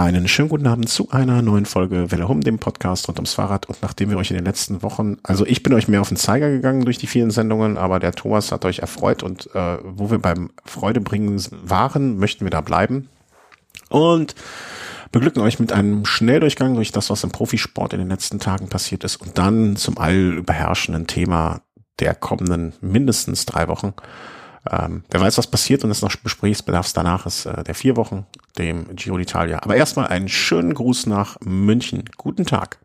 Einen schönen guten Abend zu einer neuen Folge Welle Hum, dem Podcast rund ums Fahrrad. Und nachdem wir euch in den letzten Wochen, also ich bin euch mehr auf den Zeiger gegangen durch die vielen Sendungen, aber der Thomas hat euch erfreut und äh, wo wir beim Freudebringen waren, möchten wir da bleiben. Und beglücken euch mit einem Schnelldurchgang durch das, was im Profisport in den letzten Tagen passiert ist und dann zum allüberherrschenden Thema der kommenden mindestens drei Wochen. Ähm, wer weiß, was passiert und es noch Gesprächsbedarfs danach ist äh, der vier Wochen, dem Giro d'Italia. Aber erstmal einen schönen Gruß nach München. Guten Tag.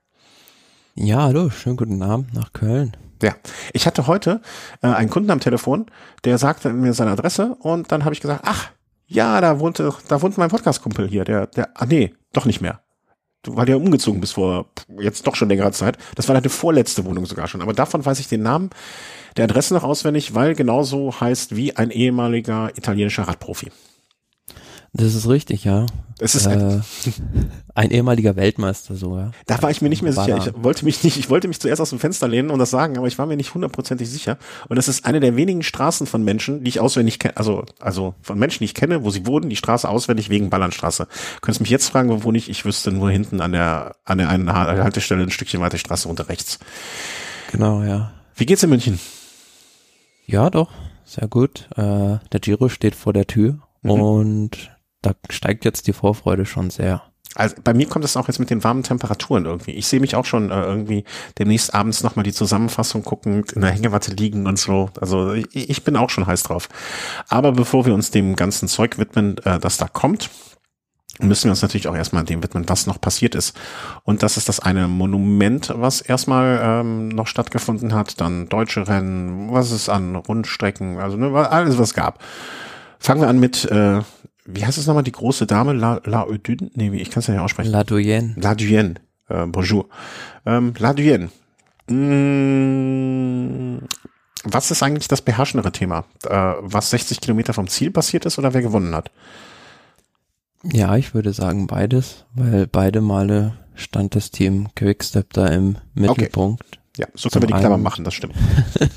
Ja, hallo, schönen guten Abend nach Köln. Ja, ich hatte heute äh, einen Kunden am Telefon, der sagte mir seine Adresse und dann habe ich gesagt, ach, ja, da wohnte, da wohnt mein Podcast-Kumpel hier, der, der, ah nee, doch nicht mehr weil du ja umgezogen bist vor jetzt doch schon längerer Zeit. Das war deine vorletzte Wohnung sogar schon. Aber davon weiß ich den Namen der Adresse noch auswendig, weil genauso heißt wie ein ehemaliger italienischer Radprofi. Das ist richtig, ja. Es ist äh, ein ehemaliger Weltmeister so, ja. Da war ich mir nicht mehr sicher. Ich wollte mich nicht, ich wollte mich zuerst aus dem Fenster lehnen und das sagen, aber ich war mir nicht hundertprozentig sicher. Und das ist eine der wenigen Straßen von Menschen, die ich auswendig kenne, also, also von Menschen, die ich kenne, wo sie wohnen, die Straße auswendig wegen Ballernstraße. Könntest mich jetzt fragen, wo ich? Ich wüsste nur hinten an der, an der einen Haltestelle ein Stückchen weiter Straße unter rechts. Genau, ja. Wie geht's in München? Ja, doch, sehr gut. Äh, der Giro steht vor der Tür mhm. und da steigt jetzt die Vorfreude schon sehr. Also bei mir kommt es auch jetzt mit den warmen Temperaturen irgendwie. Ich sehe mich auch schon äh, irgendwie demnächst abends nochmal die Zusammenfassung gucken, in der Hängewatte liegen und so. Also ich, ich bin auch schon heiß drauf. Aber bevor wir uns dem ganzen Zeug widmen, äh, das da kommt, müssen wir uns natürlich auch erstmal dem widmen, was noch passiert ist. Und das ist das eine Monument, was erstmal ähm, noch stattgefunden hat, dann deutsche Rennen, was es an Rundstrecken, also ne, alles, was gab. Fangen wir an mit, äh, wie heißt es nochmal, die große Dame, La, La Eudune? Nee, ich kann es ja nicht aussprechen. La Duyenne. La Duyenne, äh, bonjour. Ähm, La Duyenne. Mmh, was ist eigentlich das beherrschendere Thema? Äh, was 60 Kilometer vom Ziel passiert ist oder wer gewonnen hat? Ja, ich würde sagen beides, weil beide Male stand das Team Quickstep da im Mittelpunkt. Okay. Ja, so können wir die Klammer machen, das stimmt.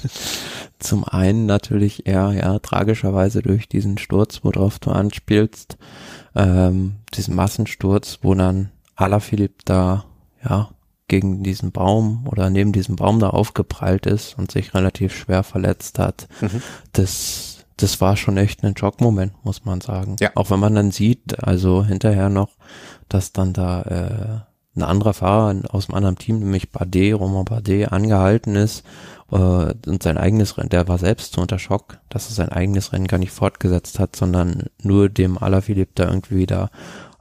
Zum einen natürlich eher, ja, tragischerweise durch diesen Sturz, worauf du anspielst, ähm, diesen Massensturz, wo dann Alaphilippe da, ja, gegen diesen Baum oder neben diesem Baum da aufgeprallt ist und sich relativ schwer verletzt hat. Mhm. Das das war schon echt ein Schockmoment, muss man sagen. Ja. Auch wenn man dann sieht, also hinterher noch, dass dann da äh, ein anderer Fahrer aus einem anderen Team, nämlich Bardet, Romain Bardet, angehalten ist äh, und sein eigenes Rennen, der war selbst so unter Schock, dass er sein eigenes Rennen gar nicht fortgesetzt hat, sondern nur dem Alaphilippe da irgendwie wieder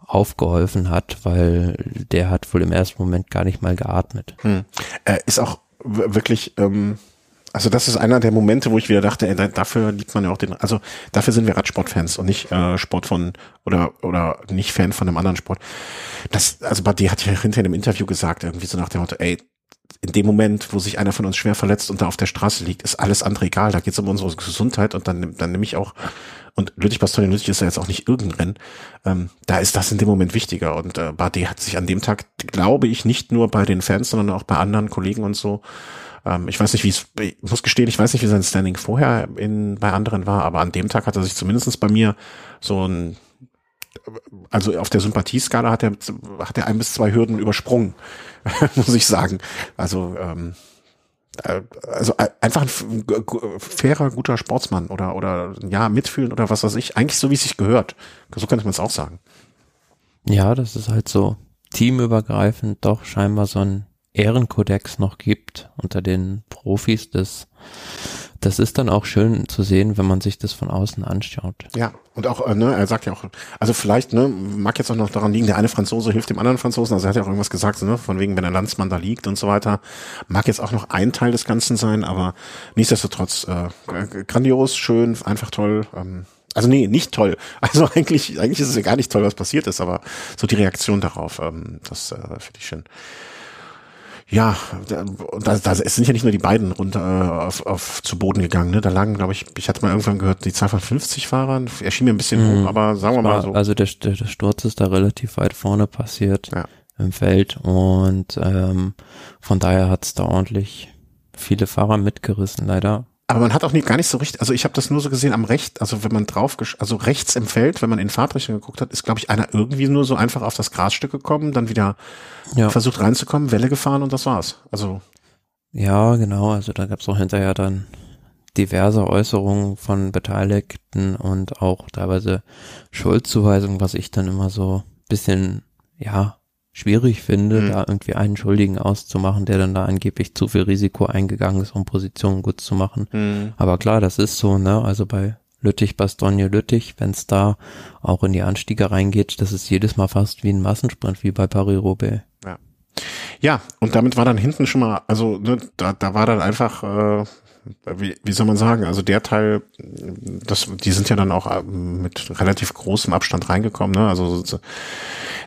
aufgeholfen hat, weil der hat wohl im ersten Moment gar nicht mal geatmet. Hm. Äh, ist auch wirklich ähm, also das ist einer der Momente, wo ich wieder dachte, ey, dafür liebt man ja auch den, also dafür sind wir Radsportfans und nicht äh, Sport von oder oder nicht Fan von einem anderen Sport. Das, also Badi hat ja hinterher im Interview gesagt, irgendwie so nach dem Motto, ey, in dem Moment, wo sich einer von uns schwer verletzt und da auf der Straße liegt, ist alles andere egal. Da geht es um unsere Gesundheit und dann, dann nehme ich auch, und Lüttich Bastogne Lüttich ist ja jetzt auch nicht irgendein ähm, da ist das in dem Moment wichtiger. Und äh, Bardet hat sich an dem Tag, glaube ich, nicht nur bei den Fans, sondern auch bei anderen Kollegen und so ähm, ich weiß nicht, wie es, ich muss gestehen, ich weiß nicht, wie sein Standing vorher in, bei anderen war, aber an dem Tag hat er sich zumindest bei mir so ein, also auf der Sympathieskala hat er, hat er ein bis zwei Hürden übersprungen, muss ich sagen. Also, ähm, äh, also äh, einfach ein fairer, guter Sportsmann oder, oder ja, mitfühlen oder was weiß ich. Eigentlich so, wie es sich gehört. So könnte man es auch sagen. Ja, das ist halt so teamübergreifend doch scheinbar so ein Ehrenkodex noch gibt unter den Profis, das, das ist dann auch schön zu sehen, wenn man sich das von außen anschaut. Ja, und auch, äh, ne, er sagt ja auch, also vielleicht, ne, mag jetzt auch noch daran liegen, der eine Franzose hilft dem anderen Franzosen, also er hat ja auch irgendwas gesagt, ne, von wegen, wenn der Landsmann da liegt und so weiter, mag jetzt auch noch ein Teil des Ganzen sein, aber nichtsdestotrotz, äh, grandios, schön, einfach toll, ähm, also nee, nicht toll. Also eigentlich, eigentlich ist es ja gar nicht toll, was passiert ist, aber so die Reaktion darauf, ähm, das äh, finde ich schön ja, da, da, es sind ja nicht nur die beiden runter äh, auf, auf zu Boden gegangen, ne? Da lagen, glaube ich, ich hatte mal irgendwann gehört, die Zahl von 50 Fahrern, erschien mir ein bisschen mhm. hoch, aber sagen wir mal so. Also der, der, der Sturz ist da relativ weit vorne passiert ja. im Feld und ähm, von daher hat's da ordentlich viele Fahrer mitgerissen, leider aber man hat auch nie, gar nicht so richtig, also ich habe das nur so gesehen am Recht, also wenn man drauf, also rechts im Feld, wenn man in Fahrtrichtung geguckt hat, ist glaube ich einer irgendwie nur so einfach auf das Grasstück gekommen, dann wieder ja. versucht reinzukommen, Welle gefahren und das war's. Also ja, genau, also da gab's auch hinterher dann diverse Äußerungen von Beteiligten und auch teilweise Schuldzuweisungen, was ich dann immer so bisschen, ja, schwierig finde, mhm. da irgendwie einen Schuldigen auszumachen, der dann da angeblich zu viel Risiko eingegangen ist, um Positionen gut zu machen. Mhm. Aber klar, das ist so, ne? Also bei Lüttich, Bastogne, Lüttich, wenn es da auch in die Anstiege reingeht, das ist jedes Mal fast wie ein Massensprint, wie bei Paris-Roubaix. Ja. Ja, und damit war dann hinten schon mal, also ne, da, da war dann einfach, äh, wie, wie soll man sagen, also der Teil, das, die sind ja dann auch äh, mit relativ großem Abstand reingekommen, ne? Also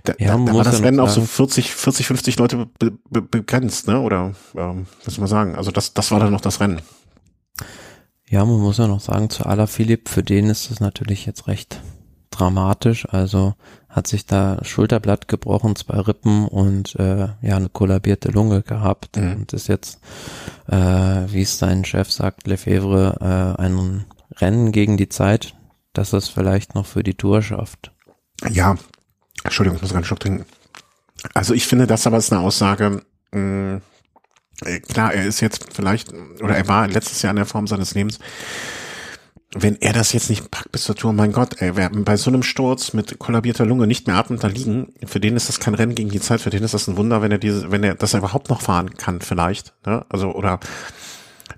da, ja, da, war das Rennen auf so 40, 40, 50 Leute be, be, begrenzt, ne? Oder ähm, was soll man sagen? Also das, das war dann noch das Rennen. Ja, man muss ja noch sagen, zu aller Philipp, für den ist das natürlich jetzt recht dramatisch. Also hat sich da Schulterblatt gebrochen, zwei Rippen und äh, ja eine kollabierte Lunge gehabt mhm. und ist jetzt, äh, wie es sein Chef sagt, Lefebvre, äh, ein Rennen gegen die Zeit, dass es vielleicht noch für die Tour schafft. Ja, Entschuldigung, ich muss einen Schluck trinken. Also ich finde, das aber ist eine Aussage, mh, mm, äh, klar, er ist jetzt vielleicht, oder er war letztes Jahr in der Form seines Lebens, wenn er das jetzt nicht packt bis zur Tour, mein Gott, ey, wer bei so einem Sturz mit kollabierter Lunge nicht mehr atmend da liegen, für den ist das kein Rennen gegen die Zeit, für den ist das ein Wunder, wenn er diese, wenn er, dass er überhaupt noch fahren kann, vielleicht, ne? Also, oder,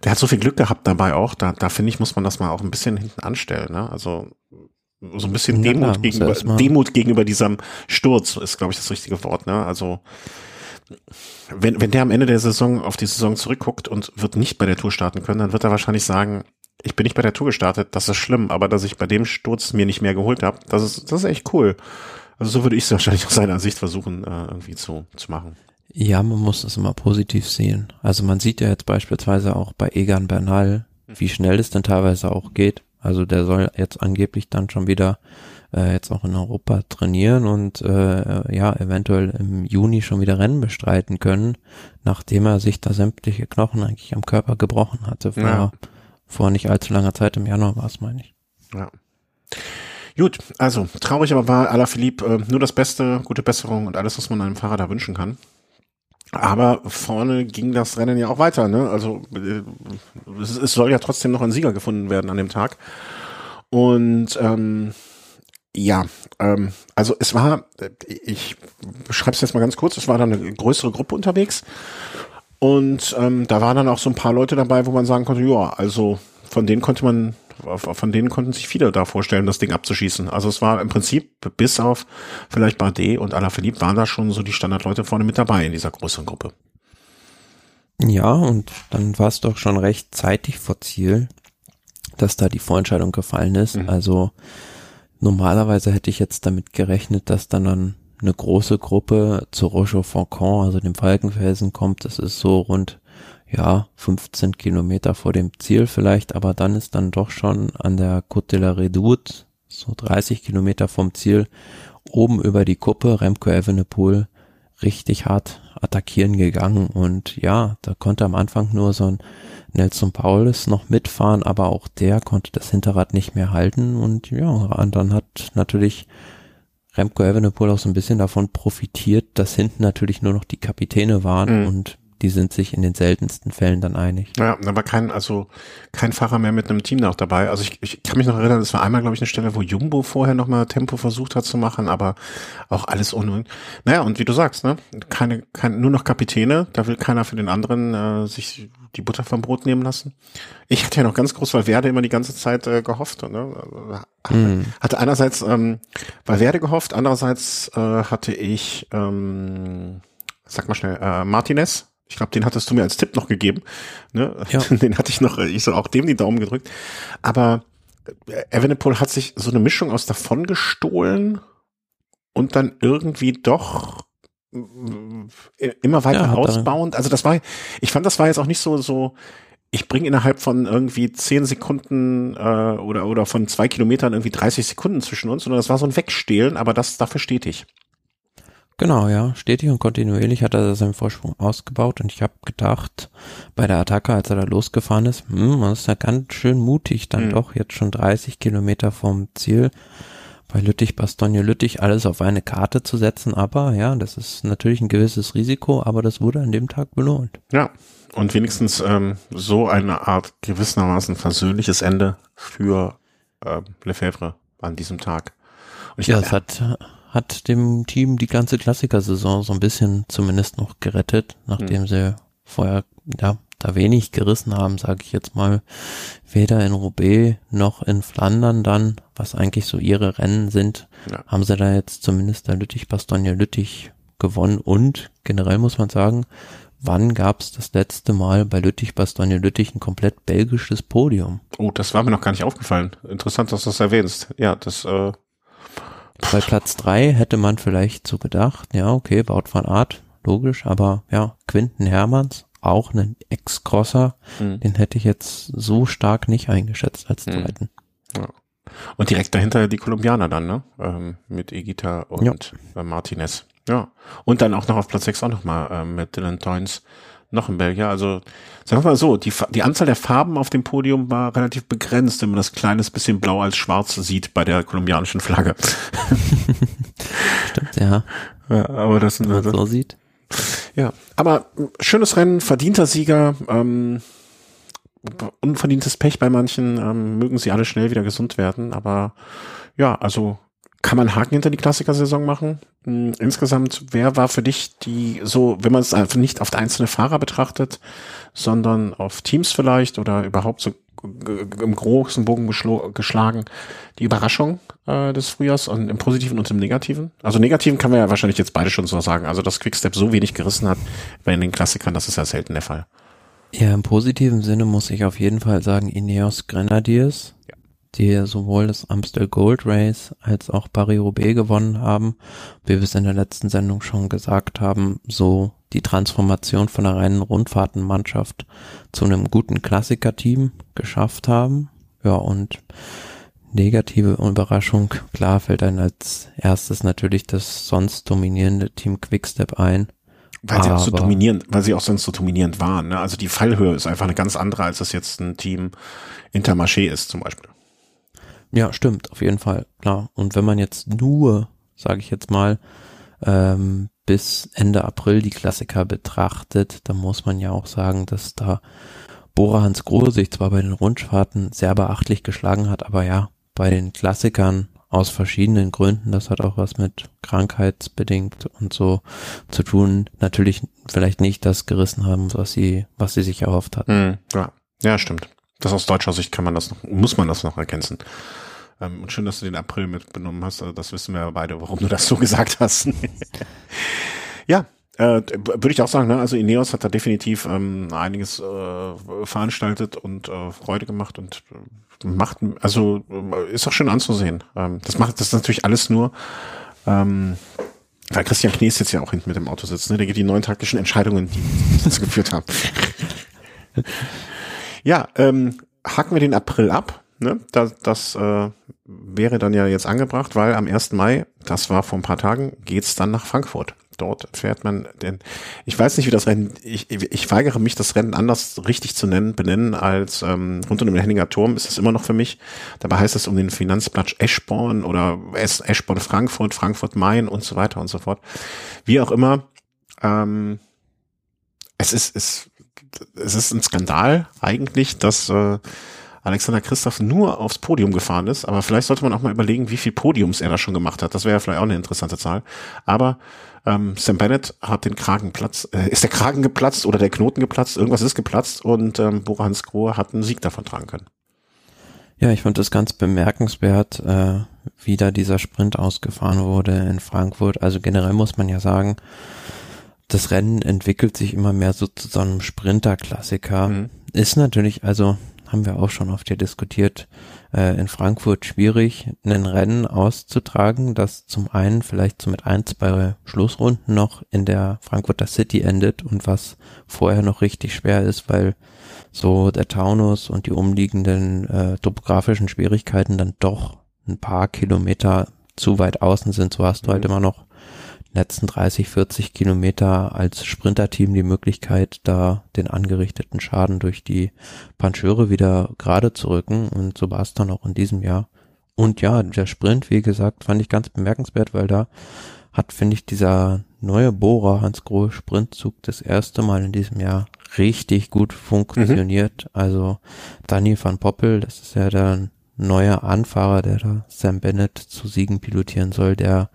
der hat so viel Glück gehabt dabei auch, da, da finde ich, muss man das mal auch ein bisschen hinten anstellen, ne? Also, so ein bisschen ja, Demut gegenüber, Demut gegenüber diesem Sturz ist, glaube ich, das richtige Wort, ne? Also, wenn, wenn der am Ende der Saison auf die Saison zurückguckt und wird nicht bei der Tour starten können, dann wird er wahrscheinlich sagen, ich bin nicht bei der Tour gestartet, das ist schlimm, aber dass ich bei dem Sturz mir nicht mehr geholt habe, das ist, das ist echt cool. Also so würde ich es wahrscheinlich aus seiner Sicht versuchen, äh, irgendwie zu, zu machen. Ja, man muss das immer positiv sehen. Also man sieht ja jetzt beispielsweise auch bei Egan Bernal, wie schnell es denn teilweise auch geht. Also der soll jetzt angeblich dann schon wieder äh, jetzt auch in Europa trainieren und äh, ja, eventuell im Juni schon wieder Rennen bestreiten können, nachdem er sich da sämtliche Knochen eigentlich am Körper gebrochen hatte. Vor ja vor nicht allzu langer Zeit, im Januar war es, meine ich. Ja. Gut, also traurig, aber war Alaphilippe äh, nur das Beste, gute Besserung und alles, was man einem Fahrer da wünschen kann. Aber vorne ging das Rennen ja auch weiter, ne? Also äh, es, soll ja trotzdem noch ein Sieger gefunden werden an dem Tag. Und ähm, ja, ähm, also es war, ich beschreibe es jetzt mal ganz kurz, es war dann eine größere Gruppe unterwegs und ähm, da waren dann auch so ein paar Leute dabei, wo man sagen konnte, ja, also von denen konnte man, von denen konnten sich viele da vorstellen, das Ding abzuschießen. Also es war im Prinzip bis auf vielleicht Bardet und Alaphilippe waren da schon so die Standardleute vorne mit dabei in dieser größeren Gruppe. Ja, und dann war es doch schon recht zeitig vor Ziel, dass da die Vorentscheidung gefallen ist. Mhm. Also normalerweise hätte ich jetzt damit gerechnet, dass dann dann eine große Gruppe zu Rochefoucauld, also dem Falkenfelsen kommt. Das ist so rund, ja, 15 Kilometer vor dem Ziel vielleicht, aber dann ist dann doch schon an der Côte de la Redoute, so 30 Kilometer vom Ziel, oben über die Kuppe, Remco Evenepoel, richtig hart attackieren gegangen und ja, da konnte am Anfang nur so ein Nelson Paulus noch mitfahren, aber auch der konnte das Hinterrad nicht mehr halten und ja, dann hat natürlich Remco Evenepoel auch so ein bisschen davon profitiert, dass hinten natürlich nur noch die Kapitäne waren mhm. und die sind sich in den seltensten Fällen dann einig. Ja, aber kein, also kein Fahrer mehr mit einem Team noch dabei. Also ich, ich kann mich noch erinnern, es war einmal, glaube ich, eine Stelle, wo Jumbo vorher nochmal Tempo versucht hat zu machen, aber auch alles ohne. Naja, und wie du sagst, ne, keine, kein, nur noch Kapitäne, da will keiner für den anderen äh, sich die Butter vom Brot nehmen lassen. Ich hatte ja noch ganz groß Valverde immer die ganze Zeit äh, gehofft. Ne? Mhm. Hatte einerseits ähm, Valverde gehofft, andererseits äh, hatte ich, ähm, sag mal schnell, äh, Martinez ich glaube, den hattest du mir als Tipp noch gegeben. Ne? Ja. Den hatte ich noch, ich soll auch dem die Daumen gedrückt. Aber äh, Evenepoel hat sich so eine Mischung aus davon gestohlen und dann irgendwie doch äh, immer weiter ja, ausbauend. Also das war, ich fand, das war jetzt auch nicht so, so, ich bringe innerhalb von irgendwie zehn Sekunden äh, oder, oder von zwei Kilometern irgendwie 30 Sekunden zwischen uns, sondern das war so ein Wegstehlen, aber das dafür steht ich. Genau, ja. Stetig und kontinuierlich hat er seinen Vorsprung ausgebaut und ich habe gedacht, bei der Attacke, als er da losgefahren ist, hm, das ist ja ganz schön mutig, dann Mhm. doch jetzt schon 30 Kilometer vom Ziel bei Lüttich, Bastogne, Lüttich alles auf eine Karte zu setzen, aber ja, das ist natürlich ein gewisses Risiko, aber das wurde an dem Tag belohnt. Ja, und wenigstens ähm, so eine Art gewissermaßen versöhnliches Ende für ähm, Lefebvre an diesem Tag. Und ich Ja, es hat, hat dem Team die ganze Klassikersaison so ein bisschen zumindest noch gerettet, nachdem sie vorher ja, da wenig gerissen haben, sage ich jetzt mal. Weder in Roubaix noch in Flandern dann, was eigentlich so ihre Rennen sind, Ja. haben sie da jetzt zumindest der Lüttich, Bastogne, Lüttich gewonnen. Und generell muss man sagen, wann gab es das letzte Mal bei Lüttich, Bastogne, Lüttich ein komplett belgisches Podium? oh, das war mir noch gar nicht aufgefallen. Interessant, dass du das erwähnst. Ja, das äh, Bei Platz drei hätte man vielleicht so gedacht, ja, okay, Wout van Art, logisch, aber ja, Quinten Hermanns, auch ein Ex-Crosser, Mhm. den hätte ich jetzt so stark nicht eingeschätzt als Mhm. zweiten. Und direkt dahinter die Kolumbianer dann, ne? Ähm, mit Egita und äh, Martinez. Ja. Und dann auch noch auf Platz 6 auch nochmal ähm, mit Dylan Toynes, noch ein Belgier. Also sagen wir mal so, die, die Anzahl der Farben auf dem Podium war relativ begrenzt, wenn man das kleines bisschen blau als schwarz sieht bei der kolumbianischen Flagge. Stimmt, ja, Ja, aber das wenn man so sieht. Ja, aber schönes Rennen, verdienter Sieger, ähm, unverdientes Pech bei manchen, ähm, mögen sie alle schnell wieder gesund werden, aber ja, also kann man Haken hinter die Klassikersaison machen. Hm, Insgesamt, wer war für dich die, so, wenn man es einfach nicht auf einzelne Fahrer betrachtet, sondern auf Teams vielleicht oder überhaupt so im großen Bogen geschlagen, die Überraschung äh, des Frühjahrs und im Positiven und im Negativen? Also Negativen kann man ja wahrscheinlich jetzt beide schon so sagen. Also dass Quickstep so wenig gerissen hat bei den Klassikern, das ist ja selten der Fall. Ja, im positiven Sinne muss ich auf jeden Fall sagen Ineos Grenadiers, Ja. Die sowohl das Amstel Gold Race als auch Paris-Roubaix gewonnen haben. Wie wir es in der letzten Sendung schon gesagt haben, so die Transformation von einer reinen Rundfahrtenmannschaft zu einem guten Klassiker-Team geschafft haben. Ja, und negative Überraschung, klar fällt einem als erstes natürlich das sonst dominierende Team Quickstep ein. Weil sie auch so Aber- dominierend, weil sie auch sonst so dominierend waren. Ne? Also die Fallhöhe ist einfach eine ganz andere, als es jetzt ein Team Intermarché ist zum Beispiel. Ja, stimmt, auf jeden Fall, klar. Und wenn man jetzt nur, sage ich jetzt mal, ähm, bis Ende April die Klassiker betrachtet, dann muss man ja auch sagen, dass da Bora Hans Grohe sich zwar bei den Rundfahrten sehr beachtlich geschlagen hat, aber ja, bei den Klassikern aus verschiedenen Gründen, das hat auch was mit krankheitsbedingt und so zu tun, natürlich vielleicht nicht das gerissen haben, was sie, was sie sich erhofft hatten. Ja. ja, stimmt. Das aus deutscher Sicht kann man das noch, muss man das noch ergänzen. Ähm, und schön, dass du den April mitbenommen hast. Also das wissen wir beide, warum du das so gesagt hast. ja, äh, würde ich auch sagen, ne? Also Ineos hat da definitiv ähm, einiges äh, veranstaltet und äh, Freude gemacht und äh, macht, also äh, ist auch schön anzusehen. Ähm, das macht das ist natürlich alles nur, ähm, weil Christian Knies jetzt ja auch hinten mit dem Auto sitzt, ne? Der geht die neuen taktischen Entscheidungen, die dazu geführt haben. ja, ähm, hacken wir den April ab. Ne? Das, das äh, wäre dann ja jetzt angebracht, weil am 1. Mai, das war vor ein paar Tagen, geht's dann nach Frankfurt. Dort fährt man denn, ich weiß nicht, wie das Rennen, ich, ich weigere mich, das Rennen anders richtig zu nennen, benennen als ähm, rund um den Henninger Turm ist es immer noch für mich. Dabei heißt es um den Finanzplatz Eschborn oder Es- Eschborn Frankfurt, Frankfurt Main und so weiter und so fort. Wie auch immer, ähm, es ist, es, es ist ein Skandal eigentlich, dass äh, Alexander Christoph nur aufs Podium gefahren ist, aber vielleicht sollte man auch mal überlegen, wie viel Podiums er da schon gemacht hat. Das wäre ja vielleicht auch eine interessante Zahl. Aber ähm, Sam Bennett hat den Kragen platzt, äh, ist der Kragen geplatzt oder der Knoten geplatzt, irgendwas ist geplatzt und ähm, Bora Hans Grohe hat einen Sieg davon tragen können. Ja, ich fand das ganz bemerkenswert, äh, wie da dieser Sprint ausgefahren wurde in Frankfurt. Also generell muss man ja sagen, das Rennen entwickelt sich immer mehr so zu so einem Sprinter-Klassiker. Mhm. Ist natürlich, also haben wir auch schon oft hier diskutiert, äh, in Frankfurt schwierig, ein Rennen auszutragen, das zum einen vielleicht so mit ein, zwei Schlussrunden noch in der Frankfurter City endet und was vorher noch richtig schwer ist, weil so der Taunus und die umliegenden äh, topografischen Schwierigkeiten dann doch ein paar Kilometer zu weit außen sind. So hast du halt Mhm. immer noch letzten 30, 40 Kilometer als Sprinterteam die Möglichkeit, da den angerichteten Schaden durch die Pancheure wieder gerade zu rücken. Und so war es dann auch in diesem Jahr. Und ja, der Sprint, wie gesagt, fand ich ganz bemerkenswert, weil da hat, finde ich, dieser neue Bohrer Hans Grohe Sprintzug das erste Mal in diesem Jahr richtig gut funktioniert. Mhm. Also Danny van Poppel, das ist ja der neue Anfahrer, der da Sam Bennett zu Siegen pilotieren soll, der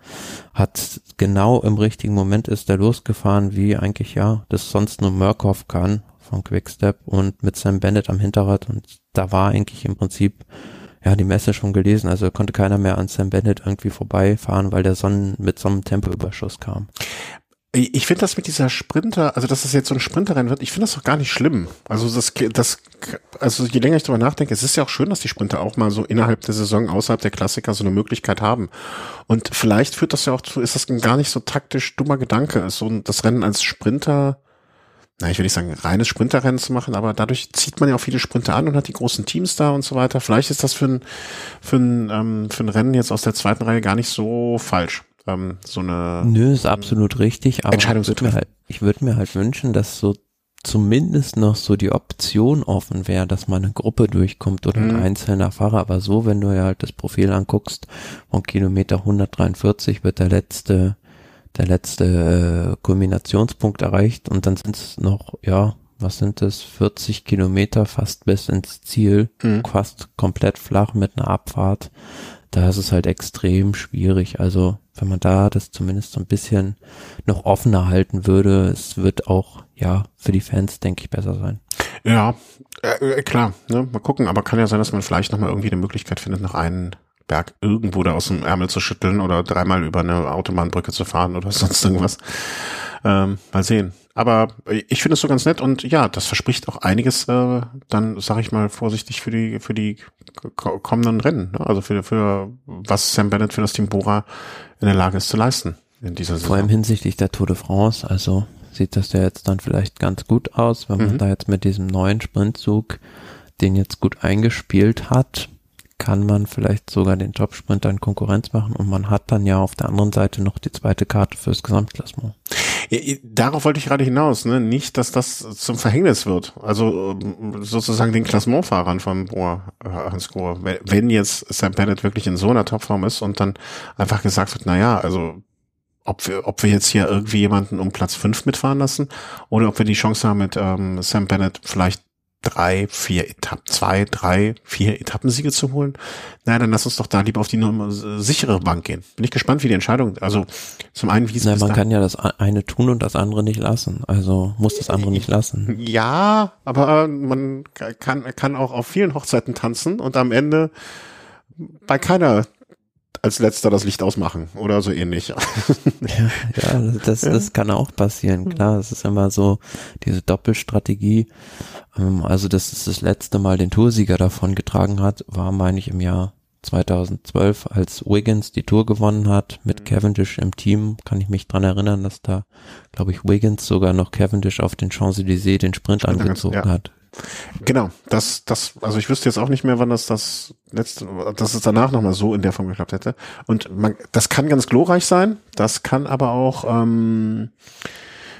hat genau im richtigen Moment ist er losgefahren, wie eigentlich ja, das sonst nur Murkoff kann von Quickstep und mit Sam Bennett am Hinterrad und da war eigentlich im Prinzip ja, die Messe schon gelesen, also konnte keiner mehr an Sam Bennett irgendwie vorbeifahren, weil der Sonnen mit so einem Tempoüberschuss kam. Ich finde das mit dieser Sprinter, also dass das jetzt so ein Sprinterrennen wird, ich finde das doch gar nicht schlimm. Also das, das, also je länger ich darüber nachdenke, es ist ja auch schön, dass die Sprinter auch mal so innerhalb der Saison außerhalb der Klassiker so eine Möglichkeit haben. Und vielleicht führt das ja auch zu, ist das ein gar nicht so taktisch dummer Gedanke, so das Rennen als Sprinter, na, ich will nicht sagen, reines Sprinterrennen zu machen, aber dadurch zieht man ja auch viele Sprinter an und hat die großen Teams da und so weiter. Vielleicht ist das für ein, für ein, ähm, für ein Rennen jetzt aus der zweiten Reihe gar nicht so falsch ähm, so eine Nö, ist absolut richtig, aber Entscheidung ich würde mir, halt, ich würd mir halt wünschen, dass so zumindest noch so die Option offen wäre, dass man eine Gruppe durchkommt oder ein mhm. einzelner Fahrer. Aber so, wenn du ja halt das Profil anguckst, von Kilometer 143 wird der letzte, der letzte äh, Kulminationspunkt erreicht und dann sind es noch, ja, was sind das, 40 Kilometer fast bis ins Ziel, mhm. fast komplett flach mit einer Abfahrt. Da ist es halt extrem schwierig. Also wenn man da das zumindest so ein bisschen noch offener halten würde, es wird auch, ja, für die Fans, denke ich, besser sein. Ja, äh, äh, klar, ne? mal gucken, aber kann ja sein, dass man vielleicht nochmal irgendwie eine Möglichkeit findet, noch einen Berg irgendwo da aus dem Ärmel zu schütteln oder dreimal über eine Autobahnbrücke zu fahren oder sonst irgendwas. Ähm, mal sehen. Aber ich finde es so ganz nett und ja, das verspricht auch einiges, äh, dann sage ich mal vorsichtig für die für die kommenden Rennen. Ne? Also für, für was Sam Bennett für das Team Bora in der Lage ist zu leisten in dieser Saison. Vor allem hinsichtlich der Tour de France, also sieht das ja jetzt dann vielleicht ganz gut aus, wenn man mhm. da jetzt mit diesem neuen Sprintzug den jetzt gut eingespielt hat, kann man vielleicht sogar den Top-Sprinter in Konkurrenz machen und man hat dann ja auf der anderen Seite noch die zweite Karte fürs Gesamtklassement. Darauf wollte ich gerade hinaus, ne? Nicht, dass das zum Verhängnis wird. Also ähm, sozusagen den Klassementfahrern von Bohr, äh, Hans Grohe. Wenn jetzt Sam Bennett wirklich in so einer Topform ist und dann einfach gesagt wird, na ja, also ob wir, ob wir jetzt hier irgendwie jemanden um Platz fünf mitfahren lassen oder ob wir die Chance haben, mit ähm, Sam Bennett vielleicht drei, vier Etappen, zwei, drei, vier Etappensiege zu holen. Naja, dann lass uns doch da lieber auf die Nummer, sichere Bank gehen. Bin ich gespannt, wie die Entscheidung, also zum einen, wie es. Man kann ja das eine tun und das andere nicht lassen. Also muss das andere nicht lassen. Ja, aber man kann, kann auch auf vielen Hochzeiten tanzen und am Ende bei keiner als letzter das Licht ausmachen oder so ähnlich. ja, ja, das, das kann auch passieren, klar. Es ist immer so diese Doppelstrategie. Ähm, also, dass es das letzte Mal den Toursieger davon getragen hat, war, meine ich, im Jahr 2012, als Wiggins die Tour gewonnen hat mit mhm. Cavendish im Team, kann ich mich dran erinnern, dass da, glaube ich, Wiggins sogar noch Cavendish auf den Champs-Élysées den Sprint angezogen ja. hat. Genau, das, das, also ich wüsste jetzt auch nicht mehr, wann das das letzte, dass es danach nochmal so in der Form geklappt hätte. Und man, das kann ganz glorreich sein, das kann aber auch, ähm,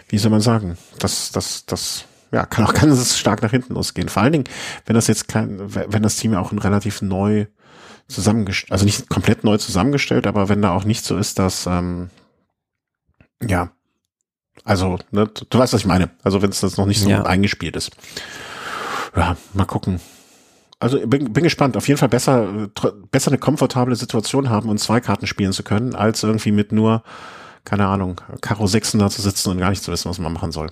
wie soll man sagen, das, das, das, ja, kann auch ganz stark nach hinten losgehen. Vor allen Dingen, wenn das jetzt kein, wenn das Team ja auch ein relativ neu zusammengestellt, also nicht komplett neu zusammengestellt, aber wenn da auch nicht so ist, dass, ähm, ja, also, ne, du, du weißt, was ich meine. Also wenn es das noch nicht so ja. eingespielt ist ja, mal gucken. Also bin, bin gespannt. Auf jeden Fall besser, besser eine komfortable Situation haben und zwei Karten spielen zu können, als irgendwie mit nur, keine Ahnung, Karo 6 da zu sitzen und gar nicht zu wissen, was man machen soll.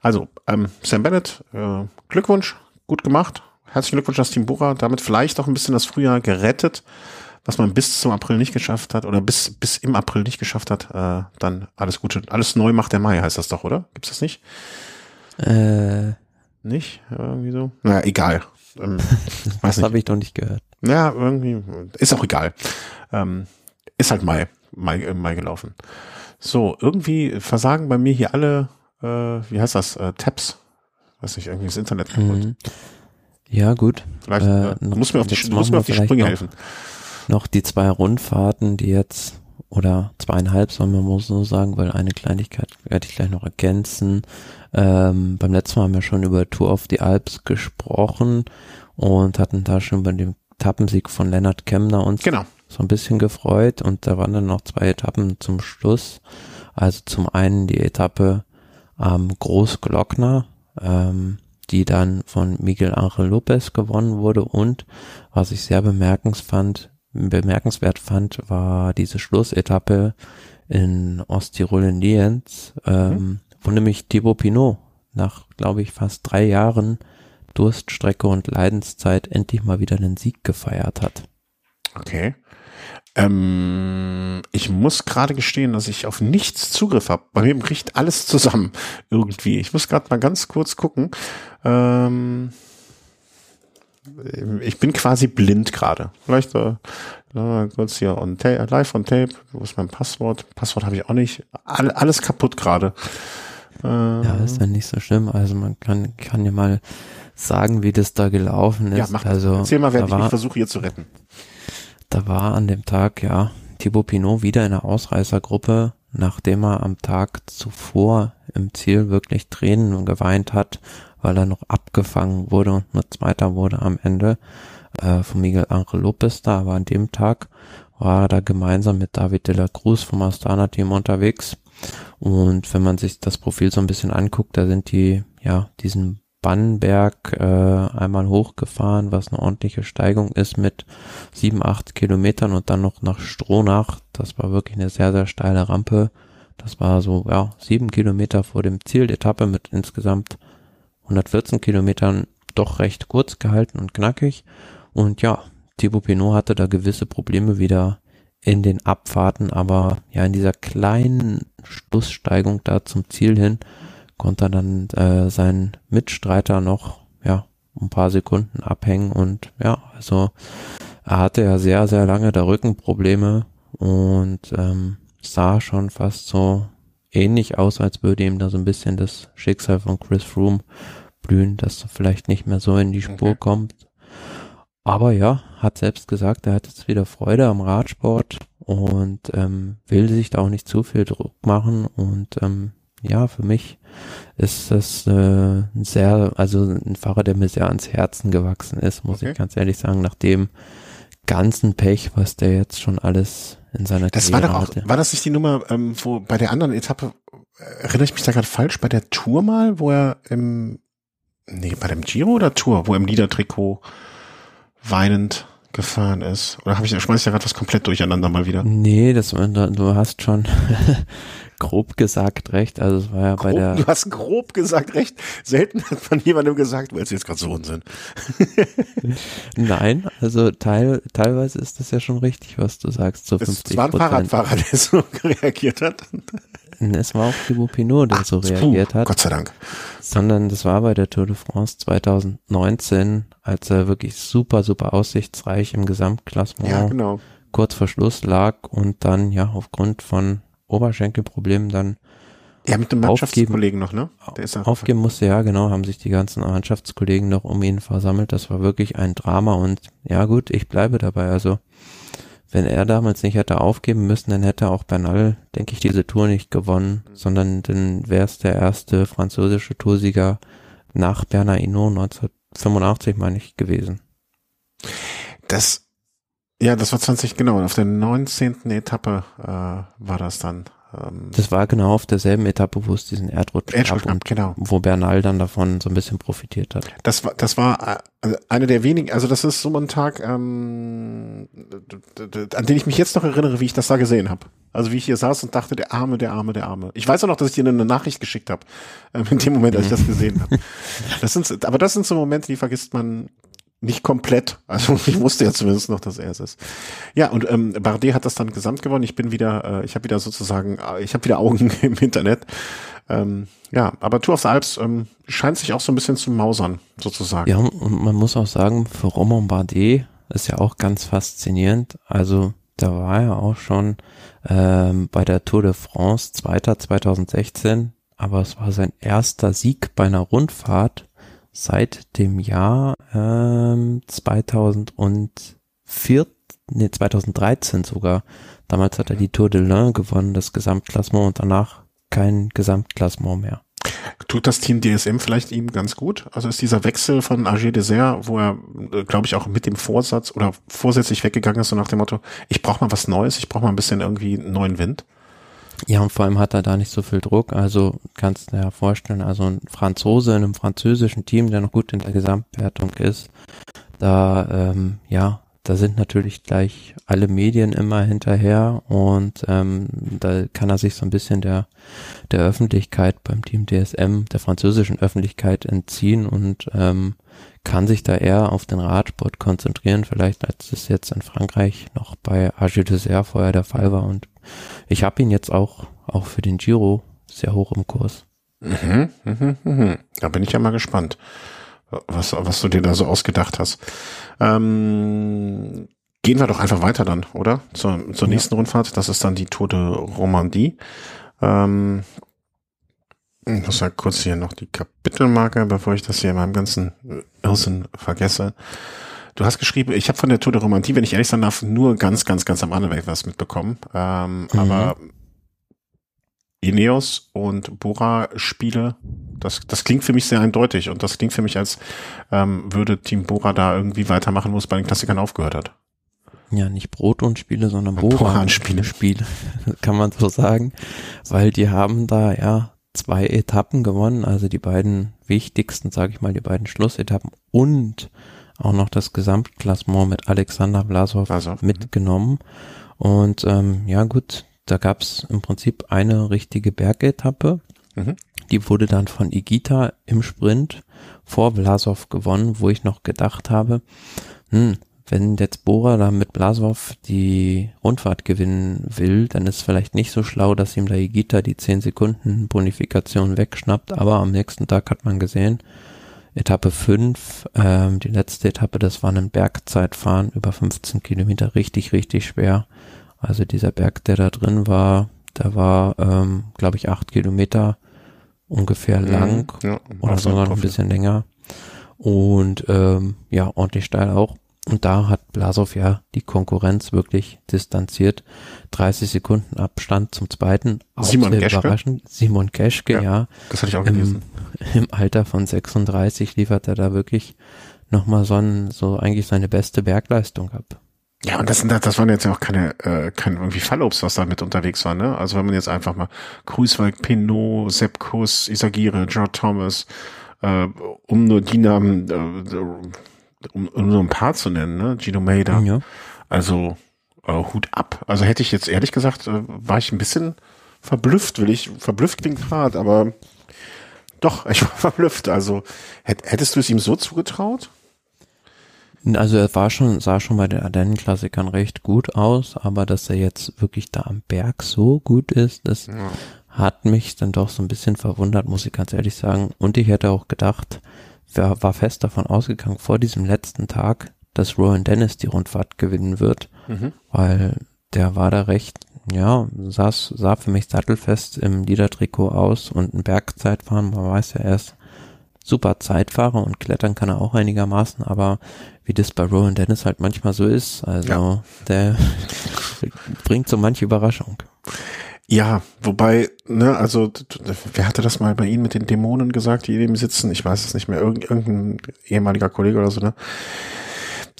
Also, ähm, Sam Bennett, äh, Glückwunsch, gut gemacht. Herzlichen Glückwunsch, das Team Bora. Damit vielleicht auch ein bisschen das Frühjahr gerettet, was man bis zum April nicht geschafft hat oder bis, bis im April nicht geschafft hat. Äh, dann alles Gute. Alles neu macht der Mai, heißt das doch, oder? Gibt's das nicht? Äh, nicht? Irgendwie so? Na, egal. Ähm, das habe ich doch nicht gehört. Ja, irgendwie. Ist auch egal. Ähm, ist halt Mai, Mai, äh, Mai gelaufen. So, irgendwie versagen bei mir hier alle, äh, wie heißt das, äh, Tabs. Weiß nicht, irgendwie das Internet kaputt. Mhm. Ja, gut. Vielleicht, äh, äh, noch, muss mir auf die, muss mir auf die Sprünge helfen. Noch die zwei Rundfahrten, die jetzt oder zweieinhalb, soll man mal so sagen, weil eine Kleinigkeit werde ich gleich noch ergänzen. Ähm, beim letzten Mal haben wir schon über Tour of the Alps gesprochen und hatten da schon bei dem Etappensieg von Lennart Kemner uns Genau. so ein bisschen gefreut und da waren dann noch zwei Etappen zum Schluss. Also zum einen die Etappe am Großglockner, ähm, die dann von Miguel Angel Lopez gewonnen wurde und was ich sehr bemerkenswert, bemerkenswert fand, war diese Schlussetappe in Osttirol in Lienz, ähm, wo nämlich Thibaut Pinot nach, glaube ich, fast drei Jahren Durststrecke und Leidenszeit endlich mal wieder einen Sieg gefeiert hat. Okay. Ähm, ich muss gerade gestehen, dass ich auf nichts Zugriff habe. Bei mir bricht alles zusammen irgendwie. Ich muss gerade mal ganz kurz gucken. Ähm, ich bin quasi blind gerade. Vielleicht äh, kurz hier on live on tape. Wo ist mein Passwort? Passwort habe ich auch nicht. All, alles kaputt gerade. Ja, ist ja nicht so schlimm. Also man kann, kann ja mal sagen, wie das da gelaufen ist. ja, mach das. also Erzähl mal, da während ich mich war, versuche hier zu retten. da war an dem Tag, ja, Thibaut Pinot wieder in der Ausreißergruppe, nachdem er am Tag zuvor im Ziel wirklich Tränen geweint hat, weil er noch abgefangen wurde und nur Zweiter wurde am Ende äh, von Miguel Angel Lopez da, aber an dem Tag war er da gemeinsam mit David de la Cruz vom Astana-Team unterwegs. Und wenn man sich das Profil so ein bisschen anguckt, da sind die, ja, diesen Bannberg äh, einmal hochgefahren, was eine ordentliche Steigung ist mit sieben, acht Kilometern und dann noch nach Stronach. Das war wirklich eine sehr, sehr steile Rampe. Das war so, ja, sieben Kilometer vor dem Ziel, Etappe mit insgesamt 114 Kilometern doch recht kurz gehalten und knackig. Und ja, Thibaut Pinot hatte da gewisse Probleme wieder in den Abfahrten, aber ja, in dieser kleinen Schlusssteigung da zum Ziel hin konnte er dann äh, seinen Mitstreiter noch, ja, ein paar Sekunden abhängen und ja, also er hatte ja sehr, sehr lange da Rückenprobleme und ähm, sah schon fast so ähnlich aus, als würde ihm da so ein bisschen das Schicksal von Chris Froome blühen, dass er vielleicht nicht mehr so in die Spur Okay. kommt. Aber ja, hat selbst gesagt, er hat jetzt wieder Freude am Radsport und ähm, will sich da auch nicht zu viel Druck machen. Und ähm, ja, für mich ist das äh, ein sehr, also ein Fahrer, der mir sehr ans Herzen gewachsen ist, muss Okay. ich ganz ehrlich sagen, nach dem ganzen Pech, was der jetzt schon alles in seiner Das war Karriere doch auch, hatte. war das nicht die Nummer, ähm, wo bei der anderen Etappe, äh, erinnere ich mich da gerade falsch, bei der Tour mal, wo er im, nee, bei dem Giro oder Tour, wo er im Liedertrikot weinend gefahren ist? Oder habe ich, schmeiß ich da gerade was komplett durcheinander mal wieder? Nee, das du hast schon grob gesagt recht. Also es war ja bei Grob, der du hast grob gesagt recht. Selten hat von jemandem gesagt, weil es jetzt gerade so Unsinn. Nein, also teil, teilweise ist das ja schon richtig, was du sagst, zu Es 50 war ein Fahrradfahrer, der so reagiert hat. Es war auch Thibaut Pinot, der so Puh, reagiert hat, Gott sei Dank. sondern das war bei der Tour de France 2019, als er wirklich super, super aussichtsreich im Gesamtklassement Ja, genau. kurz vor Schluss lag und dann ja aufgrund von Oberschenkelproblemen dann Ja, mit dem Aufgeben. Mannschaftskollegen noch, ne? Der ist aufgeben musste, ja genau, haben sich die ganzen Mannschaftskollegen noch um ihn versammelt. Das war wirklich ein Drama und ja gut, ich bleibe dabei. Also wenn er damals nicht hätte aufgeben müssen, dann hätte auch Bernal, denke ich, diese Tour nicht gewonnen, sondern dann wäre es der erste französische Toursieger nach Bernard Hinault 1985, meine ich, gewesen. Das, ja, das war 20, genau, auf der 19. Etappe äh, war das dann. Ähm, Das war genau auf derselben Etappe, wo es diesen Erdrutsch Erdrutsch gab und genau. wo Bernal dann davon so ein bisschen profitiert hat. Das war, das war äh, eine der wenigen, also das ist so ein Tag, ähm, an den ich mich jetzt noch erinnere, wie ich das da gesehen habe. Also wie ich hier saß und dachte, der Arme, der Arme, der Arme. Ich weiß auch noch, dass ich dir eine Nachricht geschickt habe, ähm, in dem Moment, als ich das gesehen habe. Das sind, aber das sind so Momente, die vergisst man nicht komplett. Also ich wusste ja zumindest noch, dass er es ist. Ja, und ähm, Bardet hat das dann gesamt gewonnen. Ich bin wieder, äh, ich habe wieder sozusagen, äh, ich habe wieder Augen im Internet. Ähm, ja, aber Tour of the Alps ähm, scheint sich auch so ein bisschen zu mausern, sozusagen. Ja, und man muss auch sagen, für Romain Bardet ist ja auch ganz faszinierend. Also da war er auch schon ähm, bei der Tour de France Zweiter 2016, aber es war sein erster Sieg bei einer Rundfahrt seit dem Jahr ähm, 2004, nee, 2013 sogar. Damals hat er die Tour de l'Ain gewonnen, das Gesamtklassement und danach kein Gesamtklassement mehr. Tut das Team DSM vielleicht ihm ganz gut? Also ist dieser Wechsel von AG Dessert, wo er, äh, glaube ich, auch mit dem Vorsatz oder vorsätzlich weggegangen ist, so nach dem Motto, ich brauche mal was Neues, ich brauche mal ein bisschen irgendwie neuen Wind? Ja, und vor allem hat er da nicht so viel Druck. Also kannst du dir ja vorstellen, also ein Franzose in einem französischen Team, der noch gut in der Gesamtwertung ist, da ähm, ja da sind natürlich gleich alle Medien immer hinterher und ähm, da kann er sich so ein bisschen der, der Öffentlichkeit beim Team DSM, der französischen Öffentlichkeit entziehen und ähm, kann sich da eher auf den Radsport konzentrieren, vielleicht als es jetzt in Frankreich noch bei Agile vorher der Fall war. Und ich habe ihn jetzt auch, auch für den Giro sehr hoch im Kurs. Mhm, mhm, mhm. Da bin ich ja mal gespannt was, was du dir da so ausgedacht hast. Ähm, gehen wir doch einfach weiter dann, oder? Zur, zur nächsten ja. Rundfahrt. Das ist dann die Tour de Romandie. Ähm, ich muss ja kurz hier noch die Kapitelmarke, bevor ich das hier in meinem ganzen Irrsinn vergesse. Du hast geschrieben, ich habe von der Tour de Romandie, wenn ich ehrlich sein darf, nur ganz, ganz, ganz am Anfang was mitbekommen. Ähm, mhm. Aber Ineos und Bora-Spiele, das, das klingt für mich sehr eindeutig und das klingt für mich, als ähm, würde Team Bora da irgendwie weitermachen, wo es bei den Klassikern aufgehört hat. Ja, nicht Brot und Spiele, sondern Bora-Spiele. Spiele, kann man so sagen, weil die haben da ja zwei Etappen gewonnen, also die beiden wichtigsten, sage ich mal, die beiden Schlussetappen und auch noch das Gesamtklassement mit Alexander Vlasov also, mitgenommen. Und ähm, ja gut, da gab es im Prinzip eine richtige Bergetappe. Mhm. Die wurde dann von Igita im Sprint vor Blasov gewonnen, wo ich noch gedacht habe, hm, wenn jetzt Bora da mit Blasov die Rundfahrt gewinnen will, dann ist vielleicht nicht so schlau, dass ihm da Igita die 10 Sekunden Bonifikation wegschnappt, aber am nächsten Tag hat man gesehen, Etappe 5, ähm, die letzte Etappe, das war ein Bergzeitfahren über 15 Kilometer, richtig, richtig schwer. Also dieser Berg, der da drin war, der war, ähm, glaube ich, acht Kilometer ungefähr mhm, lang ja, oder sogar noch ein bisschen länger. Und ähm, ja, ordentlich steil auch. Und da hat Blasow ja die Konkurrenz wirklich distanziert. 30 Sekunden Abstand zum zweiten. Auch Simon sehr Geschke. überraschend. Simon Geschke, ja, ja. Das hatte ich auch gelesen. Im, Alter von 36 liefert er da wirklich nochmal so, ein, so eigentlich seine beste Bergleistung ab. Ja, und das, sind das waren jetzt ja auch keine, äh, kein irgendwie Fallobst, was da mit unterwegs war, ne? Also wenn man jetzt einfach mal Grüßwald, Pinot, Sepp Kuss, Isagire, George Thomas, äh, um nur die Namen, äh, um, um nur ein paar zu nennen, ne? Gino Maida. Ja. Also äh, Hut ab. Also hätte ich jetzt ehrlich gesagt, äh, war ich ein bisschen verblüfft, will ich, verblüfft klingt hart, aber doch, ich war verblüfft. Also hättest du es ihm so zugetraut? Also er war schon, sah schon bei den Ardennen-Klassikern recht gut aus, aber dass er jetzt wirklich da am Berg so gut ist, das ja. hat mich dann doch so ein bisschen verwundert, muss ich ganz ehrlich sagen. Und ich hätte auch gedacht, wer war fest davon ausgegangen, vor diesem letzten Tag, dass Rowan Dennis die Rundfahrt gewinnen wird, mhm. weil der war da recht, ja, saß, sah für mich sattelfest im Liedertrikot aus und ein Bergzeitfahren, man weiß ja erst, super Zeitfahrer und klettern kann er auch einigermaßen, aber wie das bei Rowan Dennis halt manchmal so ist, also ja. der bringt so manche Überraschung. Ja, wobei, ne, also wer hatte das mal bei Ihnen mit den Dämonen gesagt, die neben sitzen? Ich weiß es nicht mehr, Irgend, irgendein ehemaliger Kollege oder so, ne?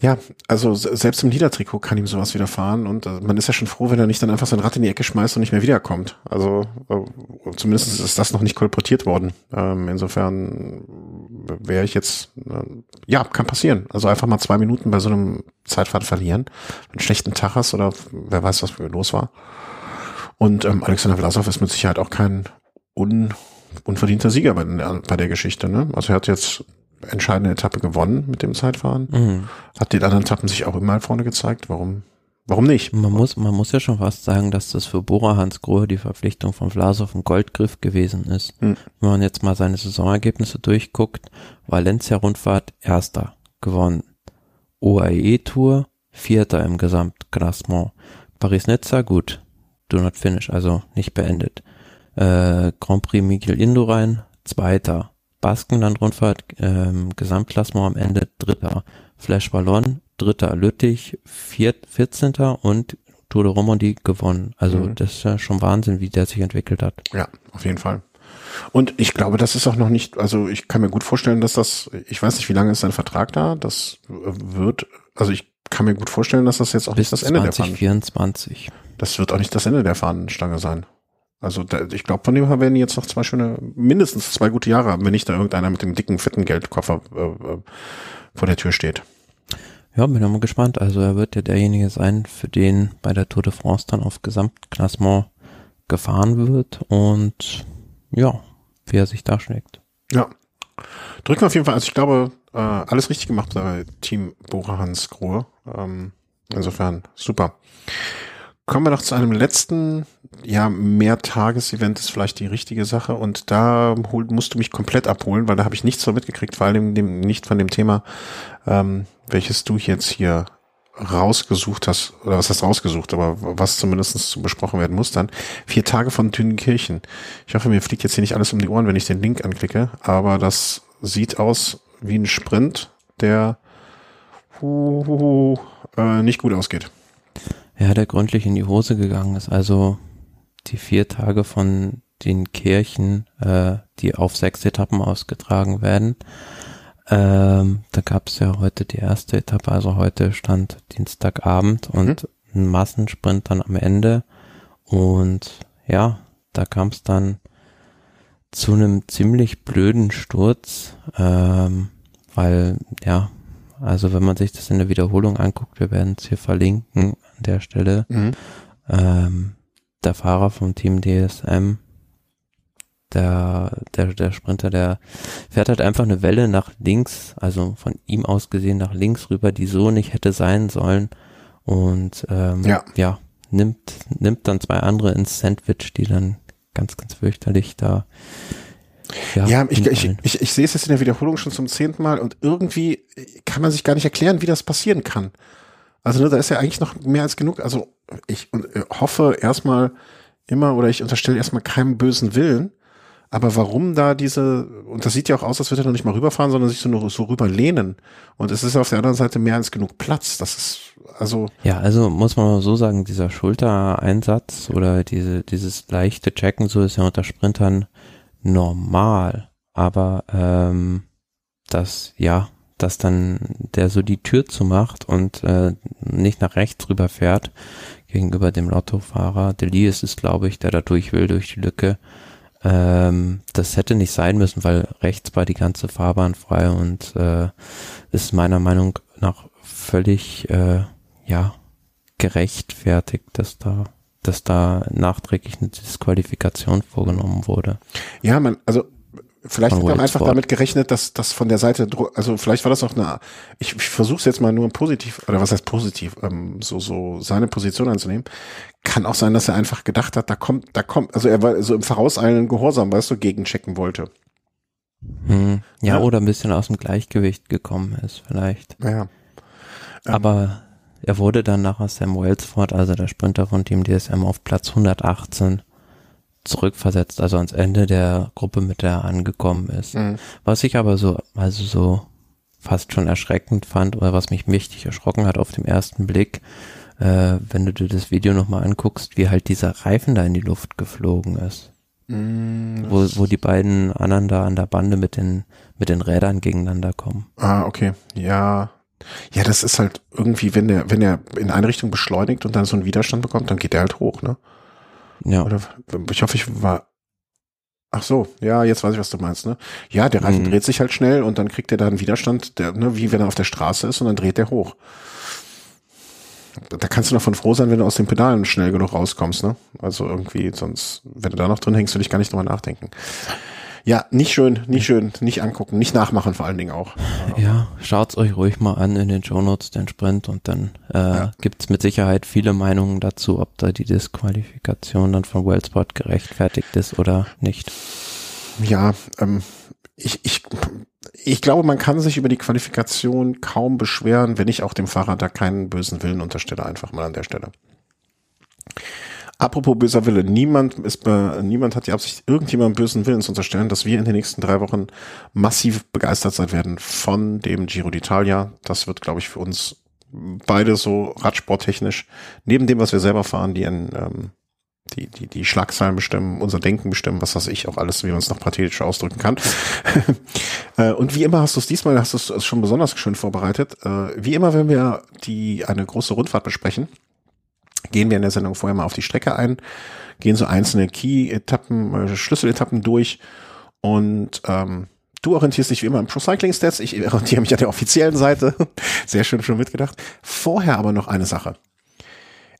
Ja, also selbst im Niedertrikot kann ihm sowas widerfahren und äh, man ist ja schon froh, wenn er nicht dann einfach sein Rad in die Ecke schmeißt und nicht mehr wiederkommt. Also äh, zumindest ist das noch nicht kolportiert worden. Ähm, insofern wäre ich jetzt, äh, ja, kann passieren. Also einfach mal zwei Minuten bei so einem Zeitfahrt verlieren, einen schlechten Tag hast oder wer weiß, was los war. Und ähm, Alexander Vlasov ist mit Sicherheit auch kein un, unverdienter Sieger bei, bei der Geschichte. Ne? Also er hat jetzt entscheidende Etappe gewonnen mit dem Zeitfahren. Mhm. Hat den anderen Etappen sich auch immer vorne gezeigt. Warum? Warum nicht? Man muss, man muss ja schon fast sagen, dass das für Bora Hans Grohe die Verpflichtung von Vlasov ein Goldgriff gewesen ist. Mhm. Wenn man jetzt mal seine Saisonergebnisse durchguckt, Valencia Rundfahrt erster gewonnen. OAE Tour vierter im Gesamtklassement. Paris-Nizza gut. Do not finish, also nicht beendet. Äh, Grand Prix Miguel Indurain zweiter. Baskenland-Rundfahrt, ähm, Gesamtklassement am Ende dritter. Flash Ballon, Dritter Lüttich, viert, 14. und Tour de Romandie gewonnen. Also Mhm. das ist ja schon Wahnsinn, wie der sich entwickelt hat. Ja, auf jeden Fall. Und ich glaube, das ist auch noch nicht, also ich kann mir gut vorstellen, dass das, ich weiß nicht, wie lange ist sein Vertrag da, das wird, also ich kann mir gut vorstellen, dass das jetzt auch Bis nicht das Ende der Fahren, 2024. das wird auch nicht das Ende der Fahnenstange sein. Also da, ich glaube, von dem her werden die jetzt noch zwei schöne, mindestens zwei gute Jahre haben, wenn nicht da irgendeiner mit dem dicken, fetten Geldkoffer äh, äh, vor der Tür steht. Ja, bin ja mal gespannt. Also er wird ja derjenige sein, für den bei der Tour de France dann auf Gesamtklassement gefahren wird und ja, wie er sich da schlägt. Ja. Drücken wir auf jeden Fall, also ich glaube, äh, alles richtig gemacht bei Team Bora Hans Grohe. Ähm, insofern, super. Kommen wir noch zu einem letzten, ja, Mehrtages-Event ist vielleicht die richtige Sache und da hol, musst du mich komplett abholen, weil da habe ich nichts von mitgekriegt, vor allem dem, nicht von dem Thema, ähm, welches du jetzt hier rausgesucht hast, oder was hast rausgesucht, aber was zumindest zu besprochen werden muss dann. Vier Tage von Dünenkirchen. Ich hoffe, mir fliegt jetzt hier nicht alles um die Ohren, wenn ich den Link anklicke, aber das sieht aus wie ein Sprint, der uh, äh, nicht gut ausgeht. Ja, der gründlich in die Hose gegangen ist. Also die vier Tage von den Kirchen, äh, die auf sechs Etappen ausgetragen werden. Ähm, da gab es ja heute die erste Etappe, also heute stand Dienstagabend und ein Massensprint dann am Ende. Und ja, da kam es dann zu einem ziemlich blöden Sturz, ähm, weil ja, also wenn man sich das in der Wiederholung anguckt, wir werden es hier verlinken an der Stelle, Mhm. ähm, der Fahrer vom Team DSM, der, der, der Sprinter, der fährt halt einfach eine Welle nach links, also von ihm aus gesehen nach links rüber, die so nicht hätte sein sollen. Und ähm, Ja. ja, nimmt, nimmt dann zwei andere ins Sandwich, die dann ganz, ganz fürchterlich da. Ja, ich, ich, hinfallen. ich, ich sehe es jetzt in der Wiederholung schon zum zehnten Mal und irgendwie kann man sich gar nicht erklären, wie das passieren kann. Also ne, da ist ja eigentlich noch mehr als genug. Also ich äh, hoffe erstmal immer oder ich unterstelle erstmal keinen bösen Willen. Aber warum da diese, und das sieht ja auch aus, als würde er noch nicht mal rüberfahren, sondern sich so, nur so rüberlehnen. Und es ist auf der anderen Seite mehr als genug Platz. Das ist, also, Ja, also muss man so sagen, dieser Schultereinsatz oder diese, dieses leichte Checken, so ist ja unter Sprintern normal. Aber ähm, dass, ja, dass dann der so die Tür zumacht und äh, nicht nach rechts rüberfährt gegenüber dem Lottofahrer. Deli ist es, glaube ich, der da durch will, durch die Lücke. Ähm, das hätte nicht sein müssen, weil rechts war die ganze Fahrbahn frei und äh, ist meiner Meinung nach völlig äh, ja gerechtfertigt, dass da dass da nachträglich eine Disqualifikation vorgenommen wurde. ja, man, also, vielleicht hat er einfach Sport. damit gerechnet, dass das von der Seite, also vielleicht war das auch eine, ich, ich versuche es jetzt mal nur positiv, oder was heißt positiv, ähm, so, so seine Position anzunehmen. Kann auch sein, dass er einfach gedacht hat, da kommt, da kommt, also er war so im vorauseilenden Gehorsam, weißt du, gegenchecken wollte. Hm, ja, Ja. oder ein bisschen aus dem Gleichgewicht gekommen ist vielleicht. Ja. Ähm. Aber er wurde dann nachher Sam Wellsford, also der Sprinter von Team DSM, auf Platz 118 zurückversetzt, also ans Ende der Gruppe, mit der er angekommen ist. Mhm. Was ich aber so, also so fast schon erschreckend fand oder was mich mächtig erschrocken hat auf dem ersten Blick, äh, wenn du dir das Video nochmal anguckst, wie halt dieser Reifen da in die Luft geflogen ist. Mm, Wo, wo die beiden anderen da an der Bande mit den, mit den Rädern gegeneinander kommen. Ah, okay. Ja. Ja, das ist halt irgendwie, wenn der, wenn er in eine Richtung beschleunigt und dann so einen Widerstand bekommt, dann geht der halt hoch, ne? Ja. Oder ich hoffe, ich war. Ach so, ja, jetzt weiß ich, was du meinst, ne? Ja, der Reifen Mhm. dreht sich halt schnell und dann kriegt er da einen Widerstand, der, ne, wie wenn er auf der Straße ist und dann dreht der hoch. Da kannst du noch von froh sein, wenn du aus den Pedalen schnell genug rauskommst, ne? Also irgendwie, sonst, wenn du da noch drin hängst, würde ich gar nicht drüber nachdenken. Ja, nicht schön, nicht schön, nicht angucken, nicht nachmachen vor allen Dingen auch. Ja, schaut's euch ruhig mal an in den Shownotes, den Sprint, und dann äh, Ja. gibt's mit Sicherheit viele Meinungen dazu, ob da die Disqualifikation dann von Wellsport gerechtfertigt ist oder nicht. Ja, ähm, ich, ich, ich glaube, man kann sich über die Qualifikation kaum beschweren, wenn ich auch dem Fahrer da keinen bösen Willen unterstelle, einfach mal an der Stelle. Apropos böser Wille, niemand ist be, niemand hat die Absicht, irgendjemandem bösen Willen zu unterstellen, dass wir in den nächsten drei Wochen massiv begeistert sein werden von dem Giro d'Italia. Das wird, glaube ich, für uns beide so radsporttechnisch, neben dem, was wir selber fahren, die ähm, die, die, die Schlagzeilen bestimmen, unser Denken bestimmen, was weiß ich, auch alles, wie man es noch pathetisch ausdrücken kann. Äh, und wie immer hast du es diesmal, hast du es schon besonders schön vorbereitet. Äh, wie immer, wenn wir die, eine große Rundfahrt besprechen, gehen wir in der Sendung vorher mal auf die Strecke ein, gehen so einzelne Key-Etappen, äh, Schlüsseletappen durch und ähm, Du orientierst dich wie immer im Pro Cycling Stats. Ich orientiere mich an der offiziellen Seite. Sehr schön schon mitgedacht. Vorher aber noch eine Sache.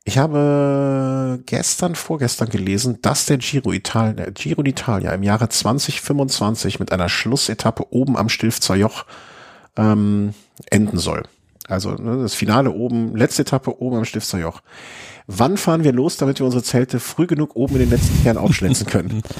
Ich habe gestern, vorgestern gelesen, dass der Giro Italia, der Giro d'Italia im Jahre 2025 mit einer Schlussetappe oben am Stilfzer Joch ähm, enden soll. Also ne, das Finale oben, letzte Etappe oben am Stifter Joch. Wann fahren wir los, damit wir unsere Zelte früh genug oben in den letzten Kern aufschlitzen können?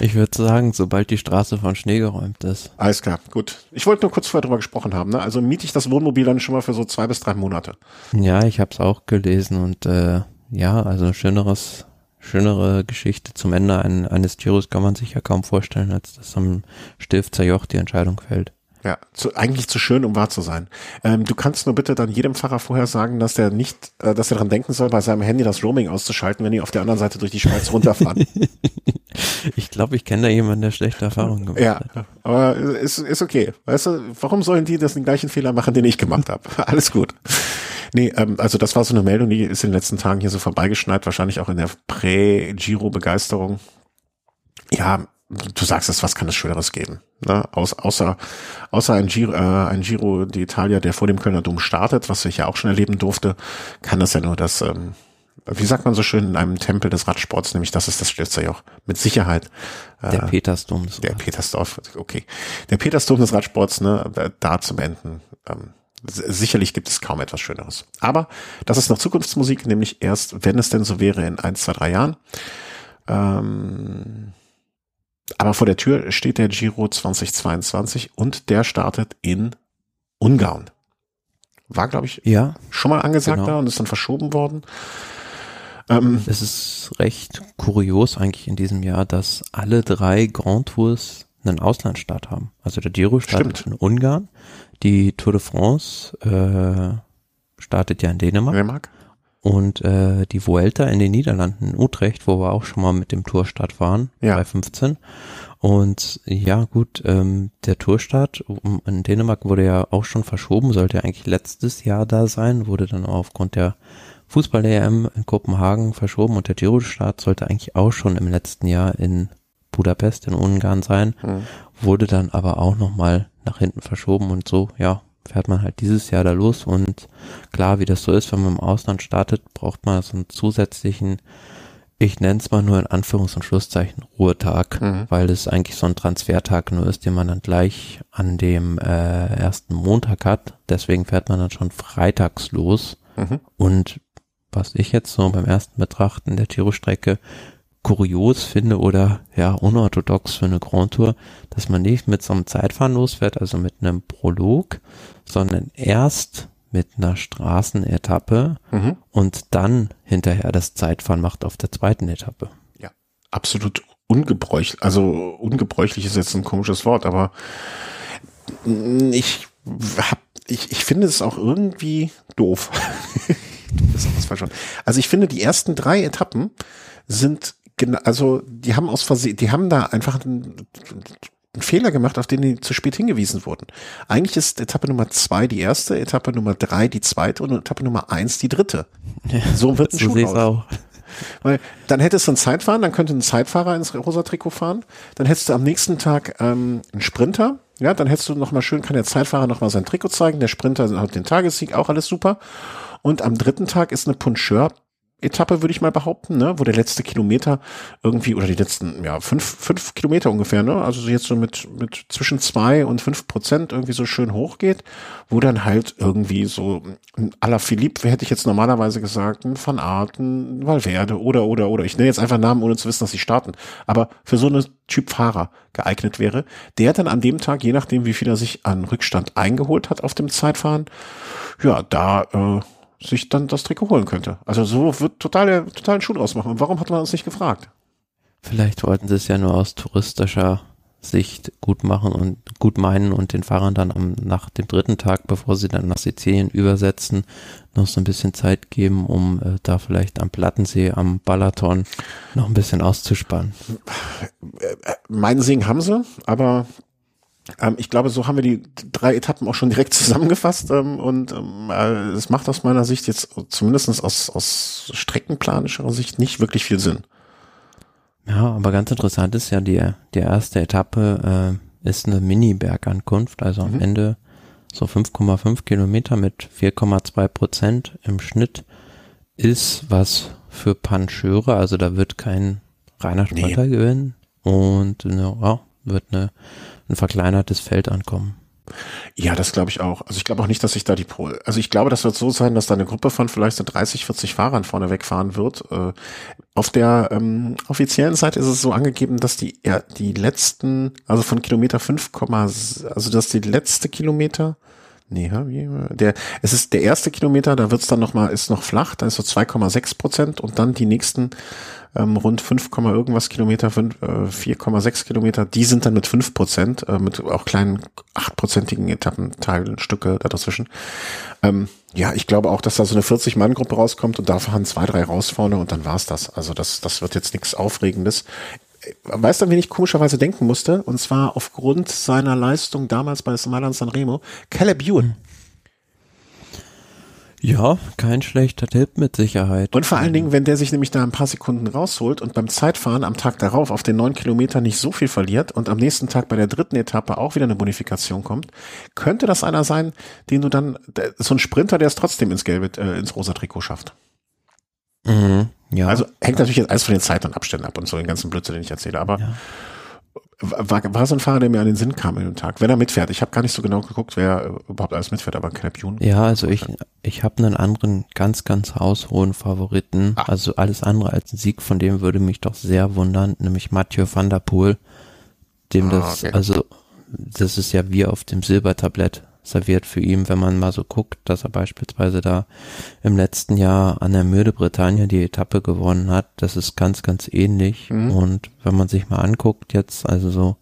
Ich würde sagen, sobald die Straße von Schnee geräumt ist. Alles klar, gut. Ich wollte nur kurz vorher drüber gesprochen haben. Ne? Also miete ich das Wohnmobil dann schon mal für so zwei bis drei Monate. Ja, ich habe es auch gelesen und äh, ja, also schöneres, schönere Geschichte zum Ende eines Giros kann man sich ja kaum vorstellen, als dass am Stift Joch die Entscheidung fällt. Ja, zu, eigentlich zu schön, um wahr zu sein. Ähm, du kannst nur bitte dann jedem Fahrer vorher sagen, dass der nicht, äh, dass er daran denken soll, bei seinem Handy das Roaming auszuschalten, wenn die auf der anderen Seite durch die Schweiz runterfahren. ich glaube, ich kenne da jemanden, der schlechte Erfahrungen gemacht ja, hat. Ja, aber ist, ist okay. Weißt du, warum sollen die das den gleichen Fehler machen, den ich gemacht habe? Alles gut. Nee, ähm, also das war so eine Meldung, die ist in den letzten Tagen hier so vorbeigeschneit, wahrscheinlich auch in der Prä-Giro-Begeisterung. Ja, du sagst es, was kann es Schöneres geben? Ne? Aus, außer, außer ein Giro, äh, ein Giro d'Italia, der vor dem Kölner Dom startet, was ich ja auch schon erleben durfte, kann das ja nur das, ähm, wie sagt man so schön, in einem Tempel des Radsports, nämlich das ist das Stilfserjoch. Mit Sicherheit. Äh, der Petersdom. Des der Petersdorf, okay. Der Petersdom des Radsports, ne, da zum Enden. Ähm, sicherlich gibt es kaum etwas Schöneres. Aber das ist noch Zukunftsmusik, nämlich erst, wenn es denn so wäre, in ein, zwei, drei Jahren. Ähm, aber vor der Tür steht der Giro 2022 und der startet in Ungarn. War, glaube ich, ja, schon mal angesagt genau. da und ist dann verschoben worden. Ähm, es ist recht kurios eigentlich in diesem Jahr, dass alle drei Grand Tours einen Auslandsstart haben. Also der Giro startet stimmt. in Ungarn, die Tour de France äh, startet ja in Dänemark. Dänemark. Und äh, die Vuelta in den Niederlanden, in Utrecht, wo wir auch schon mal mit dem Tourstart waren, ja. bei 15. Und ja, gut, ähm, der Tourstart in Dänemark wurde ja auch schon verschoben, sollte eigentlich letztes Jahr da sein, wurde dann aufgrund der Fußball-EM in Kopenhagen verschoben und der Giro-Start sollte eigentlich auch schon im letzten Jahr in Budapest in Ungarn sein, mhm. wurde dann aber auch nochmal nach hinten verschoben und so, ja, fährt man halt dieses Jahr da los und klar, wie das so ist, wenn man im Ausland startet, braucht man so einen zusätzlichen, ich nenne es mal nur in Anführungs- und Schlusszeichen Ruhetag, mhm. weil das eigentlich so ein Transfertag nur ist, den man dann gleich an dem äh, ersten Montag hat. Deswegen fährt man dann schon freitags los. Mhm. Und was ich jetzt so beim ersten Betrachten der Tiro-Strecke kurios finde oder ja unorthodox für eine Grand Tour, dass man nicht mit so einem Zeitfahren losfährt, also mit einem Prolog, sondern erst mit einer Straßenetappe mhm. und dann hinterher das Zeitfahren macht auf der zweiten Etappe. Ja, absolut ungebräuchlich. Also ungebräuchlich ist jetzt ein komisches Wort, aber ich hab, ich, ich finde es auch irgendwie doof. Also ich finde, die ersten drei Etappen sind genau, also die haben aus Versehen, die haben da einfach einen, einen Fehler gemacht, auf den die zu spät hingewiesen wurden. Eigentlich ist Etappe Nummer zwei die erste, Etappe Nummer drei die zweite und Etappe Nummer eins die dritte. So wird ein Schuh auch. Weil dann hättest du ein Zeitfahren, dann könnte ein Zeitfahrer ins rosa Trikot fahren, dann hättest du am nächsten Tag ähm, einen Sprinter, ja, dann hättest du noch mal schön, kann der Zeitfahrer noch mal sein Trikot zeigen, der Sprinter hat den Tagessieg, auch alles super. Und am dritten Tag ist eine Puncheur Etappe, würde ich mal behaupten, ne, wo der letzte Kilometer irgendwie, oder die letzten, ja, fünf, fünf Kilometer ungefähr, ne, also jetzt so mit, mit zwischen zwei und fünf Prozent irgendwie so schön hochgeht, wo dann halt irgendwie so ein la Philippe, hätte ich jetzt normalerweise gesagt, ein Van Arten, Valverde oder, oder, oder, ich nenne jetzt einfach Namen, ohne zu wissen, dass sie starten, aber für so eine Typ Fahrer geeignet wäre, der dann an dem Tag, je nachdem, wie viel er sich an Rückstand eingeholt hat auf dem Zeitfahren, ja, da, äh, sich dann das Trikot holen könnte. Also so wird total totalen Schuh draus machen. Und warum hat man uns nicht gefragt? Vielleicht wollten sie es ja nur aus touristischer Sicht gut machen und gut meinen und den Fahrern dann am, nach dem dritten Tag, bevor sie dann nach Sizilien übersetzen, noch so ein bisschen Zeit geben, um äh, da vielleicht am Plattensee, am Balaton noch ein bisschen auszuspannen. Meinen Segen haben sie, aber ähm, ich glaube, so haben wir die drei Etappen auch schon direkt zusammengefasst ähm, und ähm, äh, es macht aus meiner Sicht jetzt zumindest aus, aus streckenplanischer Sicht nicht wirklich viel Sinn. Ja, aber ganz interessant ist ja, die, die erste Etappe äh, ist eine Mini-Bergankunft, also am mhm. Ende so 5,5 Kilometer mit 4,2 Prozent im Schnitt ist was für Pancheure, also da wird kein reiner Sprinter nee. gewinnen und ja, wird eine ein verkleinertes Feld ankommen. Ja, das glaube ich auch. Also ich glaube auch nicht, dass sich da die Pro, also ich glaube, das wird so sein, dass da eine Gruppe von vielleicht so 30, 40 Fahrern vorne wegfahren wird. Äh, auf der ähm, offiziellen Seite ist es so angegeben, dass die ja, die letzten, also von Kilometer 5, also dass die letzte Kilometer Nee, der, es ist der erste Kilometer, da wird's dann nochmal, ist noch flach, da ist so 2,6 Prozent und dann die nächsten ähm, rund 5, irgendwas Kilometer, 5, äh, 4,6 Kilometer, die sind dann mit 5 Prozent, äh, mit auch kleinen 8-prozentigen Etappenteilen, Stücke da dazwischen. Ähm, ja, ich glaube auch, dass da so eine 40-Mann-Gruppe rauskommt und da fahren zwei, drei raus vorne und dann war's das. Also das, das wird jetzt nichts Aufregendes. Weißt du, an wen ich komischerweise denken musste? Und zwar aufgrund seiner Leistung damals bei Mailand Sanremo, Caleb Ewan. Ja, kein schlechter Tipp mit Sicherheit. Und vor allen Dingen, wenn der sich nämlich da ein paar Sekunden rausholt und beim Zeitfahren am Tag darauf auf den neun Kilometer nicht so viel verliert und am nächsten Tag bei der dritten Etappe auch wieder eine Bonifikation kommt, könnte das einer sein, den du dann, so ein Sprinter, der es trotzdem ins gelbe, äh, ins rosa Trikot schafft. Mhm, ja. Also hängt natürlich jetzt alles von den Zeiten und Abständen ab und so den ganzen Blödsinn, den ich erzähle, aber ja war, war so ein Fahrer, der mir an den Sinn kam in dem Tag. Wenn er mitfährt, ich habe gar nicht so genau geguckt, wer überhaupt alles mitfährt, aber Caleb Youn. Ja, also ich, ich habe einen anderen ganz, ganz haushohen Favoriten. Ach. Also alles andere als ein Sieg, von dem würde mich doch sehr wundern, nämlich Mathieu van der Poel, dem ah, das, okay. also das ist ja wie auf dem Silbertablett serviert für ihn, wenn man mal so guckt, dass er beispielsweise da im letzten Jahr an der Mürde Bretagne die Etappe gewonnen hat. Das ist ganz, ganz ähnlich. Mhm. Und wenn man sich mal anguckt jetzt, also so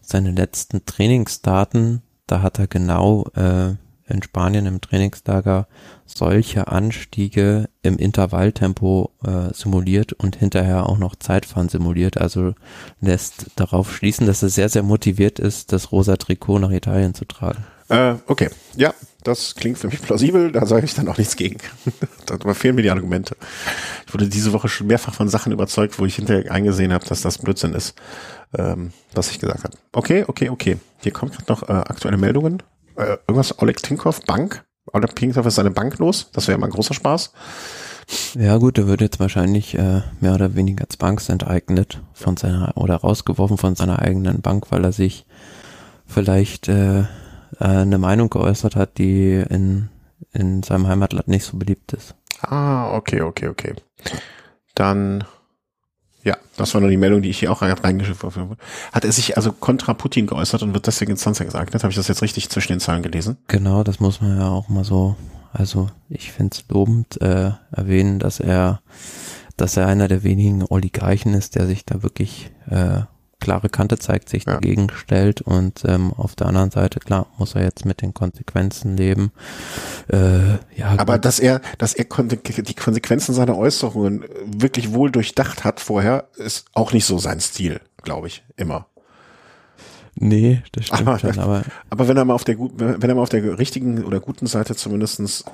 seine letzten Trainingsdaten, da hat er genau äh, in Spanien im Trainingslager solche Anstiege im Intervalltempo äh, simuliert und hinterher auch noch Zeitfahren simuliert. Also lässt darauf schließen, dass er sehr, sehr motiviert ist, das rosa Trikot nach Italien zu tragen. Äh, okay, ja, das klingt für mich plausibel, da sage ich dann auch nichts gegen. da fehlen mir die Argumente. Ich wurde diese Woche schon mehrfach von Sachen überzeugt, wo ich hinterher eingesehen habe, dass das Blödsinn ist, ähm, was ich gesagt habe. Okay, okay, okay. Hier kommt gerade noch äh, aktuelle Meldungen. Äh, irgendwas, Oleg Tinkoff, Bank. Oleg Tinkoff ist seine Bank los. Das wäre mal ein großer Spaß. Ja gut, er wird jetzt wahrscheinlich äh, mehr oder weniger Banks enteignet von seiner oder rausgeworfen von seiner eigenen Bank, weil er sich vielleicht äh, äh, eine Meinung geäußert hat, die in, in seinem Heimatland nicht so beliebt ist. Ah, okay, okay, okay. Dann, ja, das war nur die Meldung, die ich hier auch reingeschrieben habe. Hat er sich also kontra Putin geäußert und wird deswegen ins Landtag geeignet? Habe ich das jetzt richtig zwischen den Zeilen gelesen? Genau, das muss man ja auch mal so, also ich finde es lobend äh, erwähnen, dass er dass er einer der wenigen Oligarchen ist, der sich da wirklich äh, klare Kante zeigt, sich ja. dagegen stellt und ähm, auf der anderen Seite, klar, muss er jetzt mit den Konsequenzen leben. Äh, ja, Aber gut. dass er, dass er die Konsequenzen seiner Äußerungen wirklich wohl durchdacht hat vorher, ist auch nicht so sein Stil, glaube ich, immer. Nee, das stimmt aber, schon, aber, aber wenn er mal auf der wenn er mal auf der richtigen oder guten Seite zumindestens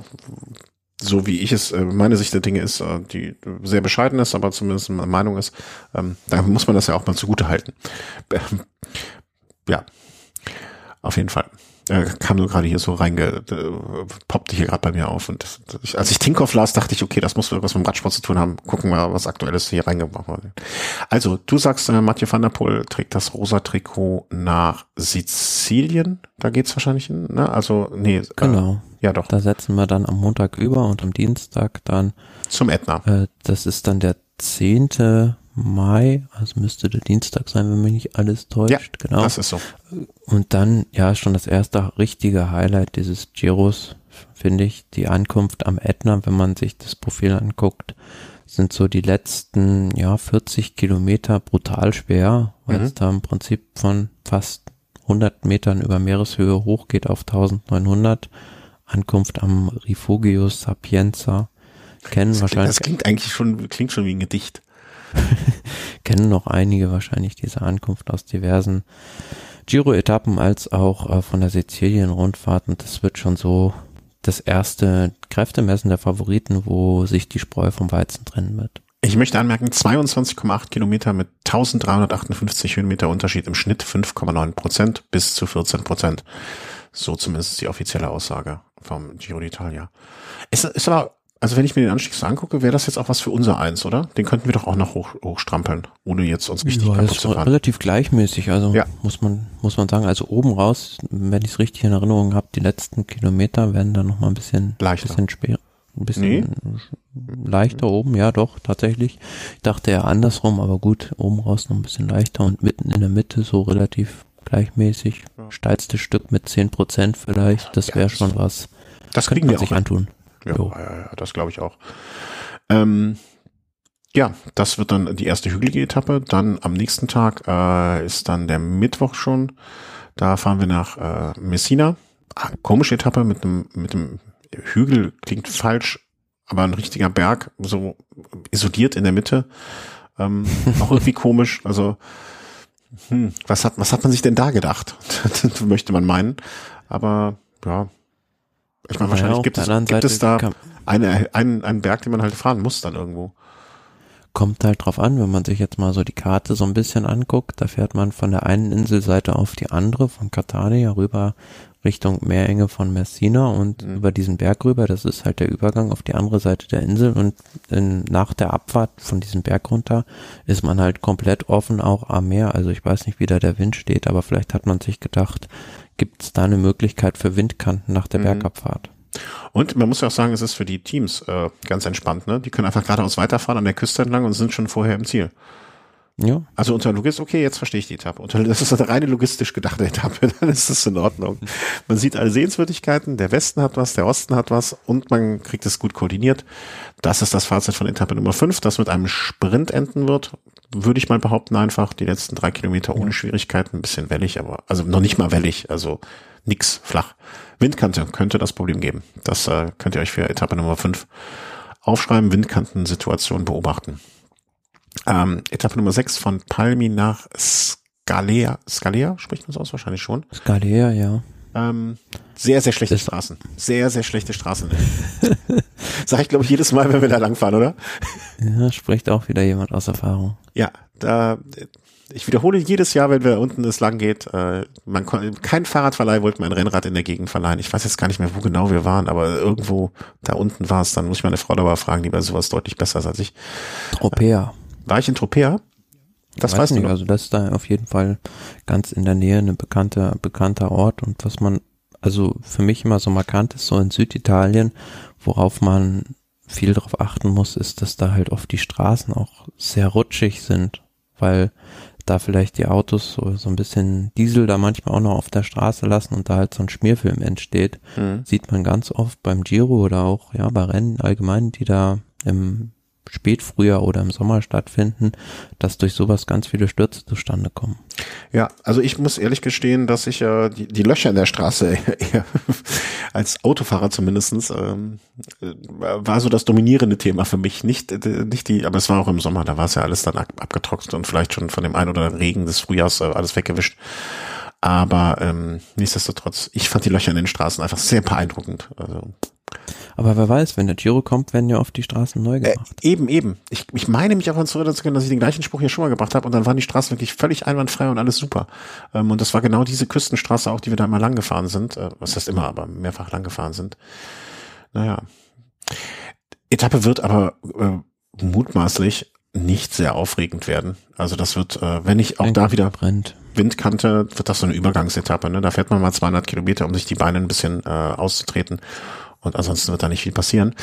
so wie ich es, äh, meine Sicht der Dinge ist, äh, die sehr bescheiden ist, aber zumindest eine Meinung ist, ähm, da muss man das ja auch mal zugute halten. Ähm, ja, auf jeden Fall. Kam nur gerade hier so reinge, poppte hier gerade bei mir auf und als ich Tinkoff las, dachte ich, okay, das muss irgendwas mit dem Radsport zu tun haben. Gucken wir, was aktuelles hier reingebracht wurde. Also, du sagst, äh, Mathieu van der Poel trägt das rosa Trikot nach Sizilien. Da geht's wahrscheinlich hin, ne? Also, nee. Äh, genau. Äh, ja, doch. Da setzen wir dann am Montag über und am Dienstag dann zum Ätna. Äh, das ist dann der zehnte Mai, also müsste der Dienstag sein, wenn mich nicht alles täuscht. Ja, genau. Das ist so. Und dann, ja, schon das erste richtige Highlight dieses Giros, finde ich, die Ankunft am Ätna, wenn man sich das Profil anguckt, sind so die letzten, ja, 40 Kilometer brutal schwer, weil mhm. es da im Prinzip von fast 100 Metern über Meereshöhe hochgeht auf 1900. Ankunft am Rifugio Sapienza. Kennen das wahrscheinlich. das klingt eigentlich schon, klingt schon wie ein Gedicht. kennen noch einige wahrscheinlich diese Ankunft aus diversen Giro-Etappen als auch äh, von der Sizilien-Rundfahrt und das wird schon so das erste Kräftemessen der Favoriten, wo sich die Spreu vom Weizen trennen wird. Ich möchte anmerken, 22,8 Kilometer mit 1358 Höhenmeter Unterschied im Schnitt 5,9 Prozent bis zu 14 Prozent. So zumindest die offizielle Aussage vom Giro d'Italia. Ist, ist aber also wenn ich mir den Anstieg so angucke, wäre das jetzt auch was für unser Eins, oder? Den könnten wir doch auch noch hoch, hochstrampeln, ohne jetzt uns richtig ja, kaputt zu fahren. Relativ gleichmäßig, also ja. muss man muss man sagen. Also oben raus, wenn ich es richtig in Erinnerung habe, die letzten Kilometer werden dann noch mal ein bisschen leichter, bisschen schwer, ein bisschen nee. leichter oben. Ja, doch tatsächlich. Ich dachte ja andersrum, aber gut, oben raus noch ein bisschen leichter und mitten in der Mitte so relativ gleichmäßig. Ja. Steilste Stück mit zehn Prozent vielleicht, das wäre schon was. Das kriegen wir sich antun. Ja, ja, ja, das glaube ich auch. Ähm, ja, das wird dann die erste hügelige Etappe. Dann am nächsten Tag äh, ist dann der Mittwoch schon. Da fahren wir nach äh, Messina. Ah, komische Etappe mit einem mit einem Hügel klingt falsch, aber ein richtiger Berg, so isoliert in der Mitte. Ähm, auch irgendwie komisch. Also hm, was hat was hat man sich denn da gedacht? möchte man meinen. Aber ja, ich meine, wahrscheinlich ja, gibt, es, gibt es da eine, einen, einen Berg, den man halt fahren muss dann irgendwo. Kommt halt drauf an, wenn man sich jetzt mal so die Karte so ein bisschen anguckt, da fährt man von der einen Inselseite auf die andere, von Catania rüber Richtung Meerenge von Messina und mhm. über diesen Berg rüber, das ist halt der Übergang auf die andere Seite der Insel und in, nach der Abfahrt von diesem Berg runter ist man halt komplett offen auch am Meer, also ich weiß nicht, wie da der Wind steht, aber vielleicht hat man sich gedacht, gibt es da eine Möglichkeit für Windkanten nach der mhm. Bergabfahrt. Und man muss ja auch sagen, es ist für die Teams äh, ganz entspannt. Ne? Die können einfach geradeaus weiterfahren an der Küste entlang und sind schon vorher im Ziel. Ja. Also unter Logist, okay, jetzt verstehe ich die Etappe. Unter, das ist eine reine logistisch gedachte Etappe, dann ist das in Ordnung. Man sieht alle Sehenswürdigkeiten, der Westen hat was, der Osten hat was und man kriegt es gut koordiniert. Das ist das Fazit von Etappe Nummer 5, das mit einem Sprint enden wird würde ich mal behaupten, einfach die letzten drei Kilometer ohne Schwierigkeiten, ein bisschen wellig, aber also noch nicht mal wellig, also nix flach. Windkante könnte das Problem geben. Das äh, könnt ihr euch für Etappe Nummer 5 aufschreiben, Windkantensituation beobachten. Ähm, Etappe Nummer 6 von Palmi nach Scalea. Scalea spricht man es aus wahrscheinlich schon. Scalea, ja. Ähm, sehr, sehr schlechte das Straßen. Sehr, sehr schlechte Straßen. Sag ich, glaube ich, jedes Mal, wenn wir da langfahren, oder? Ja, spricht auch wieder jemand aus Erfahrung. Ja, da, ich wiederhole jedes Jahr, wenn wir unten es lang geht, äh, man kein Fahrradverleih wollte mein Rennrad in der Gegend verleihen. Ich weiß jetzt gar nicht mehr, wo genau wir waren, aber irgendwo da unten war es. Dann muss ich meine Frau aber fragen, die bei sowas deutlich besser ist als ich. Tropea. War ich in Tropea? Das weiß, weiß nicht. Also das ist da auf jeden Fall ganz in der Nähe eine bekannte, bekannter Ort und was man also für mich immer so markant ist, so in Süditalien, worauf man viel darauf achten muss, ist, dass da halt oft die Straßen auch sehr rutschig sind, weil da vielleicht die Autos so, so ein bisschen Diesel da manchmal auch noch auf der Straße lassen und da halt so ein Schmierfilm entsteht, mhm. sieht man ganz oft beim Giro oder auch ja bei Rennen allgemein, die da im Spätfrühjahr oder im Sommer stattfinden, dass durch sowas ganz viele Stürze zustande kommen. Ja, also ich muss ehrlich gestehen, dass ich äh, die, die Löcher in der Straße als Autofahrer zumindestens ähm, äh, war so das dominierende Thema für mich. Nicht, äh, nicht die, aber es war auch im Sommer, da war es ja alles dann ab, abgetrocknet und vielleicht schon von dem einen oder anderen Regen des Frühjahrs äh, alles weggewischt. Aber ähm, nichtsdestotrotz, ich fand die Löcher in den Straßen einfach sehr beeindruckend. Also aber wer weiß, wenn der Giro kommt, werden ja oft die Straßen neu äh, gemacht. Äh, eben, eben. Ich, ich meine mich auch an zu erinnern zu können, dass ich den gleichen Spruch hier schon mal gebracht habe und dann waren die Straßen wirklich völlig einwandfrei und alles super. Ähm, und das war genau diese Küstenstraße auch, die wir da immer lang gefahren sind. Äh, was heißt immer, aber mehrfach lang gefahren sind. Naja. Etappe wird aber äh, mutmaßlich nicht sehr aufregend werden. Also das wird, äh, wenn ich auch Ein da wieder brennt. Windkante, wird das so eine Übergangsetappe. Ne? Da fährt man mal 200 Kilometer, um sich die Beine ein bisschen äh, auszutreten. Und ansonsten wird da nicht viel passieren.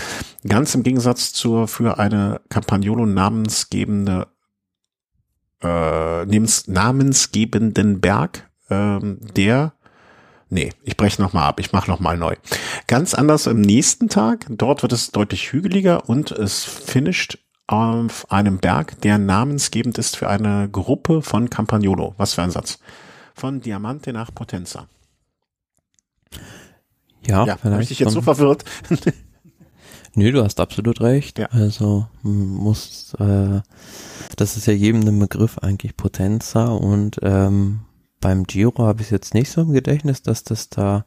Ganz im Gegensatz zur für eine Campagnolo namensgebende äh, namensgebenden Berg, ähm, der Nee, ich breche nochmal ab, ich mache nochmal neu. Ganz anders im nächsten Tag. Dort wird es deutlich hügeliger und es finisht auf einem Berg, der namensgebend ist für eine Gruppe von Campagnolo. Was für ein Satz. Von Diamante nach Potenza. Ja, Ja, habe ich dich jetzt so verwirrt? Nö, du hast absolut recht. Ja. Also muss, äh, das ist ja jedem ein Begriff eigentlich Potenza und ähm, beim Giro habe ich jetzt nicht so im Gedächtnis, dass das da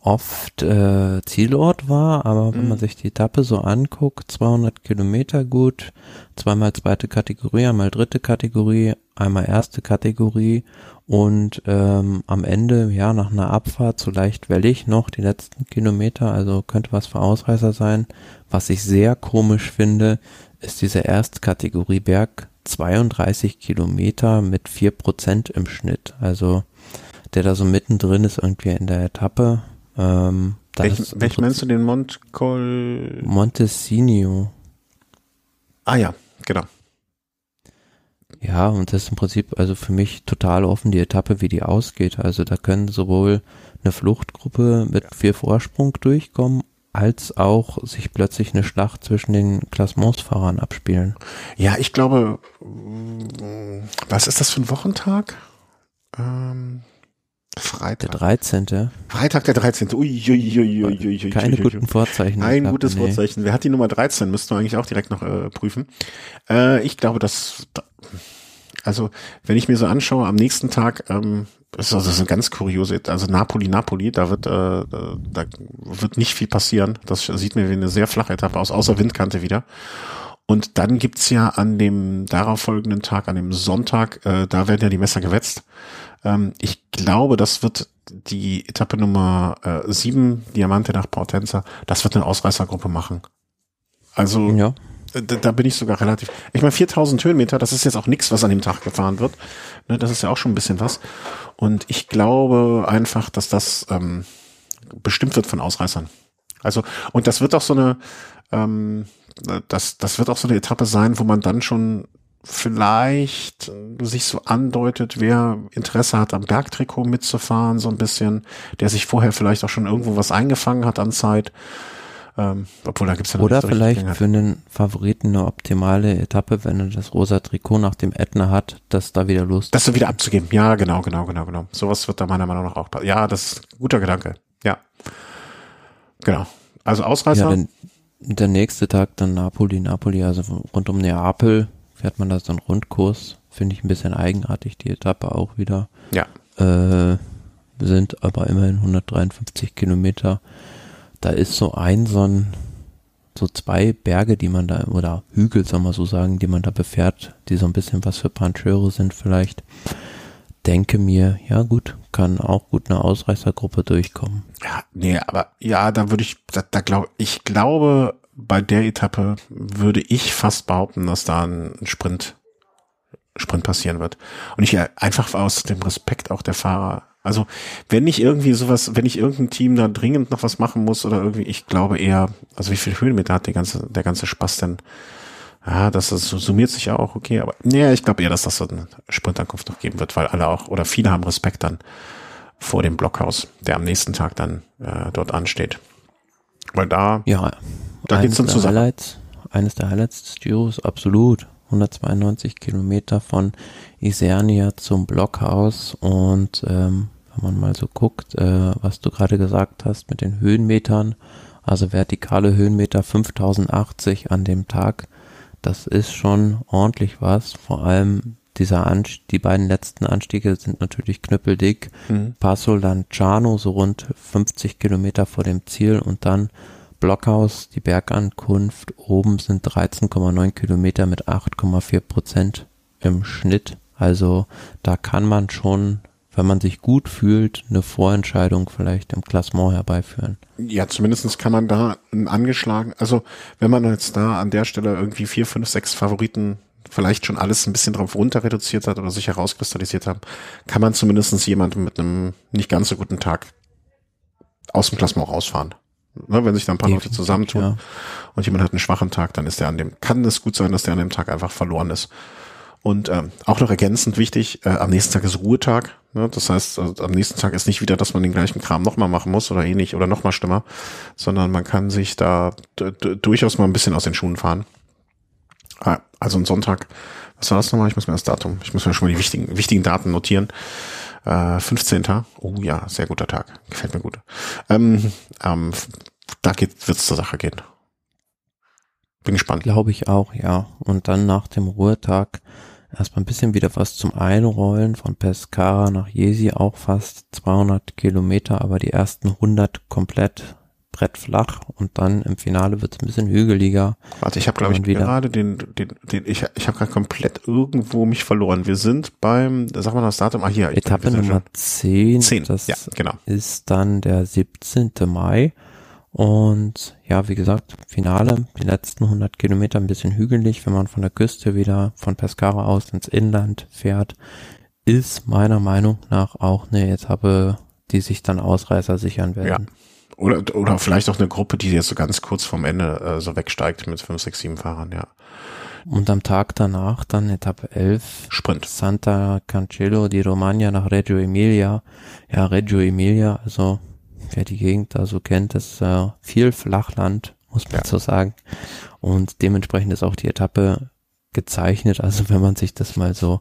oft äh, Zielort war, aber wenn Mhm. man sich die Etappe so anguckt, 200 Kilometer gut, zweimal zweite Kategorie, einmal dritte Kategorie, einmal erste Kategorie und ähm, am Ende, ja, nach einer Abfahrt so leicht wellig noch die letzten Kilometer, also könnte was für Ausreißer sein. Was ich sehr komisch finde, ist dieser Erstkategorie Berg 32 Kilometer mit 4% im Schnitt. Also der da so mittendrin ist irgendwie in der Etappe. Ähm, da im welchen meinst du den Montcol? Montesino. Ah ja, genau. Ja, und das ist im Prinzip also für mich total offen die Etappe, wie die ausgeht. Also da können sowohl eine Fluchtgruppe mit viel Vorsprung durchkommen, als auch sich plötzlich eine Schlacht zwischen den Klassementsfahrern abspielen. Ja, ich glaube, was ist das für ein Wochentag? Ähm, Der Freitag. 13. Freitag der 13. Ui, ui, ui, ui, ui, ui, Keine guten Vorzeichen. Ein gehabt, gutes nee. Vorzeichen. Wer hat die Nummer 13? Müssten wir eigentlich auch direkt noch äh, prüfen. Äh, ich glaube, dass, also wenn ich mir so anschaue, am nächsten Tag, ähm, das ist, also, das ist eine ganz kuriose, also Napoli, Napoli, da wird, äh, da wird nicht viel passieren. Das sieht mir wie eine sehr flache Etappe aus, außer Windkante wieder. Und dann gibt's ja an dem darauffolgenden Tag, an dem Sonntag, äh, da werden ja die Messer gewetzt. Ähm, ich glaube, das wird die Etappe Nummer äh, sieben, Diamante nach Portenza, das wird eine Ausreißergruppe machen. Also Ja, äh, da, da bin ich sogar relativ. Ich meine, 4000 Höhenmeter, das ist jetzt auch nichts, was an dem Tag gefahren wird. Ne, das ist ja auch schon ein bisschen was. Und ich glaube einfach, dass das ähm, bestimmt wird von Ausreißern. Also, und das wird auch so eine, ähm, das, das wird auch so eine Etappe sein, wo man dann schon vielleicht äh, sich so andeutet, wer Interesse hat, am Bergtrikot mitzufahren, so ein bisschen, der sich vorher vielleicht auch schon irgendwo was eingefangen hat an Zeit. Ähm, obwohl da gibt's ja oder vielleicht für einen Favoriten eine optimale Etappe, wenn er das rosa Trikot nach dem Ätna hat, dass da wieder los Das so wieder abzugeben. Ja, genau, genau, genau, genau. Sowas wird da meiner Meinung nach auch passen. Ja, das ist ein guter Gedanke. Ja. Genau. Also Ausreißer. Ja, der nächste Tag dann Napoli, Napoli, also rund um Neapel fährt man da so einen Rundkurs. Finde ich ein bisschen eigenartig, die Etappe auch wieder. ja. Äh, sind aber immerhin 153 Kilometer. Da ist so ein, so ein, so zwei Berge, die man da, oder Hügel, soll man so sagen, die man da befährt, die so ein bisschen was für Pancheure sind vielleicht. Denke mir, ja gut, kann auch gut eine Ausreißergruppe durchkommen. Ja, nee, aber ja, da würde ich, da, da glaube ich glaube, bei der Etappe würde ich fast behaupten, dass da ein Sprint, Sprint passieren wird. Und ich äh, einfach aus dem Respekt auch der Fahrer. Also, wenn ich irgendwie sowas, wenn ich irgendein Team da dringend noch was machen muss oder irgendwie, ich glaube eher, also wie viel Höhenmeter hat der ganze, der ganze Spaß denn? Ja, das, das summiert sich ja auch, okay, aber nee, ich glaube eher, dass das so eine Sprintankunft noch geben wird, weil alle auch, oder viele haben Respekt dann vor dem Blockhaus, der am nächsten Tag dann äh, dort ansteht. Weil da, Ja, Da geht's dann Sache. Highlights, eines der Highlights des Giros, absolut. 192 Kilometer von Isernia zum Blockhaus und ähm, wenn man mal so guckt, äh, was du gerade gesagt hast mit den Höhenmetern, also vertikale Höhenmeter 5080 an dem Tag, das ist schon ordentlich was. Vor allem dieser Anstieg, die beiden letzten Anstiege sind natürlich knüppeldick. Mhm. Passo Lanciano so rund 50 Kilometer vor dem Ziel und dann Blockhaus, die Bergankunft. Oben sind 13,9 Kilometer mit 8,4 Prozent im Schnitt. Also da kann man schon, wenn man sich gut fühlt, eine Vorentscheidung vielleicht im Klassement herbeiführen. ja, zumindestens kann man da einen angeschlagen, also wenn man jetzt da an der Stelle irgendwie vier, fünf, sechs Favoriten vielleicht schon alles ein bisschen drauf runter reduziert hat oder sich herauskristallisiert haben, kann man zumindestens jemanden mit einem nicht ganz so guten Tag aus dem Klassement rausfahren. Ne, wenn sich da ein paar Leute zusammentun ja. und jemand hat einen schwachen Tag, dann ist der an dem, kann es gut sein, dass der an dem Tag einfach verloren ist. Und ähm, auch noch ergänzend wichtig, äh, am nächsten Tag ist Ruhetag. Ne? Das heißt, also, am nächsten Tag ist nicht wieder, dass man den gleichen Kram nochmal machen muss oder ähnlich oder nochmal schlimmer, sondern man kann sich da durchaus mal ein bisschen aus den Schuhen fahren. Ah, also ein Sonntag, was war das nochmal? Ich muss mir das Datum, ich muss mir schon mal die wichtigen, wichtigen Daten notieren. Äh, 15. Oh ja, sehr guter Tag. Gefällt mir gut. Ähm, ähm, da geht, wird's zur Sache gehen. Bin gespannt. Glaube ich auch, ja. Und dann nach dem Ruhetag erstmal ein bisschen wieder was zum Einrollen von Pescara nach Jesi, auch fast 200 Kilometer, aber die ersten 100 komplett brettflach und dann im Finale wird es ein bisschen hügeliger. Warte, ich habe glaube ich gerade den, den, den, ich, ich habe gerade komplett irgendwo mich verloren. Wir sind beim, sag mal das Datum, ah hier. Etappe Nummer 10, 10, das ja, genau. ist dann der 17. Mai und ja, wie gesagt, Finale, die letzten 100 Kilometer ein bisschen hügelig, wenn man von der Küste wieder von Pescara aus ins Inland fährt, ist meiner Meinung nach auch eine Etappe, die sich dann Ausreißer sichern werden. Ja. Oder, oder vielleicht auch eine Gruppe, die jetzt so ganz kurz vorm Ende äh, so wegsteigt mit 5, 6, 7 Fahrern, ja. Und am Tag danach dann Etappe 11. Sprint. Santa Cancello di Romagna nach Reggio Emilia. Ja, Reggio Emilia, also wer die Gegend da so kennt, ist äh, viel Flachland, muss man ja. so sagen. Und dementsprechend ist auch die Etappe gezeichnet. Also wenn man sich das mal so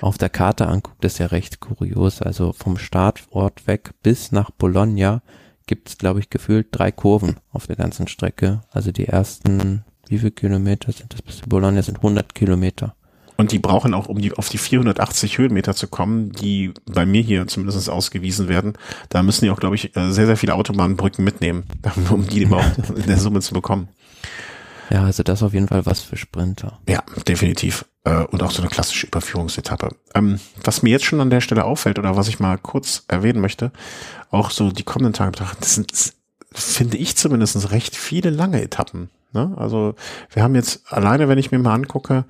auf der Karte anguckt, ist ja recht kurios. Also vom Startort weg bis nach Bologna gibt es, glaube ich, gefühlt drei Kurven auf der ganzen Strecke. Also die ersten, wie viele Kilometer sind das bis zu Bologna? Sind 100 Kilometer. Und die brauchen auch, um die, auf die 480 Höhenmeter zu kommen, die bei mir hier zumindest ausgewiesen werden, da müssen die auch, glaube ich, äh, sehr, sehr viele Autobahnbrücken mitnehmen, um die überhaupt in der Summe zu bekommen. Ja, also das auf jeden Fall was für Sprinter. Ja, definitiv. Äh, und auch so eine klassische Überführungsetappe. Ähm, was mir jetzt schon an der Stelle auffällt oder was ich mal kurz erwähnen möchte, auch so die kommenden Tage betrachten, das sind, finde ich zumindest, recht viele lange Etappen. Ne? Also wir haben jetzt alleine, wenn ich mir mal angucke,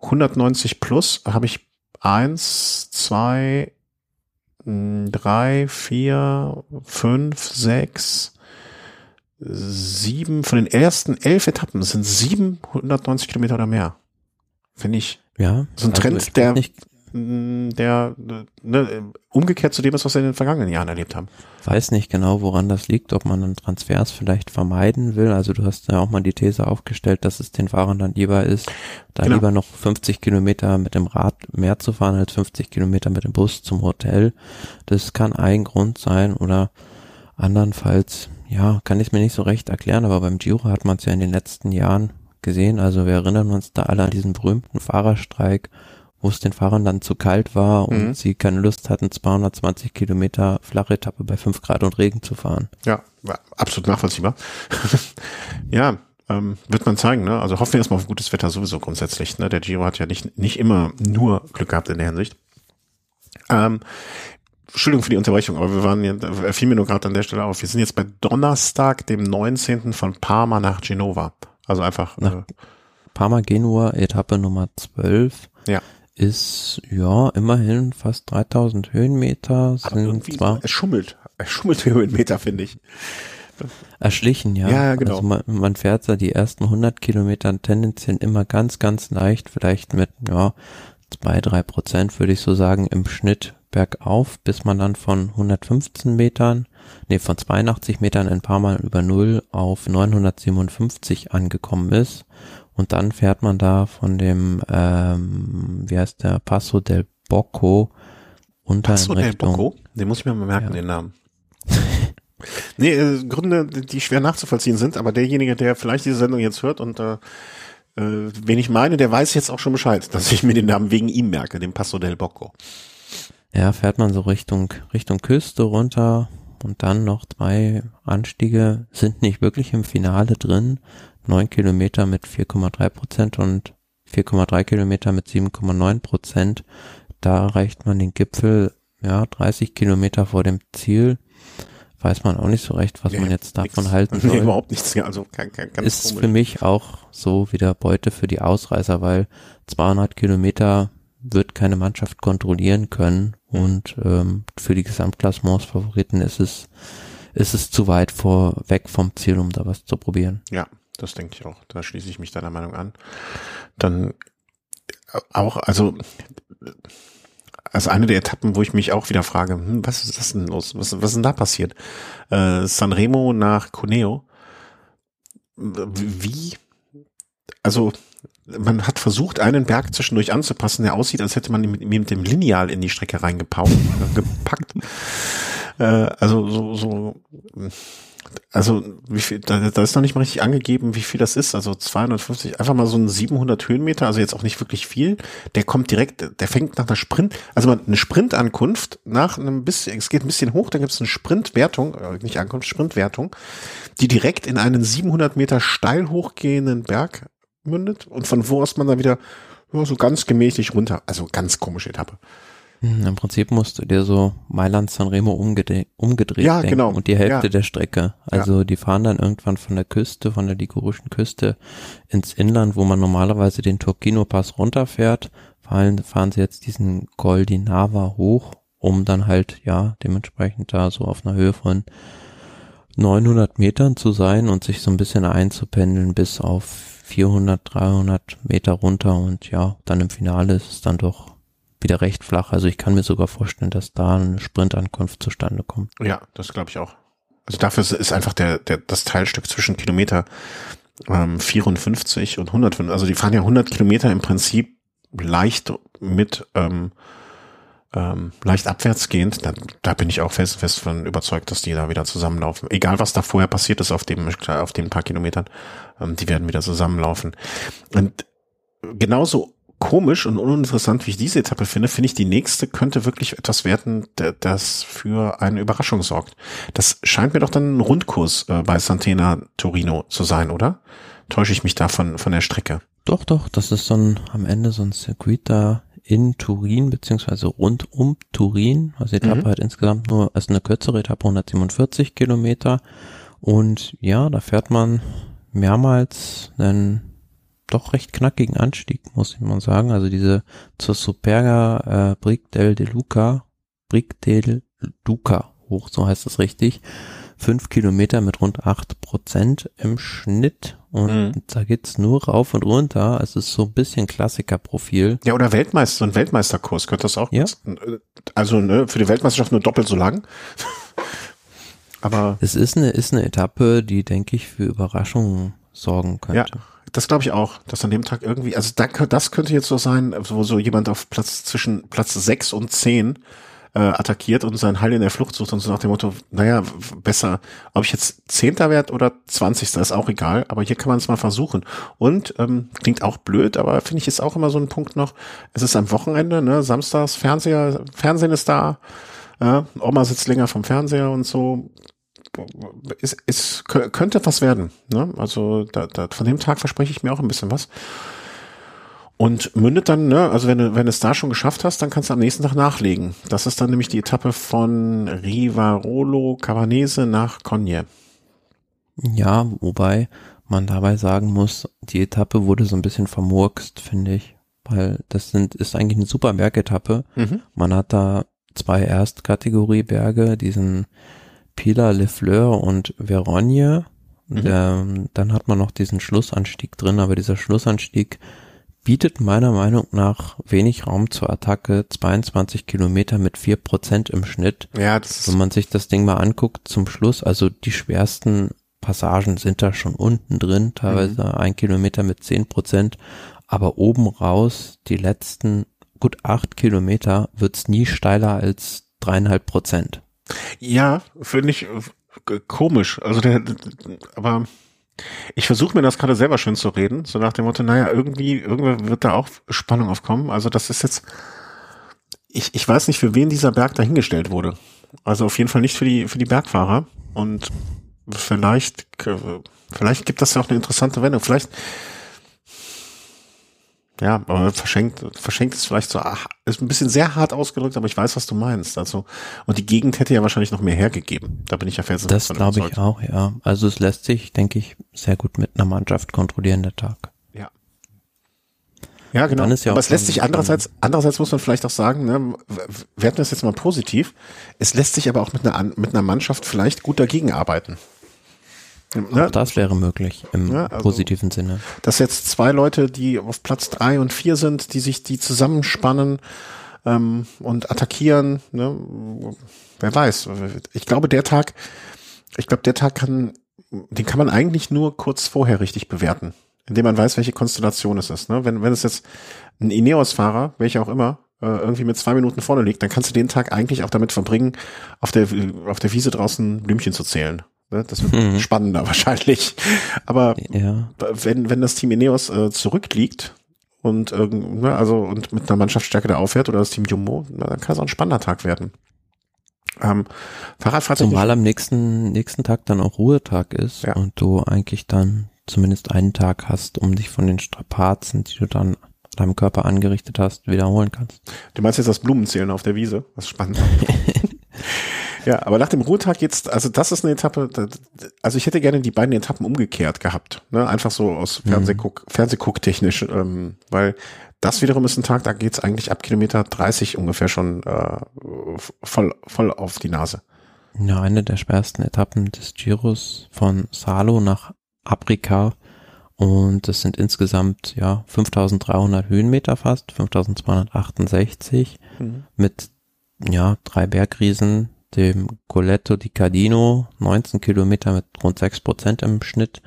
190 plus habe ich eins, zwei, drei, vier, fünf, sechs, sieben, von den ersten elf Etappen sind 790 Kilometer oder mehr. Finde ich. Ja. So ein also Trend, der, nicht, der ne, umgekehrt zu dem ist, was wir in den vergangenen Jahren erlebt haben. Weiß nicht genau, woran das liegt, ob man dann Transfers vielleicht vermeiden will. Also du hast ja auch mal die These aufgestellt, dass es den Fahrern dann lieber ist, da genau. lieber noch 50 Kilometer mit dem Rad mehr zu fahren als 50 Kilometer mit dem Bus zum Hotel. Das kann ein Grund sein oder andernfalls, ja, kann ich mir nicht so recht erklären, aber beim Giro hat man es ja in den letzten Jahren gesehen. Also wir erinnern uns da alle an diesen berühmten Fahrerstreik wo es den Fahrern dann zu kalt war und mhm. sie keine Lust hatten, 220 Kilometer flache Etappe bei 5 Grad und Regen zu fahren. Ja, absolut nachvollziehbar. ja, ähm, wird man zeigen, ne? Also hoffen wir erstmal auf gutes Wetter sowieso grundsätzlich. Ne? Der Giro hat ja nicht, nicht immer nur Glück gehabt in der Hinsicht. Ähm, Entschuldigung für die Unterbrechung, aber wir waren ja, fiel mir nur gerade an der Stelle auf. Wir sind jetzt bei Donnerstag, dem 19. von Parma nach Genova. Also einfach. Nach äh, Parma Genua, Etappe Nummer 12. Ja ist ja immerhin fast 3000 Höhenmeter. Sind zwar es schummelt, es schummelt Höhenmeter, finde ich. Erschlichen, ja. Ja, genau. Also man, man fährt da die ersten 100 Kilometer tendenziell immer ganz, ganz leicht, vielleicht mit, ja, zwei, drei Prozent würde ich so sagen, im Schnitt bergauf, bis man dann von 115 Metern, nee, von 82 Metern ein paar Mal über Null auf 957 angekommen ist. Und dann fährt man da von dem, ähm, wie heißt der, Passo del Bocco unter Passo in Richtung, del Bocco? Den muss ich mir mal merken, ja. den Namen. nee, äh, Gründe, die schwer nachzuvollziehen sind, aber derjenige, der vielleicht diese Sendung jetzt hört und äh, äh, wen ich meine, der weiß jetzt auch schon Bescheid, dass ich mir den Namen wegen ihm merke, dem Passo del Bocco. Ja, fährt man so Richtung, Richtung Küste runter und dann noch zwei Anstiege sind nicht wirklich im Finale drin, 9 Kilometer mit 4,3 Prozent und 4,3 Kilometer mit 7,9 Prozent. Da erreicht man den Gipfel, ja, 30 Kilometer vor dem Ziel. Weiß man auch nicht so recht, was nee, man jetzt davon nix, halten soll. Nee, überhaupt nichts. Also kein, kein, ganz Ist komisch. für mich auch so wieder Beute für die Ausreißer, weil 200 Kilometer wird keine Mannschaft kontrollieren können und ähm, für die Gesamtklassements-Favoriten ist es ist es zu weit vor weg vom Ziel, um da was zu probieren. Ja, das denke ich auch. Da schließe ich mich deiner Meinung an. Dann auch, also also eine der Etappen, wo ich mich auch wieder frage, hm, was ist das denn los? Was, was ist denn da passiert? Äh, Sanremo nach Cuneo. Wie? Also man hat versucht, einen Berg zwischendurch anzupassen, der aussieht, als hätte man ihn mit, mit dem Lineal in die Strecke reingepackt. gepackt. Äh, also so, so also wie viel, da, da ist noch nicht mal richtig angegeben, wie viel das ist. Also 250, einfach mal so ein 700 Höhenmeter, also jetzt auch nicht wirklich viel. Der kommt direkt, der fängt nach einer Sprint, also eine Sprintankunft nach einem bisschen, es geht ein bisschen hoch, dann gibt es eine Sprintwertung, äh, nicht Ankunft, Sprintwertung, die direkt in einen 700 Meter steil hochgehenden Berg mündet und von wo aus man dann wieder ja, so ganz gemächlich runter, also ganz komische Etappe. Hm, Im Prinzip musst du dir so Mailand Sanremo umgedreht, umgedreht Ja, denken genau. und die Hälfte Ja. der Strecke. Also die fahren dann irgendwann von der Küste, von der ligurischen Küste ins Inland, wo man normalerweise den Turkino Pass runterfährt, fahren, fahren sie jetzt diesen Col di Nava hoch, um dann halt, ja, dementsprechend da so auf einer Höhe von 900 Metern zu sein und sich so ein bisschen einzupendeln bis auf 400, 300 Meter runter und ja, dann im Finale ist es dann doch wieder recht flach. Also ich kann mir sogar vorstellen, dass da eine Sprintankunft zustande kommt. Ja, das glaube ich auch. Also dafür ist- einfach der, der, das Teilstück zwischen Kilometer ähm, 54 und 105. Also die fahren ja 100 Kilometer im Prinzip leicht mit ähm, ähm, leicht abwärtsgehend. Da, da bin ich auch fest, fest von überzeugt, dass die da wieder zusammenlaufen. Egal was da vorher passiert ist auf dem auf den paar Kilometern, ähm, die werden wieder zusammenlaufen. Und genauso komisch und uninteressant, wie ich diese Etappe finde, finde ich die nächste könnte wirklich etwas werden, das für eine Überraschung sorgt. Das scheint mir doch dann ein Rundkurs äh, bei Santena Torino zu sein, oder? Täusche ich mich da von, von der Strecke? Doch, doch, das ist dann am Ende so ein Circuit da in Turin, beziehungsweise rund um Turin. Also die Etappe Mhm. hat insgesamt nur, also eine kürzere Etappe, 147 Kilometer. Und ja, da fährt man mehrmals einen doch recht knackigen Anstieg, muss ich mal sagen. Also diese zur Superga äh, Bric del de Luca, Bric del Duca hoch, so heißt es richtig. Fünf Kilometer mit rund acht Prozent im Schnitt und Mhm. da geht's nur rauf und runter. Es ist so ein bisschen Klassikerprofil. Ja, oder Weltmeister, so ein Weltmeisterkurs könnte das auch. Ja. Also ne, für die Weltmeisterschaft nur doppelt so lang. Aber Es ist eine, ist eine Etappe, die, denke ich, für Überraschungen sorgen ja, könnte. das glaube ich auch, dass an dem Tag irgendwie, also da, das könnte jetzt so sein, wo so jemand auf Platz zwischen Platz sechs und zehn äh, attackiert und sein Heil in der Flucht sucht und so nach dem Motto, naja, besser, ob ich jetzt Zehnter werde oder Zwanzigster, ist auch egal, aber hier kann man es mal versuchen. Und ähm, klingt auch blöd, aber finde ich ist auch immer so ein Punkt noch, es ist am Wochenende, ne, samstags, Fernseher, Fernsehen ist da, ja, Oma sitzt länger vom Fernseher und so. Es, es kö- könnte was werden. Ne? Also da, da, von dem Tag verspreche ich mir auch ein bisschen was. Und mündet dann, ne, also wenn du, wenn du es da schon geschafft hast, dann kannst du am nächsten Tag nachlegen. Das ist dann nämlich die Etappe von Rivarolo Cavanese nach Cogne. Ja, wobei man dabei sagen muss, die Etappe wurde so ein bisschen vermurkst, finde ich. Weil das sind, ist eigentlich eine super Bergetappe. Mhm. Man hat da zwei Erstkategorieberge, diesen Pilar Le Fleur und Verogne. Mhm. Ähm, dann hat man noch diesen Schlussanstieg drin, aber dieser Schlussanstieg bietet meiner Meinung nach wenig Raum zur Attacke. 22 Kilometer mit 4% im Schnitt. Ja, das Wenn man sich das Ding mal anguckt zum Schluss, also die schwersten Passagen sind da schon unten drin, teilweise ein Kilometer mit 10%, aber oben raus, die letzten gut acht Kilometer, wird's nie steiler als dreieinhalb Prozent. ja, finde ich äh, komisch. Also der, aber ich versuche mir das gerade selber schön zu reden, so nach dem Motto, naja, irgendwie, irgendwie wird da auch Spannung aufkommen. Also das ist jetzt, ich, ich weiß nicht, für wen dieser Berg dahingestellt wurde. Also auf jeden Fall nicht für die, für die Bergfahrer. Und vielleicht, vielleicht gibt das ja auch eine interessante Wendung. Vielleicht, ja, aber verschenkt, verschenkt ist vielleicht so, ach, ist ein bisschen sehr hart ausgedrückt, aber ich weiß, was du meinst. Also, und die Gegend hätte ja wahrscheinlich noch mehr hergegeben. Da bin ich ja felsenfest Das glaube ich auch, ja. Also es lässt sich, denke ich, sehr gut mit einer Mannschaft kontrollieren, der Tag. Ja. Ja, genau. Dann ist ja Aber es lässt sich andererseits, andererseits muss man vielleicht auch sagen, ne, wir hatten das jetzt mal positiv. Es lässt sich aber auch mit einer, mit einer Mannschaft vielleicht gut dagegen arbeiten. Ne, Auch das wäre möglich im Ja, also- positiven Sinne. dass jetzt zwei Leute, die auf Platz drei und vier sind, die sich die zusammenspannen ähm, und attackieren, ne, wer weiß. Ich glaube, der Tag, ich glaube, der Tag kann, den kann man eigentlich nur kurz vorher richtig bewerten. indem man weiß, welche Konstellation es ist. Ne? Wenn, wenn es jetzt ein Ineos-Fahrer, welcher auch immer, äh, irgendwie mit zwei Minuten vorne liegt, dann kannst du den Tag eigentlich auch damit verbringen, auf der, auf der Wiese draußen Blümchen zu zählen. Ne? Das wird mhm. spannender wahrscheinlich. Aber ja. wenn, wenn das Team Ineos äh, zurückliegt und irgend, ne, also und mit einer Mannschaftsstärke da aufhört oder das Team Jumbo, na, dann kann es auch ein spannender Tag werden. Ähm, Fahrradfahrt Zumal am nächsten, nächsten Tag dann auch Ruhetag ist ja. und du eigentlich dann zumindest einen Tag hast, um dich von den Strapazen, die du dann deinem Körper angerichtet hast, wiederholen kannst. Du meinst jetzt das Blumenzählen auf der Wiese, was spannend Ja, aber nach dem Ruhetag jetzt, also das ist eine Etappe, also ich hätte gerne die beiden Etappen umgekehrt gehabt, ne? einfach so aus mhm. Fernsehguck, mhm. Fernsehgucktechnisch, ähm, weil das wiederum ist ein Tag, da geht's eigentlich ab Kilometer 30 ungefähr schon äh, voll, voll auf die Nase. Ja, eine der schwersten Etappen des Giros von Salo nach Aprica und das sind insgesamt ja 5300 Höhenmeter fast, 5268 mhm. mit ja drei Bergriesen, dem Coletto di Cardino, 19 Kilometer mit rund 6 Prozent im Schnitt,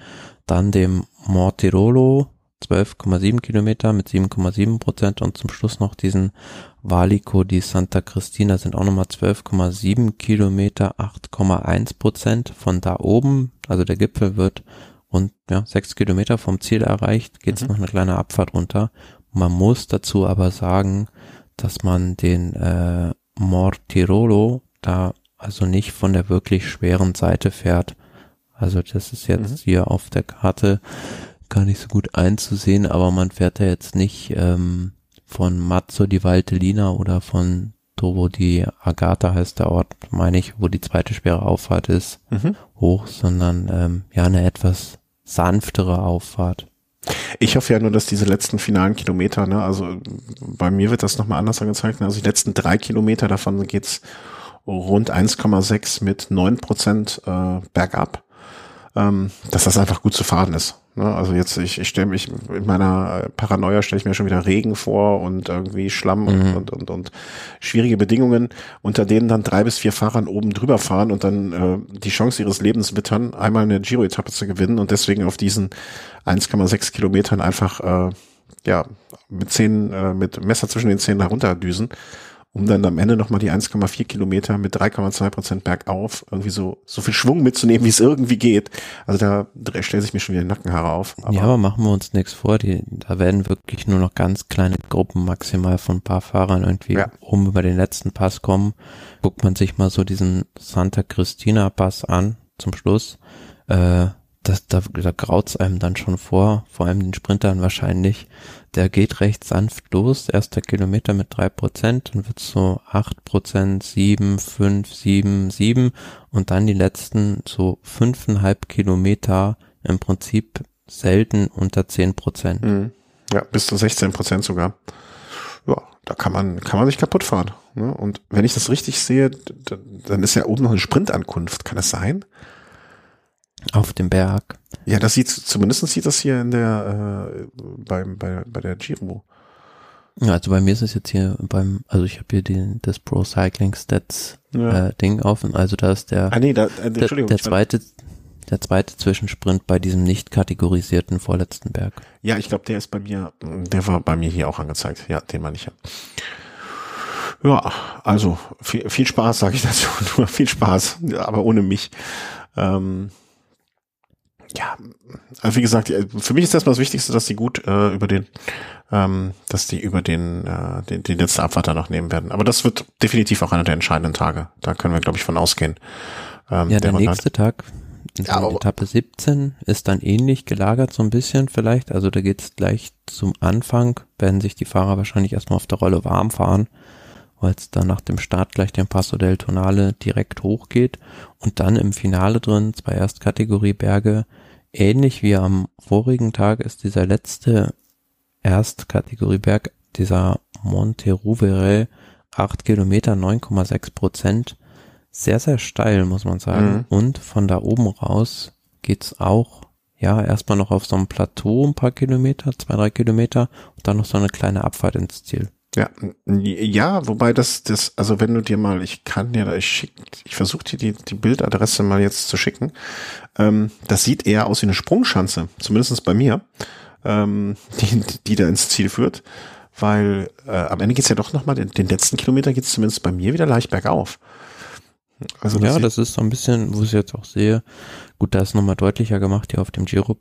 dann dem Mortirolo, 12,7 Kilometer mit 7,7 Prozent und zum Schluss noch diesen Valico di Santa Cristina sind auch nochmal 12,7 Kilometer, 8,1 Prozent von da oben, also der Gipfel wird und ja, sechs Kilometer vom Ziel erreicht, geht's mhm. noch eine kleine Abfahrt runter. Man muss dazu aber sagen, dass man den äh, Mortirolo da also nicht von der wirklich schweren Seite fährt. Also das ist jetzt mhm. hier auf der Karte gar nicht so gut einzusehen, aber man fährt da jetzt nicht ähm, von Mazzo di Valtellina oder von Tovo di Agata heißt der Ort, meine ich, wo die zweite schwere Auffahrt ist, mhm. hoch, sondern ähm, ja eine etwas sanftere Auffahrt. Ich hoffe ja nur, dass diese letzten finalen Kilometer, ne, also bei mir wird das nochmal anders angezeigt, ne, also die letzten drei Kilometer davon geht's rund 1,6 mit 9 Prozent äh, bergab, ähm, dass das einfach gut zu fahren ist. Ne? Also jetzt, ich, ich stelle mich, in meiner Paranoia stelle ich mir schon wieder Regen vor und irgendwie Schlamm mhm. und, und, und, schwierige Bedingungen, unter denen dann drei bis vier Fahrern oben drüber fahren und dann äh, die Chance ihres Lebens wittern, einmal eine Giro-Etappe zu gewinnen und deswegen auf diesen 1,6 Kilometern einfach äh, ja mit zehn, äh, mit Messer zwischen den Zähnen herunterdüsen um dann am Ende nochmal die 1,4 Kilometer mit 3,2 Prozent bergauf irgendwie so, so viel Schwung mitzunehmen, wie es irgendwie geht. Also da, stellt sich mir schon wieder Nackenhaare auf. Aber ja, aber machen wir uns nichts vor. Die, da werden wirklich nur noch ganz kleine Gruppen maximal von ein paar Fahrern irgendwie ja. oben über den letzten Pass kommen. Guckt man sich mal so diesen Santa Cristina Pass an zum Schluss. Äh, das, da, da graut's einem dann schon vor, vor allem den Sprintern wahrscheinlich. Der geht recht sanft los, erster Kilometer mit drei Prozent, dann wird's so acht Prozent, sieben, fünf, sieben, sieben und dann die letzten so fünfeinhalb Kilometer im Prinzip selten unter zehn Prozent. Mhm. Ja, bis zu 16 Prozent sogar. Ja, da kann man, kann man sich kaputt fahren. Ne? Und wenn ich das richtig sehe, dann ist ja oben noch eine Sprintankunft. Kann das sein? Auf dem Berg. Ja, das sieht, zumindest sieht das hier in der, äh, beim, bei, bei der Giro. Ja, also bei mir ist es jetzt hier beim, also ich habe hier den, das Pro Cycling Stats ja. äh, Ding offen, also da ist der, ah, nee, da, äh, der, der zweite, der zweite Zwischensprint bei diesem nicht kategorisierten vorletzten Berg. Ja, ich glaube, der ist bei mir, der war bei mir hier auch angezeigt. Ja, den meine ich ja. Ja, also viel, viel Spaß, sage ich dazu. Nur viel Spaß, aber ohne mich. Ähm, ja, also wie gesagt, für mich ist das mal das Wichtigste, dass die gut äh, über den, ähm, dass die über den, äh, den, den letzten Abfahrt noch nehmen werden. Aber das wird definitiv auch einer der entscheidenden Tage. Da können wir, glaube ich, von ausgehen. Ähm, ja, der, der nächste halt, Tag, ja, Etappe 17, ist dann ähnlich gelagert so ein bisschen vielleicht. Also da geht's gleich zum Anfang, werden sich die Fahrer wahrscheinlich erstmal auf der Rolle warm fahren weil es dann nach dem Start gleich den Passo del Tonale direkt hochgeht und dann im Finale drin zwei Erstkategorie Berge ähnlich wie am vorigen Tag ist dieser letzte Erstkategorieberg, dieser Monte Rouveret, 8 Kilometer, 9,6 Prozent, sehr, sehr steil, muss man sagen. Mhm. Und von da oben raus geht's auch, ja, erstmal noch auf so einem Plateau ein paar Kilometer, zwei, drei Kilometer und dann noch so eine kleine Abfahrt ins Ziel. Ja, ja, wobei das, das, also wenn du dir mal, ich kann dir da, ich schick, ich versuche dir die, die Bildadresse mal jetzt zu schicken. Ähm, das sieht eher aus wie eine Sprungschanze, zumindestens bei mir. ähm, die, die da ins Ziel führt, weil äh, am Ende geht's ja doch nochmal, den, den letzten Kilometer geht's zumindest bei mir wieder leicht bergauf. Also ja, das ist so ein bisschen, wo ich jetzt auch sehe, gut, da ist nochmal deutlicher gemacht hier auf dem Giro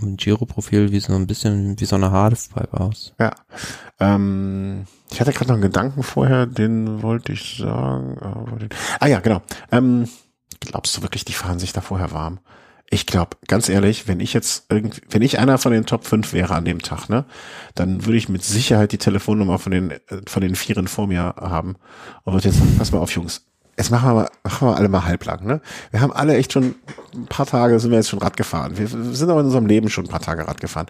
Giro-Profil wie so ein bisschen wie so eine Halfpipe aus. Ja. Ähm, ich hatte gerade noch einen Gedanken vorher, den wollte ich sagen. Ah ja, genau. Ähm, glaubst du wirklich, die fahren sich da vorher warm? Ich glaube, ganz ehrlich, wenn ich jetzt irgendwie, wenn ich einer von den Top 5 wäre an dem Tag, ne, dann würde ich mit Sicherheit die Telefonnummer von den, äh, von den Vieren vor mir haben und würde jetzt sagen, pass mal auf, Jungs, jetzt machen wir, mal, machen wir alle mal halblang, ne? Wir haben alle echt schon ein paar Tage, sind wir jetzt schon Rad gefahren. Wir sind aber in unserem Leben schon ein paar Tage Rad gefahren.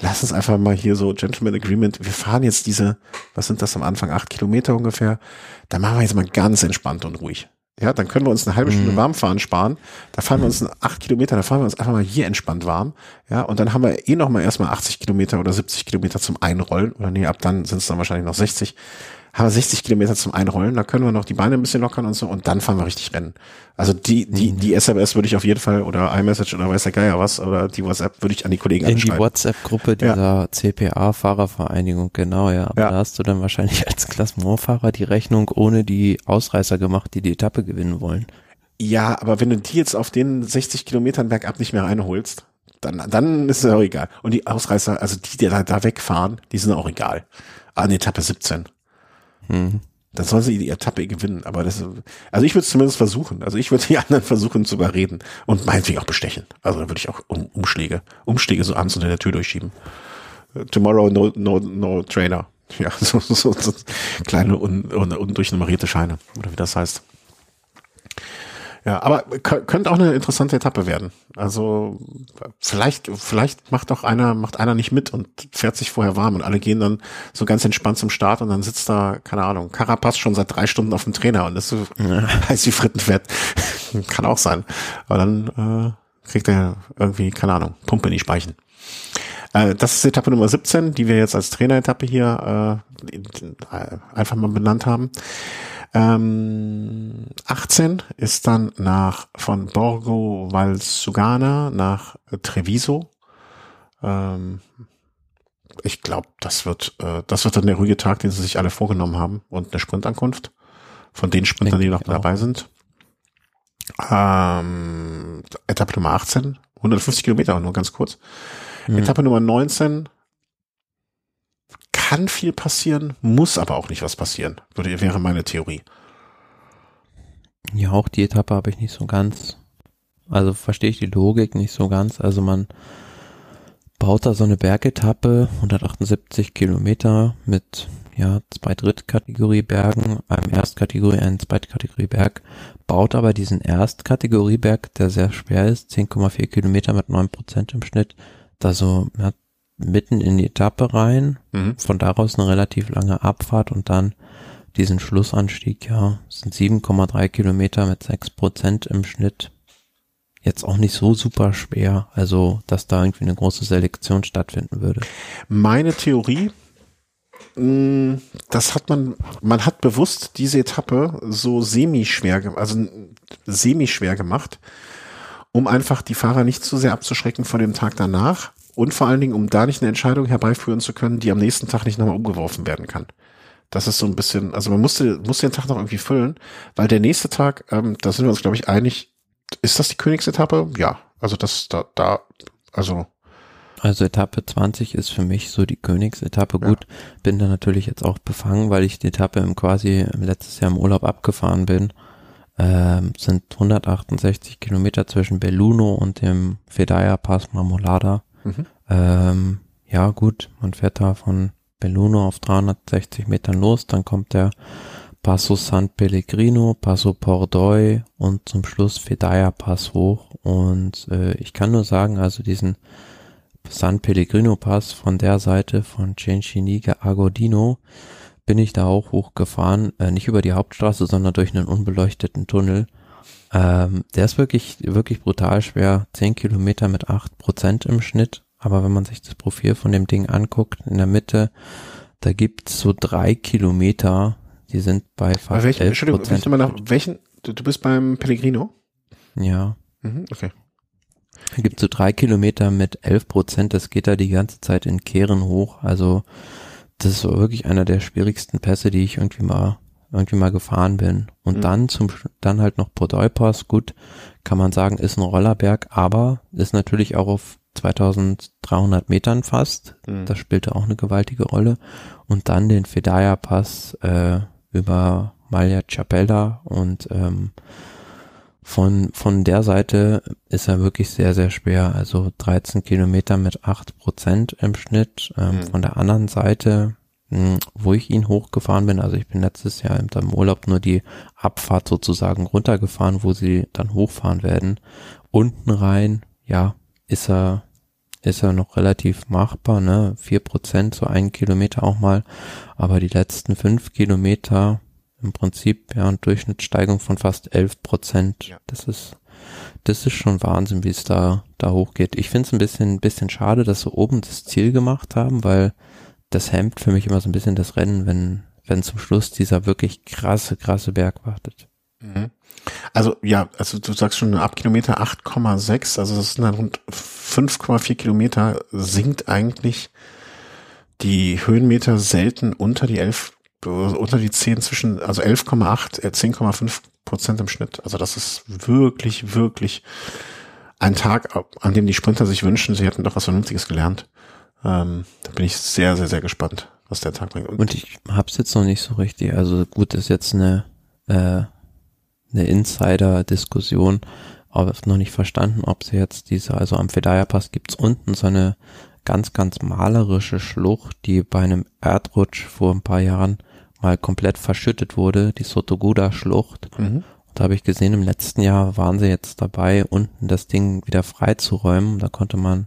Lass uns einfach mal hier so Gentleman Agreement. Wir fahren jetzt diese, was sind das am Anfang, acht Kilometer ungefähr. Da machen wir jetzt mal ganz entspannt und ruhig. Ja, dann können wir uns eine halbe Stunde mhm. warm sparen. Da fahren wir uns acht Kilometer, da fahren wir uns einfach mal hier entspannt warm. Ja, und dann haben wir eh noch mal erstmal 80 Kilometer oder 70 Kilometer zum Einrollen. Oder nee, ab dann sind es dann wahrscheinlich noch 60 haben wir 60 Kilometer zum Einrollen, da können wir noch die Beine ein bisschen lockern und so und dann fahren wir richtig rennen. Also die, die, mhm. die SMS würde ich auf jeden Fall oder iMessage oder weiß der Geier was oder die WhatsApp würde ich an die Kollegen In die WhatsApp-Gruppe dieser ja. CPA-Fahrervereinigung, genau, ja. Aber ja. da hast du dann wahrscheinlich als Klassementfahrer die Rechnung ohne die Ausreißer gemacht, die die Etappe gewinnen wollen. Ja, aber wenn du die jetzt auf den 60 Kilometern bergab nicht mehr reinholst, dann, dann ist es auch egal. Und die Ausreißer, also die, die da, da wegfahren, die sind auch egal. An Etappe 17. Dann sollen sie die Etappe gewinnen. Aber das, also ich würde es zumindest versuchen. Also ich würde die anderen versuchen zu überreden und meinetwegen auch bestechen. Also da würde ich auch um, Umschläge, Umschläge so ans unter der Tür durchschieben. Tomorrow no, no, no trainer. Ja, so, so, so kleine un, un, undurchnummerierte Scheine oder wie das heißt. Ja, aber könnte auch eine interessante Etappe werden. Also vielleicht, vielleicht macht doch einer, macht einer nicht mit und fährt sich vorher warm und alle gehen dann so ganz entspannt zum Start und dann sitzt da, keine Ahnung, Carapaz schon seit drei Stunden auf dem Trainer und ist so ja. heiß wie Frittenfett. Kann auch sein. Aber dann äh, kriegt er irgendwie, keine Ahnung, Pumpe in die Speichen. Äh, das ist Etappe Nummer 17, die wir jetzt als Traineretappe hier äh, einfach mal benannt haben. Ähm, 18 ist dann nach von Borgo Valsugana nach Treviso. Ähm, ich glaube, das wird, äh, das wird dann der ruhige Tag, den sie sich alle vorgenommen haben und eine Sprintankunft von den Sprintern, die noch dabei sind. Ähm, Etappe Nummer 18, 150 Kilometer, nur ganz kurz. Mhm. Etappe Nummer 19 kann viel passieren, muss aber auch nicht was passieren, würde, wäre meine Theorie. Ja, auch die Etappe habe ich nicht so ganz, also verstehe ich die Logik nicht so ganz. Also man baut da so eine Bergetappe, 178 Kilometer mit ja, zwei Drittkategorie Bergen, einem Erstkategorie, einem Zweitkategorie Berg, baut aber diesen Erstkategorie Berg, der sehr schwer ist, 10,4 Kilometer mit 9 Prozent im Schnitt, da so ja, mitten in die Etappe rein, mhm. von daraus eine relativ lange Abfahrt und dann diesen Schlussanstieg, ja, sind 7,3 Kilometer mit 6 Prozent im Schnitt. Jetzt auch nicht so super schwer, also dass da irgendwie eine große Selektion stattfinden würde. Meine Theorie, mm, das hat man, man hat bewusst diese Etappe so semi-schwer, also semi-schwer gemacht, um einfach die Fahrer nicht zu sehr abzuschrecken vor dem Tag danach und vor allen Dingen, um da nicht eine Entscheidung herbeiführen zu können, die am nächsten Tag nicht nochmal umgeworfen werden kann. Das ist so ein bisschen, also man musste, musste den Tag noch irgendwie füllen, weil der nächste Tag, ähm, da sind wir uns, glaube ich, einig, ist das die Königsetappe? Ja. Also das, da, da, also. Also Etappe 20 ist für mich so die Königsetappe. Gut, ja. bin da natürlich jetzt auch befangen, weil ich die Etappe im quasi letztes Jahr im Urlaub abgefahren bin. Ähm, sind 168 Kilometer zwischen Belluno und dem Fedaya Pass Marmolada. Mhm. Ähm, ja, gut, man fährt da von Belluno auf 360 Metern los, dann kommt der Passo San Pellegrino, Passo Pordoi und zum Schluss Fedaya Pass hoch. Und äh, ich kann nur sagen, also diesen San Pellegrino Pass von der Seite von Cenciniga Agodino bin ich da auch hochgefahren, äh, nicht über die Hauptstraße, sondern durch einen unbeleuchteten Tunnel. Ähm, der ist wirklich, wirklich brutal schwer. Zehn Kilometer mit acht Prozent im Schnitt. Aber wenn man sich das Profil von dem Ding anguckt, in der Mitte, da gibt's so drei Kilometer, die sind bei fast welchen, 11 Entschuldigung, Prozent. Mal nach welchen, du, du bist beim Pellegrino? Ja. Mhm, okay. Da gibt so drei Kilometer mit elf Prozent, das geht da die ganze Zeit in Kehren hoch. Also das ist wirklich einer der schwierigsten Pässe, die ich irgendwie mal irgendwie mal gefahren bin. Und mhm. dann zum dann halt noch Podolpas, gut, kann man sagen, ist ein Rollerberg, aber ist natürlich auch auf 2300 Metern fast. Mhm. Das spielte auch eine gewaltige Rolle. Und dann den Fedaya Pass äh, über Malia Chapella und ähm, von, von der Seite ist er wirklich sehr, sehr schwer. Also 13 Kilometer mit 8 Prozent im Schnitt. Ähm, mhm. Von der anderen Seite, wo ich ihn hochgefahren bin, also ich bin letztes Jahr im Urlaub nur die Abfahrt sozusagen runtergefahren, wo sie dann hochfahren werden. Unten rein, ja, ist er, ist er noch relativ machbar, ne? Vier Prozent, so ein Kilometer auch mal. Aber die letzten fünf Kilometer, im Prinzip ja eine Durchschnittssteigung von fast 11 Prozent. Ja. Das ist das ist schon Wahnsinn, wie es da da hochgeht. Ich finde es ein bisschen bisschen schade, dass sie oben das Ziel gemacht haben, weil das hemmt für mich immer so ein bisschen das Rennen, wenn wenn zum Schluss dieser wirklich krasse krasse Berg wartet. Mhm. Also ja, also du sagst schon ab Kilometer 8,6, also das sind dann rund 5,4 Kilometer, sinkt eigentlich die Höhenmeter selten unter die 11 unter die 10 zwischen, also 11,8, 10,5 äh, Prozent im Schnitt. Also das ist wirklich, wirklich ein Tag, an dem die Sprinter sich wünschen, sie hätten doch was Vernünftiges gelernt. Ähm, da bin ich sehr, sehr, sehr gespannt, was der Tag bringt. Und, Und ich hab's jetzt noch nicht so richtig. Also gut, das ist jetzt eine, äh, eine Insider-Diskussion, aber noch nicht verstanden, ob sie jetzt diese, also am Fedaya Pass gibt's unten so eine ganz, ganz malerische Schlucht, die bei einem Erdrutsch vor ein paar Jahren mal komplett verschüttet wurde, die Sotoguda Schlucht. Mhm. Da habe ich gesehen, im letzten Jahr waren sie jetzt dabei, unten das Ding wieder freizuräumen. Da konnte man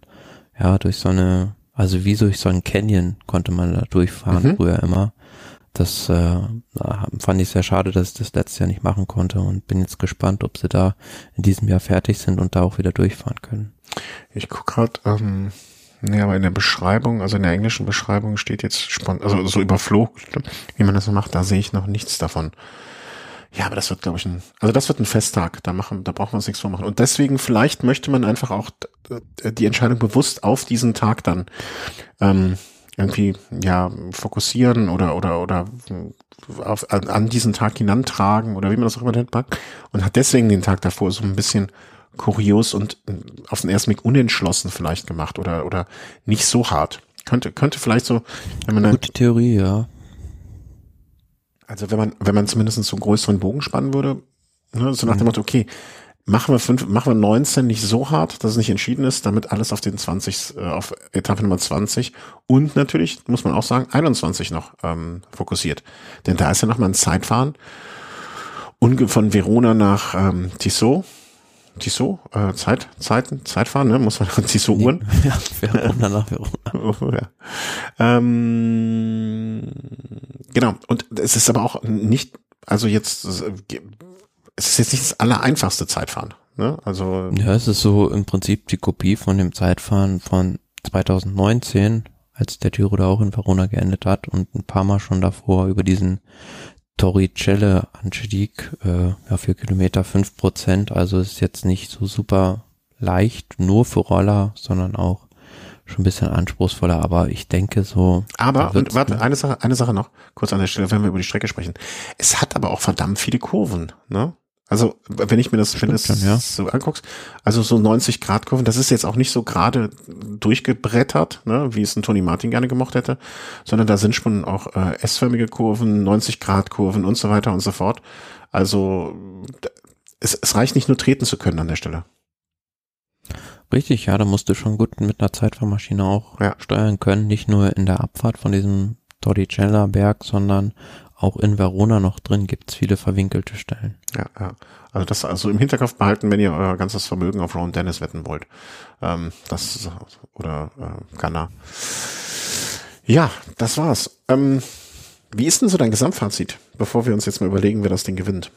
ja durch so eine, also wie durch so ein Canyon konnte man da durchfahren mhm. früher immer. Das äh, fand ich sehr schade, dass ich das letztes Jahr nicht machen konnte und bin jetzt gespannt, ob sie da in diesem Jahr fertig sind und da auch wieder durchfahren können. Ich guck gerade, ähm, Nee, aber in der Beschreibung, also in der englischen Beschreibung steht jetzt spontan, also so überflogen, wie man das so macht, da sehe ich noch nichts davon. Ja, aber das wird, glaube ich, ein, also das wird ein Festtag, da machen, da brauchen wir uns nichts vormachen. Und deswegen vielleicht möchte man einfach auch die Entscheidung bewusst auf diesen Tag dann ähm, irgendwie ja fokussieren oder oder oder auf, an, an diesen Tag hinantragen oder wie man das auch immer nennt und hat deswegen den Tag davor so ein bisschen kurios und äh, auf den ersten Blick unentschlossen vielleicht gemacht oder, oder nicht so hart. Könnte, könnte vielleicht so, wenn man Gute Theorie, ja. Also wenn man, wenn man zumindest so einen größeren Bogen spannen würde, ne, so nach dem mhm. Motto, okay, machen wir fünf, machen wir 19 nicht so hart, dass es nicht entschieden ist, damit alles auf den 20, äh, auf Etappe Nummer 20 und natürlich, muss man auch sagen, 21 noch ähm, fokussiert. Denn da ist ja nochmal ein Zeitfahren und von Verona nach ähm, Tissot Tissot, äh, Zeit, Zeiten, Zeitfahren, ne? Muss man Tissot Uhren. Ja, Verona nach Verona. oh, ja. ähm, genau. Und es ist aber auch nicht, also jetzt, es ist jetzt nicht das allereinfachste Zeitfahren. Ne? Also ja, es ist so im Prinzip die Kopie von dem Zeitfahren von 2019, als der Tiro da auch in Verona geendet hat und ein paar Mal schon davor über diesen Torricelle Anstieg, äh, ja, vier Kilometer, fünf Prozent, also ist jetzt nicht so super leicht, nur für Roller, sondern auch schon ein bisschen anspruchsvoller, aber ich denke so. Aber, und warte, eine Sache, eine Sache noch, kurz an der Stelle, wenn wir über die Strecke sprechen. Es hat aber auch verdammt viele Kurven, ne? Also, wenn ich mir das, wenn es ja. so anguckst, also so 90 Grad Kurven, das ist jetzt auch nicht so gerade durchgebrettert, ne, wie es ein Tony Martin gerne gemocht hätte, sondern da sind schon auch äh, S-förmige Kurven, 90 Grad Kurven und so weiter und so fort. Also, es, es reicht nicht nur treten zu können an der Stelle. Richtig, ja, da musst du schon gut mit einer Zeitfahrmaschine auch ja. steuern können, nicht nur in der Abfahrt von diesem Torricella Berg, sondern auch in Verona noch drin gibt es viele verwinkelte Stellen. Ja, ja. Also das also im Hinterkopf behalten, wenn ihr euer ganzes Vermögen auf Ron Dennis wetten wollt. Ähm, das oder äh, Ghana. Ja, das war's. Ähm, wie ist denn so dein Gesamtfazit, bevor wir uns jetzt mal überlegen, wer das Ding gewinnt?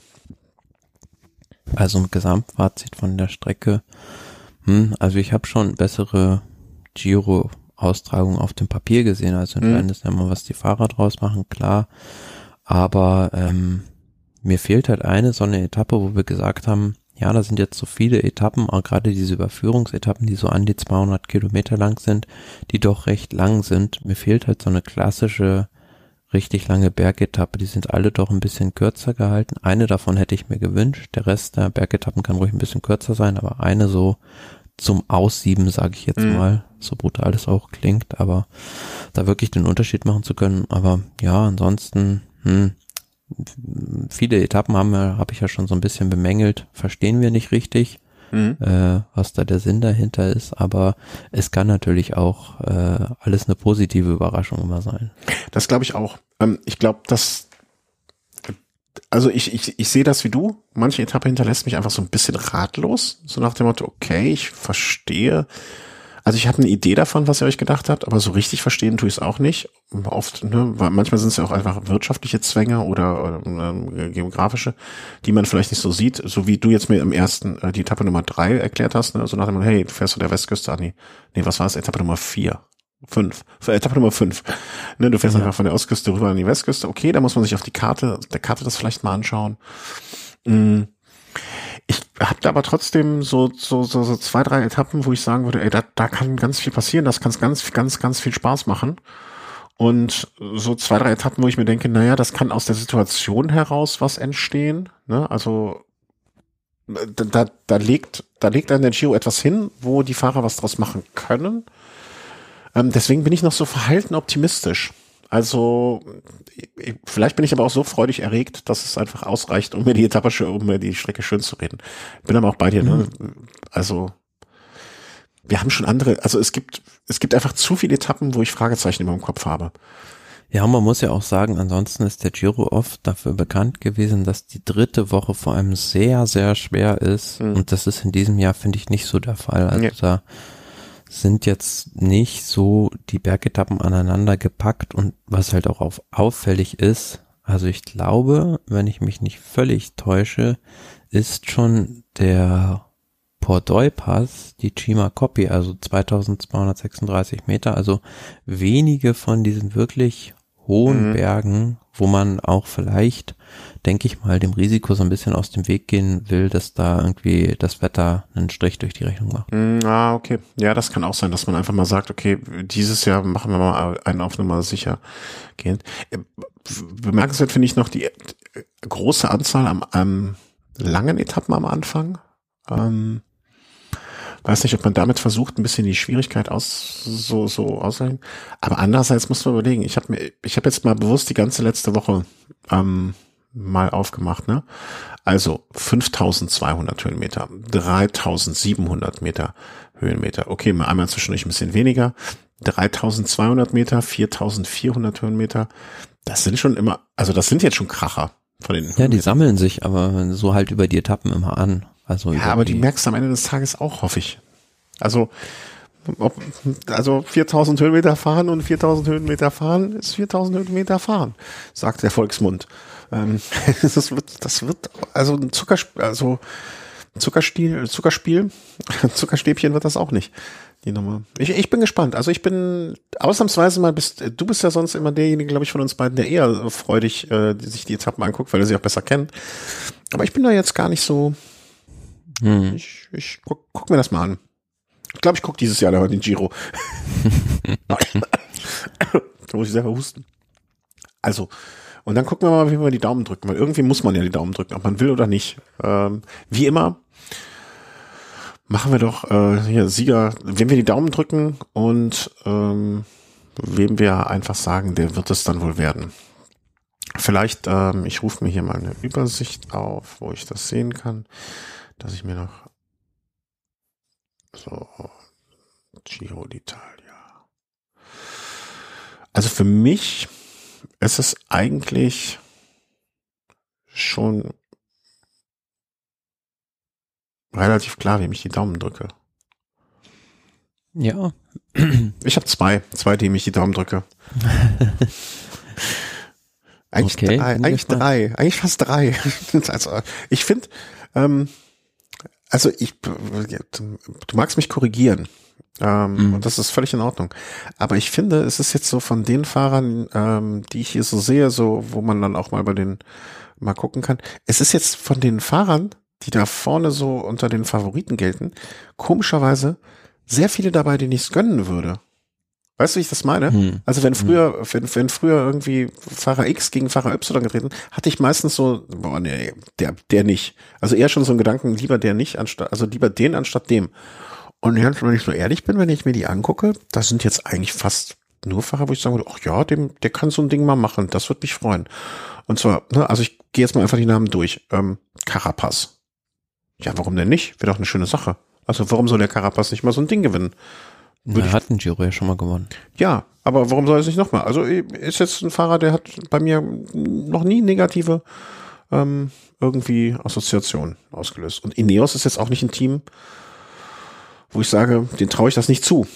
Also ein Gesamtfazit von der Strecke. Hm, also ich habe schon bessere Giro-Austragung auf dem Papier gesehen. Also entscheidend hm. ist ja immer, was die Fahrer draus machen, klar. Aber ähm, mir fehlt halt eine so eine Etappe, wo wir gesagt haben, ja, da sind jetzt so viele Etappen, auch gerade diese Überführungsetappen, die so an die 200 Kilometer lang sind, die doch recht lang sind. Mir fehlt halt so eine klassische, richtig lange Bergetappe. Die sind alle doch ein bisschen kürzer gehalten. Eine davon hätte ich mir gewünscht. Der Rest der Bergetappen kann ruhig ein bisschen kürzer sein, aber eine so zum Aussieben, sage ich jetzt mhm. mal, so brutal es auch klingt, aber da wirklich den Unterschied machen zu können. Aber ja, ansonsten, hm, viele Etappen haben wir, habe ich ja schon so ein bisschen bemängelt, verstehen wir nicht richtig, mhm. äh, was da der Sinn dahinter ist, aber es kann natürlich auch äh, alles eine positive Überraschung immer sein. Das glaube ich auch. Ähm, ich glaube, dass also ich, ich, ich sehe das wie du. Manche Etappe hinterlässt mich einfach so ein bisschen ratlos. So nach dem Motto, okay, ich verstehe, also ich habe eine Idee davon, was ihr euch gedacht habt, aber so richtig verstehen tue ich es auch nicht. Oft, ne, weil manchmal sind es ja auch einfach wirtschaftliche Zwänge oder, oder äh, geografische, die man vielleicht nicht so sieht, so wie du jetzt mir im ersten äh, die Etappe Nummer drei erklärt hast, ne, so nach dem hey, du fährst von der Westküste an die, nee, was war es, Etappe Nummer vier? Fünf. Etappe Nummer fünf. Ne, du fährst ja. einfach von der Ostküste rüber an die Westküste. Okay, da muss man sich auf die Karte, der Karte das vielleicht mal anschauen. Mhm ich habe da aber trotzdem so, so, so, so zwei, drei Etappen, wo ich sagen würde, ey, da, da kann ganz viel passieren, das kann ganz, ganz, ganz viel Spaß machen. Und so zwei, drei Etappen, wo ich mir denke, naja, das kann aus der Situation heraus was entstehen. Ne? Also da, da, legt, da legt ein Giro etwas hin, wo die Fahrer was draus machen können. Ähm, deswegen bin ich noch so verhalten optimistisch. Also vielleicht bin ich aber auch so freudig erregt, dass es einfach ausreicht, um mir die Etappe, um mir die Strecke schön zu reden. Bin aber auch bei dir. Ne? Mhm. Also wir haben schon andere. Also es gibt es gibt einfach zu viele Etappen, wo ich Fragezeichen in meinem Kopf habe. Ja, man muss ja auch sagen, ansonsten ist der Giro oft dafür bekannt gewesen, dass die dritte Woche vor allem sehr, sehr schwer ist. Mhm. Und das ist in diesem Jahr, finde ich, nicht so der Fall. Also ja. da sind jetzt nicht so die Bergetappen aneinander gepackt und was halt auch auf auffällig ist, also ich glaube, wenn ich mich nicht völlig täusche, ist schon der Pordoi Pass, die Chima Copy, also 2236 Meter, also wenige von diesen wirklich hohen mhm. Bergen, wo man auch vielleicht denke ich mal, dem Risiko so ein bisschen aus dem Weg gehen will, dass da irgendwie das Wetter einen Strich durch die Rechnung macht. Mm, ah, okay. Ja, das kann auch sein, dass man einfach mal sagt, okay, dieses Jahr machen wir mal einen auf Nummer sicher gehend. Äh, bemerkenswert finde ich noch die äh, große Anzahl am, am langen Etappen am Anfang. Ähm, weiß nicht, ob man damit versucht, ein bisschen die Schwierigkeit aus so so auszuhalten. Aber andererseits muss man überlegen. Ich habe mir, ich habe jetzt mal bewusst die ganze letzte Woche ähm, mal aufgemacht, ne? Also 5200 Höhenmeter, 3700 Meter Höhenmeter. Okay, mal einmal zwischendurch ein bisschen weniger. 3200 Meter, 4400 Höhenmeter. Das sind schon immer, also das sind jetzt schon Kracher von den. Ja, die sammeln sich aber so halt über die Etappen immer an. Also ja, aber die, merkst du am Ende des Tages auch, hoffe ich. Also, ob, also 4000 Höhenmeter fahren und 4000 Höhenmeter fahren ist 4000 Höhenmeter fahren, sagt der Volksmund. Ähm, das wird, das wird, also ein Zuckerspiel, also Zuckerspiel, Zuckerspiel, Zuckerstäbchen wird das auch nicht. Die Nummer. Ich, ich bin gespannt. Also ich bin ausnahmsweise mal bist, du bist ja sonst immer derjenige, glaube ich, von uns beiden, der eher freudig äh, sich die Etappen anguckt, weil er sie auch besser kennt. Aber ich bin da jetzt gar nicht so. Hm. Ich, ich guck, guck mir das mal an. Ich glaube, ich gucke dieses Jahr noch den Giro. da muss ich selber husten. Also, und dann gucken wir mal, wie wir die Daumen drücken, weil irgendwie muss man ja die Daumen drücken, ob man will oder nicht. Ähm, wie immer machen wir doch äh, hier Sieger, wenn wir die Daumen drücken und ähm, wem wir einfach sagen, der wird es dann wohl werden. Vielleicht, ähm, ich rufe mir hier mal eine Übersicht auf, wo ich das sehen kann, dass ich mir noch so Giro d'Italia. Also für mich es ist eigentlich schon relativ klar, wie ich die Daumen drücke. Ja. Ich habe zwei, zwei, die mich die Daumen drücke. eigentlich okay, drei, eigentlich drei, eigentlich fast drei. also ich finde, ähm, also ich, du magst mich korrigieren. Ähm, mhm. Und das ist völlig in Ordnung. Aber ich finde, es ist jetzt so von den Fahrern, ähm, die ich hier so sehe, so, wo man dann auch mal bei den mal gucken kann. Es ist jetzt von den Fahrern, die da vorne so unter den Favoriten gelten, komischerweise sehr viele dabei, denen ich es gönnen würde. Weißt du, wie ich das meine? Hm. Also wenn früher, hm. wenn, wenn früher irgendwie Fahrer X gegen Fahrer Y getreten, hatte ich meistens so, boah, nee, der, der nicht. Also eher schon so einen Gedanken, lieber der nicht, anstatt, also lieber den anstatt dem. Und wenn ich so ehrlich bin, wenn ich mir die angucke, das sind jetzt eigentlich fast nur Fahrer, wo ich sagen würde, ach ja, dem, der kann so ein Ding mal machen, das würde mich freuen. Und zwar, ne, also ich gehe jetzt mal einfach die Namen durch. Ähm, Carapaz. Ja, warum denn nicht? Wäre doch eine schöne Sache. Also warum soll der Carapaz nicht mal so ein Ding gewinnen? Er hat Giro ja schon mal gewonnen. Ja, aber warum soll er es nicht nochmal? Also ist jetzt ein Fahrer, der hat bei mir noch nie negative ähm, irgendwie Assoziationen ausgelöst. Und Ineos ist jetzt auch nicht ein Team, wo ich sage, den traue ich das nicht zu.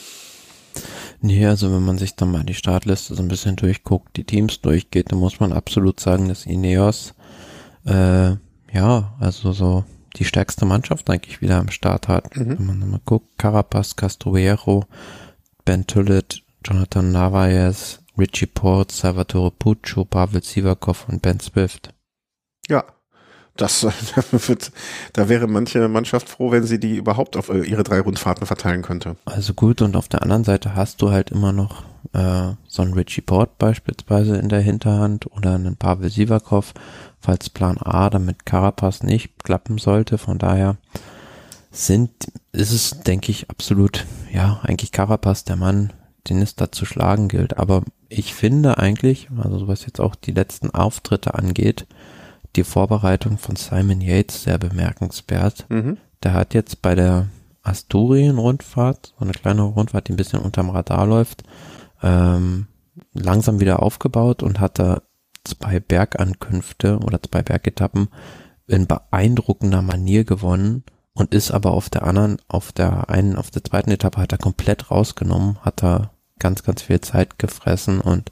Nee, also wenn man sich dann mal die Startliste so ein bisschen durchguckt, die Teams durchgeht, dann muss man absolut sagen, dass Ineos äh, ja, also so die stärkste Mannschaft eigentlich wieder am Start hat. Mhm. Wenn man mal guckt, Carapaz, Castroviero, Ben Tullett, Jonathan Narvaez, Richie Port, Salvatore Puccio, Pavel Sivakov und Ben Swift. Ja, das wird, da wäre manche Mannschaft froh, wenn sie die überhaupt auf äh, ihre drei Rundfahrten verteilen könnte. Also gut, und auf der anderen Seite hast du halt immer noch äh, so einen Richie Port beispielsweise in der Hinterhand oder einen Pavel Sivakov, falls Plan A damit Carapaz nicht klappen sollte. Von daher sind, ist es, denke ich, absolut, ja, eigentlich Carapaz der Mann, den es da zu schlagen gilt. Aber ich finde eigentlich, also was jetzt auch die letzten Auftritte angeht, die Vorbereitung von Simon Yates sehr bemerkenswert. Mhm. Der hat jetzt bei der Asturien-Rundfahrt, so eine kleine Rundfahrt, die ein bisschen unterm Radar läuft, ähm, langsam wieder aufgebaut und hat da zwei Bergankünfte oder zwei Bergetappen in beeindruckender Manier gewonnen und ist aber auf der anderen, auf der einen, auf der zweiten Etappe hat er komplett rausgenommen, hat er ganz, ganz viel Zeit gefressen und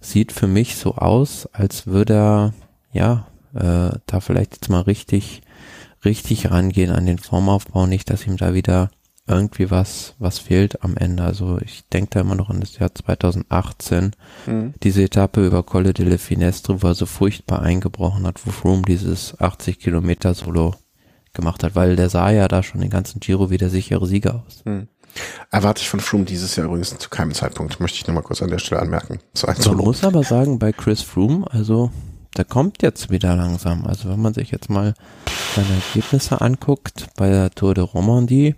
sieht für mich so aus, als würde er, ja, äh, da vielleicht jetzt mal richtig, richtig rangehen an den Formaufbau, nicht, dass ihm da wieder irgendwie was, was fehlt am Ende. Also ich denke da immer noch an das Jahr 2018, mhm. diese Etappe über Colle delle Finestre, wo er so furchtbar eingebrochen hat, wo Froome dieses 80 Kilometer Solo gemacht hat, weil der sah ja da schon den ganzen Giro wie der sichere Sieger aus. Mhm. Erwarte ich von Froome dieses Jahr übrigens zu keinem Zeitpunkt, möchte ich nur mal kurz an der Stelle anmerken. So ein Solo. Man muss aber sagen, bei Chris Froome, also der kommt jetzt wieder langsam. Also wenn man sich jetzt mal seine Ergebnisse anguckt bei der Tour de Romandie,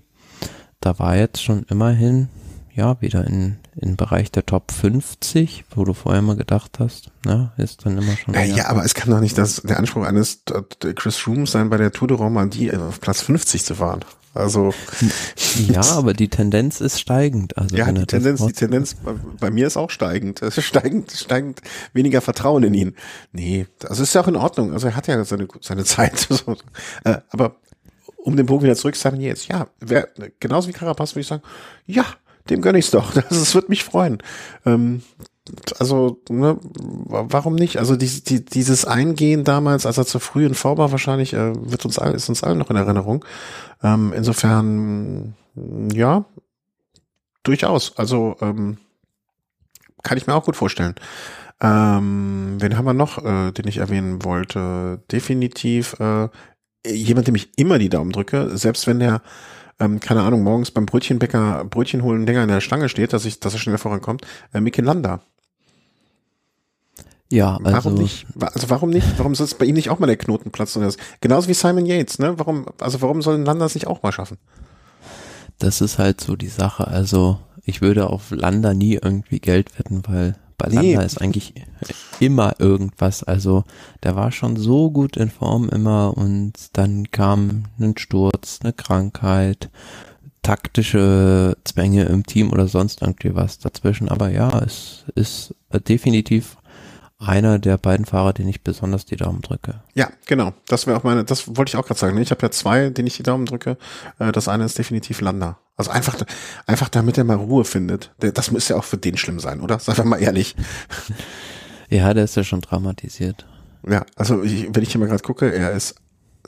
da war jetzt schon immerhin, ja, wieder in, in Bereich der Top 50, wo du vorher mal gedacht hast, na, ist dann immer schon. Ja, ja aber es kann doch nicht das, der Anspruch eines Chris Rooms sein, bei der Tour de Romandie auf Platz 50 zu fahren. Also ja, aber die Tendenz ist steigend. Also ja, die Tendenz, die Tendenz bei mir ist auch steigend. Es ist steigend, steigend weniger Vertrauen in ihn. Nee, also ist ja auch in Ordnung. Also er hat ja seine seine Zeit. Äh, aber um den Punkt wieder zurück, sagen jetzt, ja, wer, genauso wie Carapaz würde ich sagen, ja, dem gönn ich's doch. Das, das wird mich freuen. Ähm, also, ne, warum nicht? Also die, die, dieses Eingehen damals, als er zu früh in V war, wahrscheinlich äh, wird uns all, ist uns allen noch in Erinnerung. Ähm, insofern, ja, durchaus. Also ähm, kann ich mir auch gut vorstellen. Ähm, wen haben wir noch, äh, den ich erwähnen wollte? Definitiv äh, jemand, dem ich immer die Daumen drücke, selbst wenn der ähm, keine Ahnung, morgens beim Brötchenbäcker Brötchen holen länger in der Stange steht, dass ich, dass er schneller vorankommt, äh, Mikel Landa. Ja, also. Warum nicht? Also warum nicht? Warum soll es bei ihm nicht auch mal der Knoten platzen? Genauso wie Simon Yates, ne? Warum, also warum soll Landa es nicht auch mal schaffen? Das ist halt so die Sache. Also ich würde auf Landa nie irgendwie Geld wetten, weil bei Landa nee. ist eigentlich immer irgendwas. Also der war schon so gut in Form immer und dann kam ein Sturz, eine Krankheit, taktische Zwänge im Team oder sonst irgendwie was dazwischen. Aber ja, es ist definitiv einer der beiden Fahrer, den ich besonders die Daumen drücke. Ja, genau. Das wäre auch meine, das wollte ich auch gerade sagen. Ich habe ja zwei, denen ich die Daumen drücke. Äh, das eine ist definitiv Landa. Also einfach, einfach damit er mal Ruhe findet. Das muss ja auch für den schlimm sein, oder? Sag mal ehrlich. Ja, der ist ja schon dramatisiert. Ja, also ich, wenn ich hier mal gerade gucke, er ist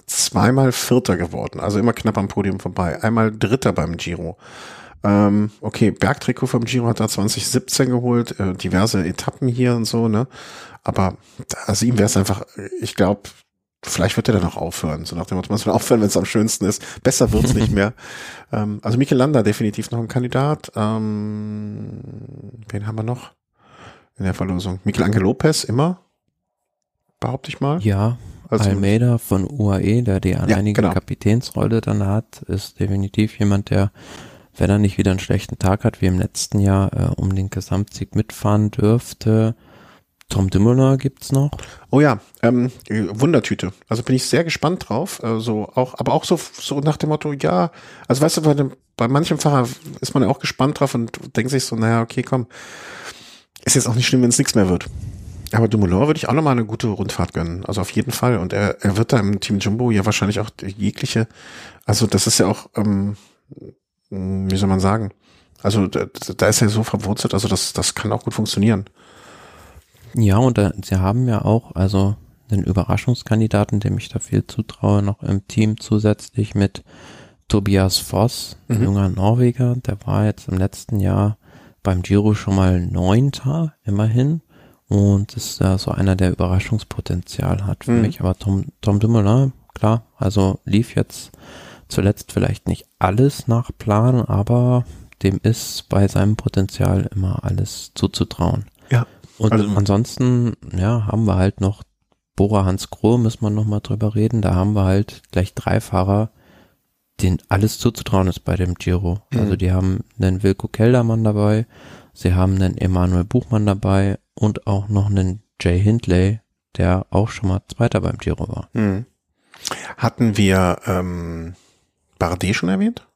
zweimal Vierter geworden, also immer knapp am Podium vorbei. Einmal Dritter beim Giro. Ähm, okay, Bergtrikot vom Giro hat er 2017 geholt, äh, diverse Etappen hier und so, ne? Aber also ihm wäre es einfach, ich glaube, vielleicht wird er dann auch aufhören. So nach dem Motto, man soll aufhören, wenn es am schönsten ist. Besser wird's nicht mehr. Ähm, also Mikel Landa definitiv noch ein Kandidat. Ähm, wen haben wir noch in der Verlosung? Mikel Angel Lopez immer, behaupte ich mal. Ja, Also- Almeida von UAE, der die alleinige genau. Kapitänsrolle dann hat, ist definitiv jemand, der, wenn er nicht wieder einen schlechten Tag hat, wie im letzten Jahr, äh, um den Gesamtsieg mitfahren dürfte. Tom Dumoulin gibt's noch. Oh ja, ähm, äh, Wundertüte. Also bin ich sehr gespannt drauf. Also auch, aber auch so, so nach dem Motto, ja, also weißt du, bei, dem, bei manchem Fahrer ist man ja auch gespannt drauf und denkt sich so, naja, okay, komm, ist jetzt auch nicht schlimm, wenn es nichts mehr wird. Aber Dumoulin würde ich auch nochmal eine gute Rundfahrt gönnen. Also auf jeden Fall. Und er, er wird da im Team Jumbo ja wahrscheinlich auch jegliche, also das ist ja auch, ähm, wie soll man sagen? Also da, da ist er so verwurzelt, also das, das kann auch gut funktionieren. Ja, und äh, sie haben ja auch, also einen Überraschungskandidaten, dem ich da viel zutraue, noch im Team zusätzlich mit Tobias Voss, Mhm. junger Norweger, der war jetzt im letzten Jahr beim Giro schon mal Neunter, immerhin. Und ist da so einer, der Überraschungspotenzial hat für Mhm. mich. Aber Tom, Tom Dumoulin, klar, also lief jetzt zuletzt vielleicht nicht alles nach Plan, aber dem ist bei seinem Potenzial immer alles zuzutrauen. Ja. Und Also- ansonsten, ja, haben wir halt noch Bora Hans Grohe, müssen wir noch mal drüber reden. Da haben wir halt gleich drei Fahrer, denen alles zuzutrauen ist bei dem Giro. Mhm. Also die haben einen Wilko Keldermann dabei, sie haben einen Emanuel Buchmann dabei und auch noch einen Jay Hindley, der auch schon mal Zweiter beim Giro war. Hm. Hatten wir ähm, Bardet schon erwähnt?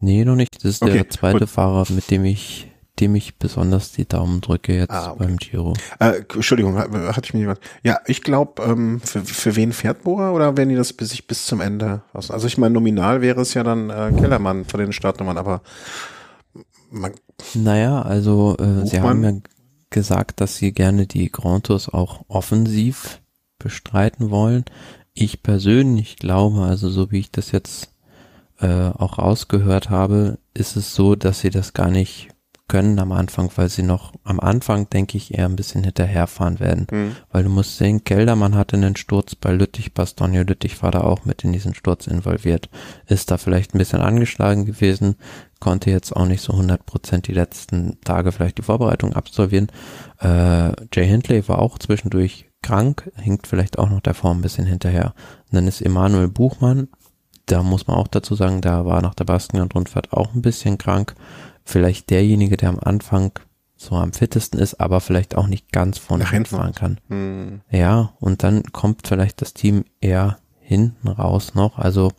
Nee, noch nicht. Das ist Okay, der zweite gut. Fahrer, mit dem ich, dem ich besonders die Daumen drücke jetzt Ah, okay. beim Giro. Äh, Entschuldigung, ha- hatte ich mir jemand. Ja, ich glaube, ähm, für, für wen fährt Bora oder werden die das bis sich bis zum Ende aus? Also ich meine, nominal wäre es ja dann äh, Kellermann von den Startnummern, aber man, Naja, also äh, sie haben ja gesagt, dass sie gerne die Grand Tours auch offensiv bestreiten wollen. Ich persönlich glaube, also so wie ich das jetzt äh, auch rausgehört habe, ist es so, dass sie das gar nicht können am Anfang, weil sie noch am Anfang, denke ich, eher ein bisschen hinterherfahren werden. hm, Weil du musst sehen, Keldermann hatte einen Sturz bei Lüttich, Bastogne Lüttich war da auch mit in diesen Sturz involviert. Ist da vielleicht ein bisschen angeschlagen gewesen, konnte jetzt auch nicht so 100% die letzten Tage vielleicht die Vorbereitung absolvieren. Äh, Jay Hindley war auch zwischendurch krank, hinkt vielleicht auch noch der Form ein bisschen hinterher. Und dann ist Emanuel Buchmann, da muss man auch dazu sagen, da war nach der Baskenland-Rundfahrt auch ein bisschen krank. Vielleicht derjenige, der am Anfang so am fittesten ist, aber vielleicht auch nicht ganz vorne fahren kann. hm, Ja, und dann kommt vielleicht das Team eher hinten raus noch. Also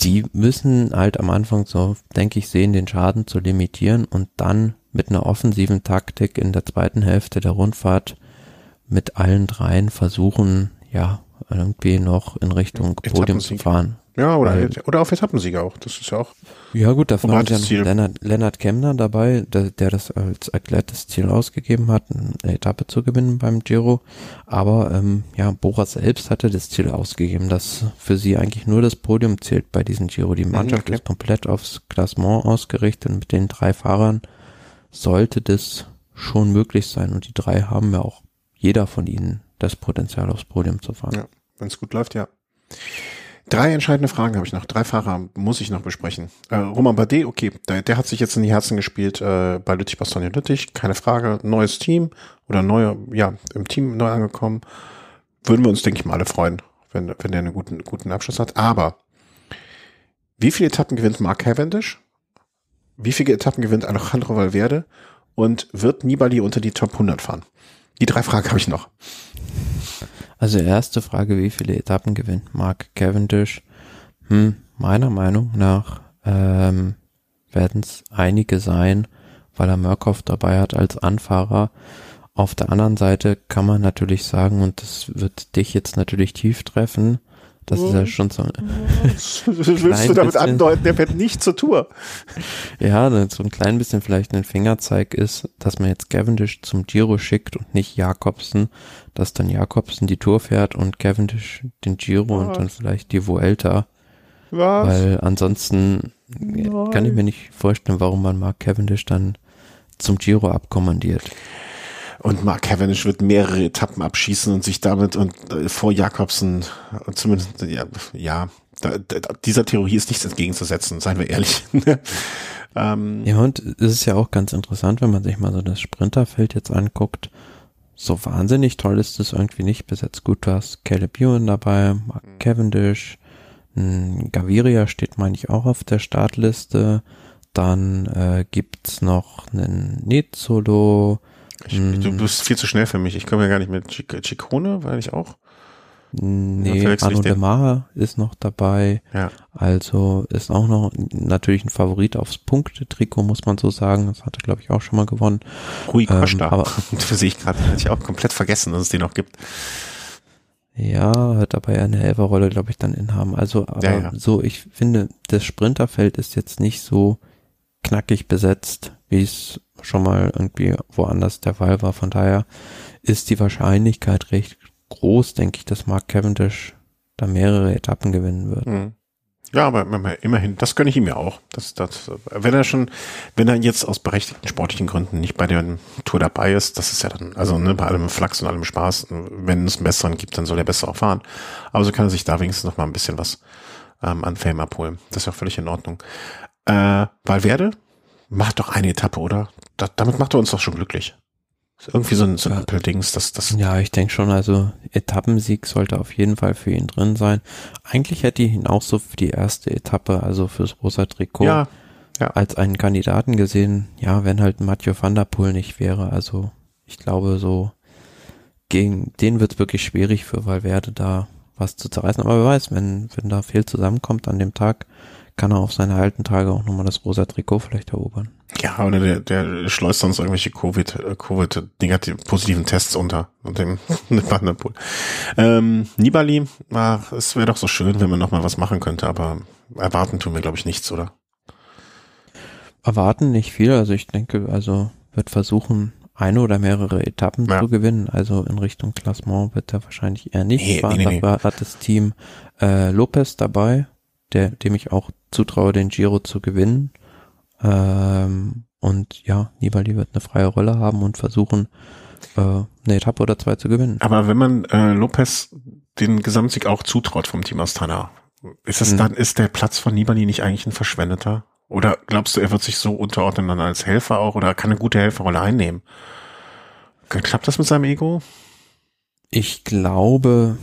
die müssen halt am Anfang so, denke ich, sehen, den Schaden zu limitieren und dann mit einer offensiven Taktik in der zweiten Hälfte der Rundfahrt mit allen dreien versuchen, ja, irgendwie noch in Richtung Podium zu fahren. Ja, oder, Weil- oder auf Etappensieger auch. Das ist ja auch. Ja gut, da war ja noch. Lennart, Lennart Kemner dabei, der, der das als erklärtes Ziel ausgegeben hat, eine Etappe zu gewinnen beim Giro. Aber ähm, ja, Boras selbst hatte das Ziel ausgegeben, dass für sie eigentlich nur das Podium zählt bei diesem Giro. Die Mannschaft okay. ist komplett aufs Klassement ausgerichtet. Mit den drei Fahrern sollte das schon möglich sein. Und die drei haben ja auch jeder von ihnen das Potenzial aufs Podium zu fahren. Ja. Wenn es gut läuft, ja. Drei entscheidende Fragen habe ich noch. Drei Fahrer muss ich noch besprechen. Äh, Roman Bardet, okay, der, der hat sich jetzt in die Herzen gespielt äh, bei Lüttich Bastogne Lüttich, keine Frage. Neues Team oder neue, ja, im Team neu angekommen. Würden wir uns, denke ich mal, alle freuen, wenn, wenn der einen guten, guten Abschluss hat. Aber wie viele Etappen gewinnt Mark Cavendish? Wie viele Etappen gewinnt Alejandro Valverde? Und wird Nibali unter die Top 100 fahren? Die drei Fragen habe ich noch. Also erste Frage, wie viele Etappen gewinnt Mark Cavendish? Hm, meiner Meinung nach ähm, werden es einige sein, weil er Murkoff dabei hat als Anfahrer. Auf der anderen Seite kann man natürlich sagen, und das wird dich jetzt natürlich tief treffen, das ist ja schon so, Willst du damit andeuten, der fährt nicht zur Tour? ja, so ein klein bisschen vielleicht ein Fingerzeig ist, dass man jetzt Cavendish zum Giro schickt und nicht Jakobsen, dass dann Jakobsen die Tour fährt und Cavendish den Giro und dann Was? vielleicht die Vuelta. Was? Weil ansonsten Nein. kann ich mir nicht vorstellen, warum man Mark Cavendish dann zum Giro abkommandiert. Und Mark Cavendish wird mehrere Etappen abschießen und sich damit und äh, vor Jakobsen und zumindest ja, ja da, da, dieser Theorie ist nichts entgegenzusetzen, seien wir ehrlich. ähm, ja, und es ist ja auch ganz interessant, wenn man sich mal so das Sprinterfeld jetzt anguckt. So wahnsinnig toll ist es irgendwie nicht besetzt. Gut, du hast Caleb Ewan dabei, Mark mhm. Cavendish, Gaviria steht, meine ich, auch auf der Startliste. Dann äh, gibt's noch einen Net-Solo. du bist viel zu schnell für mich. Ich komme ja gar nicht mit Chicone, weil ich auch. Nee, Arno de Mar ist noch dabei. Ja. Also ist auch noch natürlich ein Favorit aufs Punktetrikot, muss man so sagen. Das hat er, glaube ich, auch schon mal gewonnen. Rui ähm, Costa. Ähm, aber für sehe ich gerade, hatte ich auch komplett vergessen, dass es den noch gibt. Ja, hat dabei eine Helferrolle, glaube ich, dann inhaben. Also, aber ja, ja. so, ich finde, das Sprinterfeld ist jetzt nicht so knackig besetzt, wie es schon mal irgendwie woanders der Fall war. Von daher ist die Wahrscheinlichkeit recht groß, denke ich, dass Mark Cavendish da mehrere Etappen gewinnen wird. Mhm. Ja, aber immerhin, das gönne ich ihm ja auch. Das, das, wenn er schon, wenn er jetzt aus berechtigten sportlichen Gründen nicht bei der Tour dabei ist, das ist ja dann, also ne, bei allem Flachs und allem Spaß, wenn es einen besseren gibt, dann soll er besser auch fahren. Aber so kann er sich da wenigstens noch mal ein bisschen was ähm, an Fame abholen. Das ist ja völlig in Ordnung. Äh, Valverde macht doch eine Etappe, oder? Da, damit macht er uns doch schon glücklich. Irgendwie so ein, so ein Apple-Dings, das, das. Ja, ich denke schon, also Etappensieg sollte auf jeden Fall für ihn drin sein. Eigentlich hätte ich ihn auch so für die erste Etappe, also fürs rosa Trikot, ja, ja. als einen Kandidaten gesehen. Ja, wenn halt Mathieu van der Poel nicht wäre. Also ich glaube so, gegen den wird es wirklich schwierig für Valverde da was zu zerreißen. Aber wer weiß, wenn, wenn da viel zusammenkommt an dem Tag, kann er auf seine alten Tage auch nochmal das rosa Trikot vielleicht erobern. Ja, oder der, der schleust sonst irgendwelche Covid, äh, Covid negativ, positiven Tests unter und dem Vanderpool. Ähm, Nibali, ach, es wäre doch so schön, wenn man nochmal was machen könnte, aber erwarten tun wir, glaube ich, nichts, oder? Erwarten nicht viel, also ich denke, also wird versuchen, eine oder mehrere Etappen ja. zu gewinnen. Also in Richtung Klassement wird er wahrscheinlich eher nicht nee, fahren. Nee, nee, Dafür hat das Team äh, Lopez dabei, der, dem ich auch zutraue, den Giro zu gewinnen. Ähm, und ja, Nibali wird eine freie Rolle haben und versuchen, äh, eine Etappe oder zwei zu gewinnen. Aber wenn man äh, Lopez den Gesamtsieg auch zutraut vom Team Astana, ist es mhm. dann, ist der Platz von Nibali nicht eigentlich ein verschwendeter? Oder glaubst du, er wird sich so unterordnen dann als Helfer auch oder kann eine gute Helferrolle einnehmen? Klappt das mit seinem Ego? Ich glaube,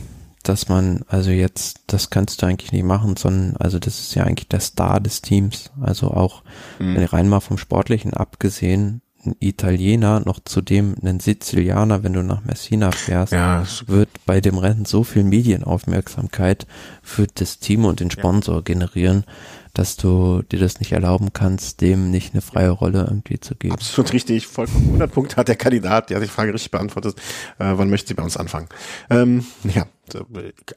dass man, also jetzt, das kannst du eigentlich nicht machen, sondern, also das ist ja eigentlich der Star des Teams. Also auch, mhm. wenn rein mal vom Sportlichen abgesehen, ein Italiener, noch zudem ein Sizilianer, wenn du nach Messina fährst, ja, wird bei dem Rennen so viel Medienaufmerksamkeit für das Team und den Sponsor ja. generieren, dass du dir das nicht erlauben kannst, dem nicht eine freie Rolle irgendwie zu geben. Absolut richtig, vollkommen 100 Punkte hat der Kandidat, der hat die Frage richtig beantwortet. Äh, wann möchte sie bei uns anfangen? Ähm, ja,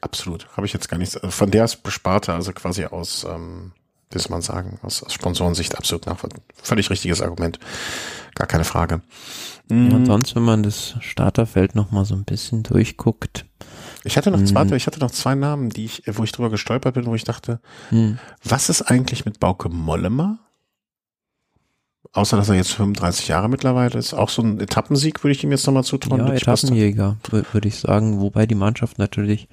absolut. Habe ich jetzt gar nichts. Von der Besparte, also quasi aus, ähm, wie soll man sagen, aus, aus Sponsorensicht absolut nach. Völlig richtiges Argument. Gar keine Frage. Mhm. Und sonst, wenn man das Starterfeld noch mal so ein bisschen durchguckt, ich hatte noch zwei, mhm. ich hatte noch zwei Namen, die ich, wo ich drüber gestolpert bin, wo ich dachte, mhm. was ist eigentlich mit Bauke Mollema? Außer, dass er jetzt 35 Jahre mittlerweile ist. Auch so ein Etappensieg würde ich ihm jetzt nochmal zutrauen. Ja, Etappenjäger, würde ich sagen. Wobei die Mannschaft natürlich,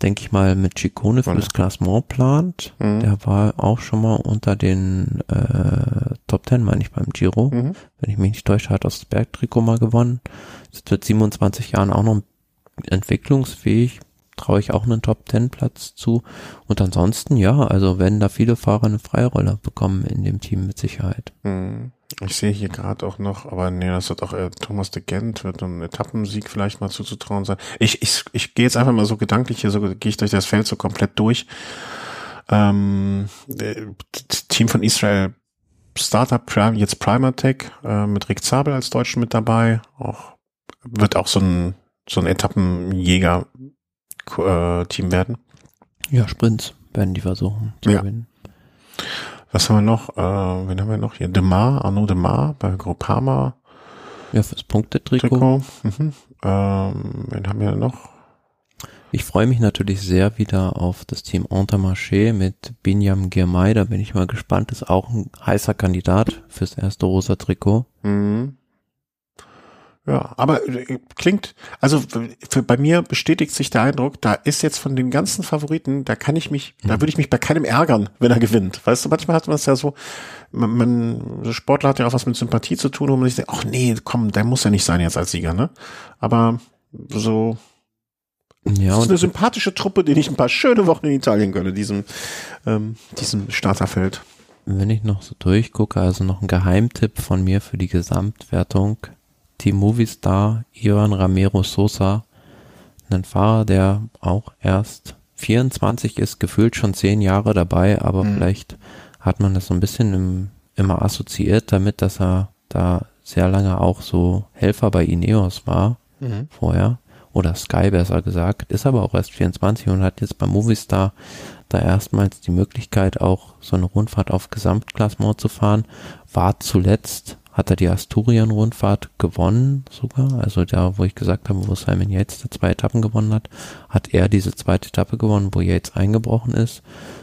denke ich mal, mit Chicone fürs Klassement plant. Mhm. Der war auch schon mal unter den äh, Top Ten, meine ich, beim Giro. Mhm. Wenn ich mich nicht täusche, hat das Bergtrikot mal gewonnen. Ist mit 27 Jahren auch noch entwicklungsfähig, traue ich auch einen Top Ten Platz zu. Und ansonsten, ja, also wenn da viele Fahrer eine Freirolle bekommen in dem Team mit Sicherheit. Hm. Ich sehe hier gerade auch noch, aber nee, das wird auch äh, Thomas de Gent, wird ein Etappensieg vielleicht mal zuzutrauen sein. Ich, ich, ich gehe jetzt einfach mal so gedanklich hier, so gehe ich durch das Feld so komplett durch. Ähm, Team von Israel Startup jetzt Primatech, äh, mit Rick Zabel als Deutschen mit dabei. Auch, wird auch so ein so ein Etappenjäger-Team werden? Ja, Sprints werden die versuchen zu ja. gewinnen. Was haben wir noch? Äh, wen haben wir noch hier? Demar, Arnaud Demar bei Groupama. Ja, fürs Punktetrikot. Mhm. Ähm, wen haben wir noch? Ich freue mich natürlich sehr wieder auf das Team Intermarché mit Binyam Girmay. Da bin ich mal gespannt. Ist auch ein heißer Kandidat fürs erste rosa Trikot. Mhm. Ja, aber äh, klingt, also für, bei mir bestätigt sich der Eindruck, da ist jetzt von den ganzen Favoriten, da kann ich mich, mhm. da würde ich mich bei keinem ärgern, wenn er gewinnt. Weißt du, manchmal hat man es ja so, man, man Sportler hat ja auch was mit Sympathie zu tun, wo man sich denkt, ach nee, komm, der muss ja nicht sein jetzt als Sieger, ne? Aber so, ja, das ist eine sympathische Truppe, den ich ein paar schöne Wochen in Italien gönne, diesem, ähm, diesem Starterfeld. Wenn ich noch so durchgucke, also noch ein Geheimtipp von mir für die Gesamtwertung Team Movistar Ivan Ramiro Sosa, ein Fahrer, der auch erst 24 ist, gefühlt schon zehn Jahre dabei, aber mhm. vielleicht hat man das so ein bisschen im, immer assoziiert damit, dass er da sehr lange auch so Helfer bei Ineos war mhm. vorher oder Sky besser gesagt, ist aber auch erst 24 und hat jetzt bei Movistar da erstmals die Möglichkeit auch so eine Rundfahrt auf Gesamtklassement zu fahren, war zuletzt hat er die Asturien-Rundfahrt gewonnen sogar. Also da, wo ich gesagt habe, wo Simon Yates da zwei Etappen gewonnen hat, hat er diese zweite Etappe gewonnen, wo Yates eingebrochen ist.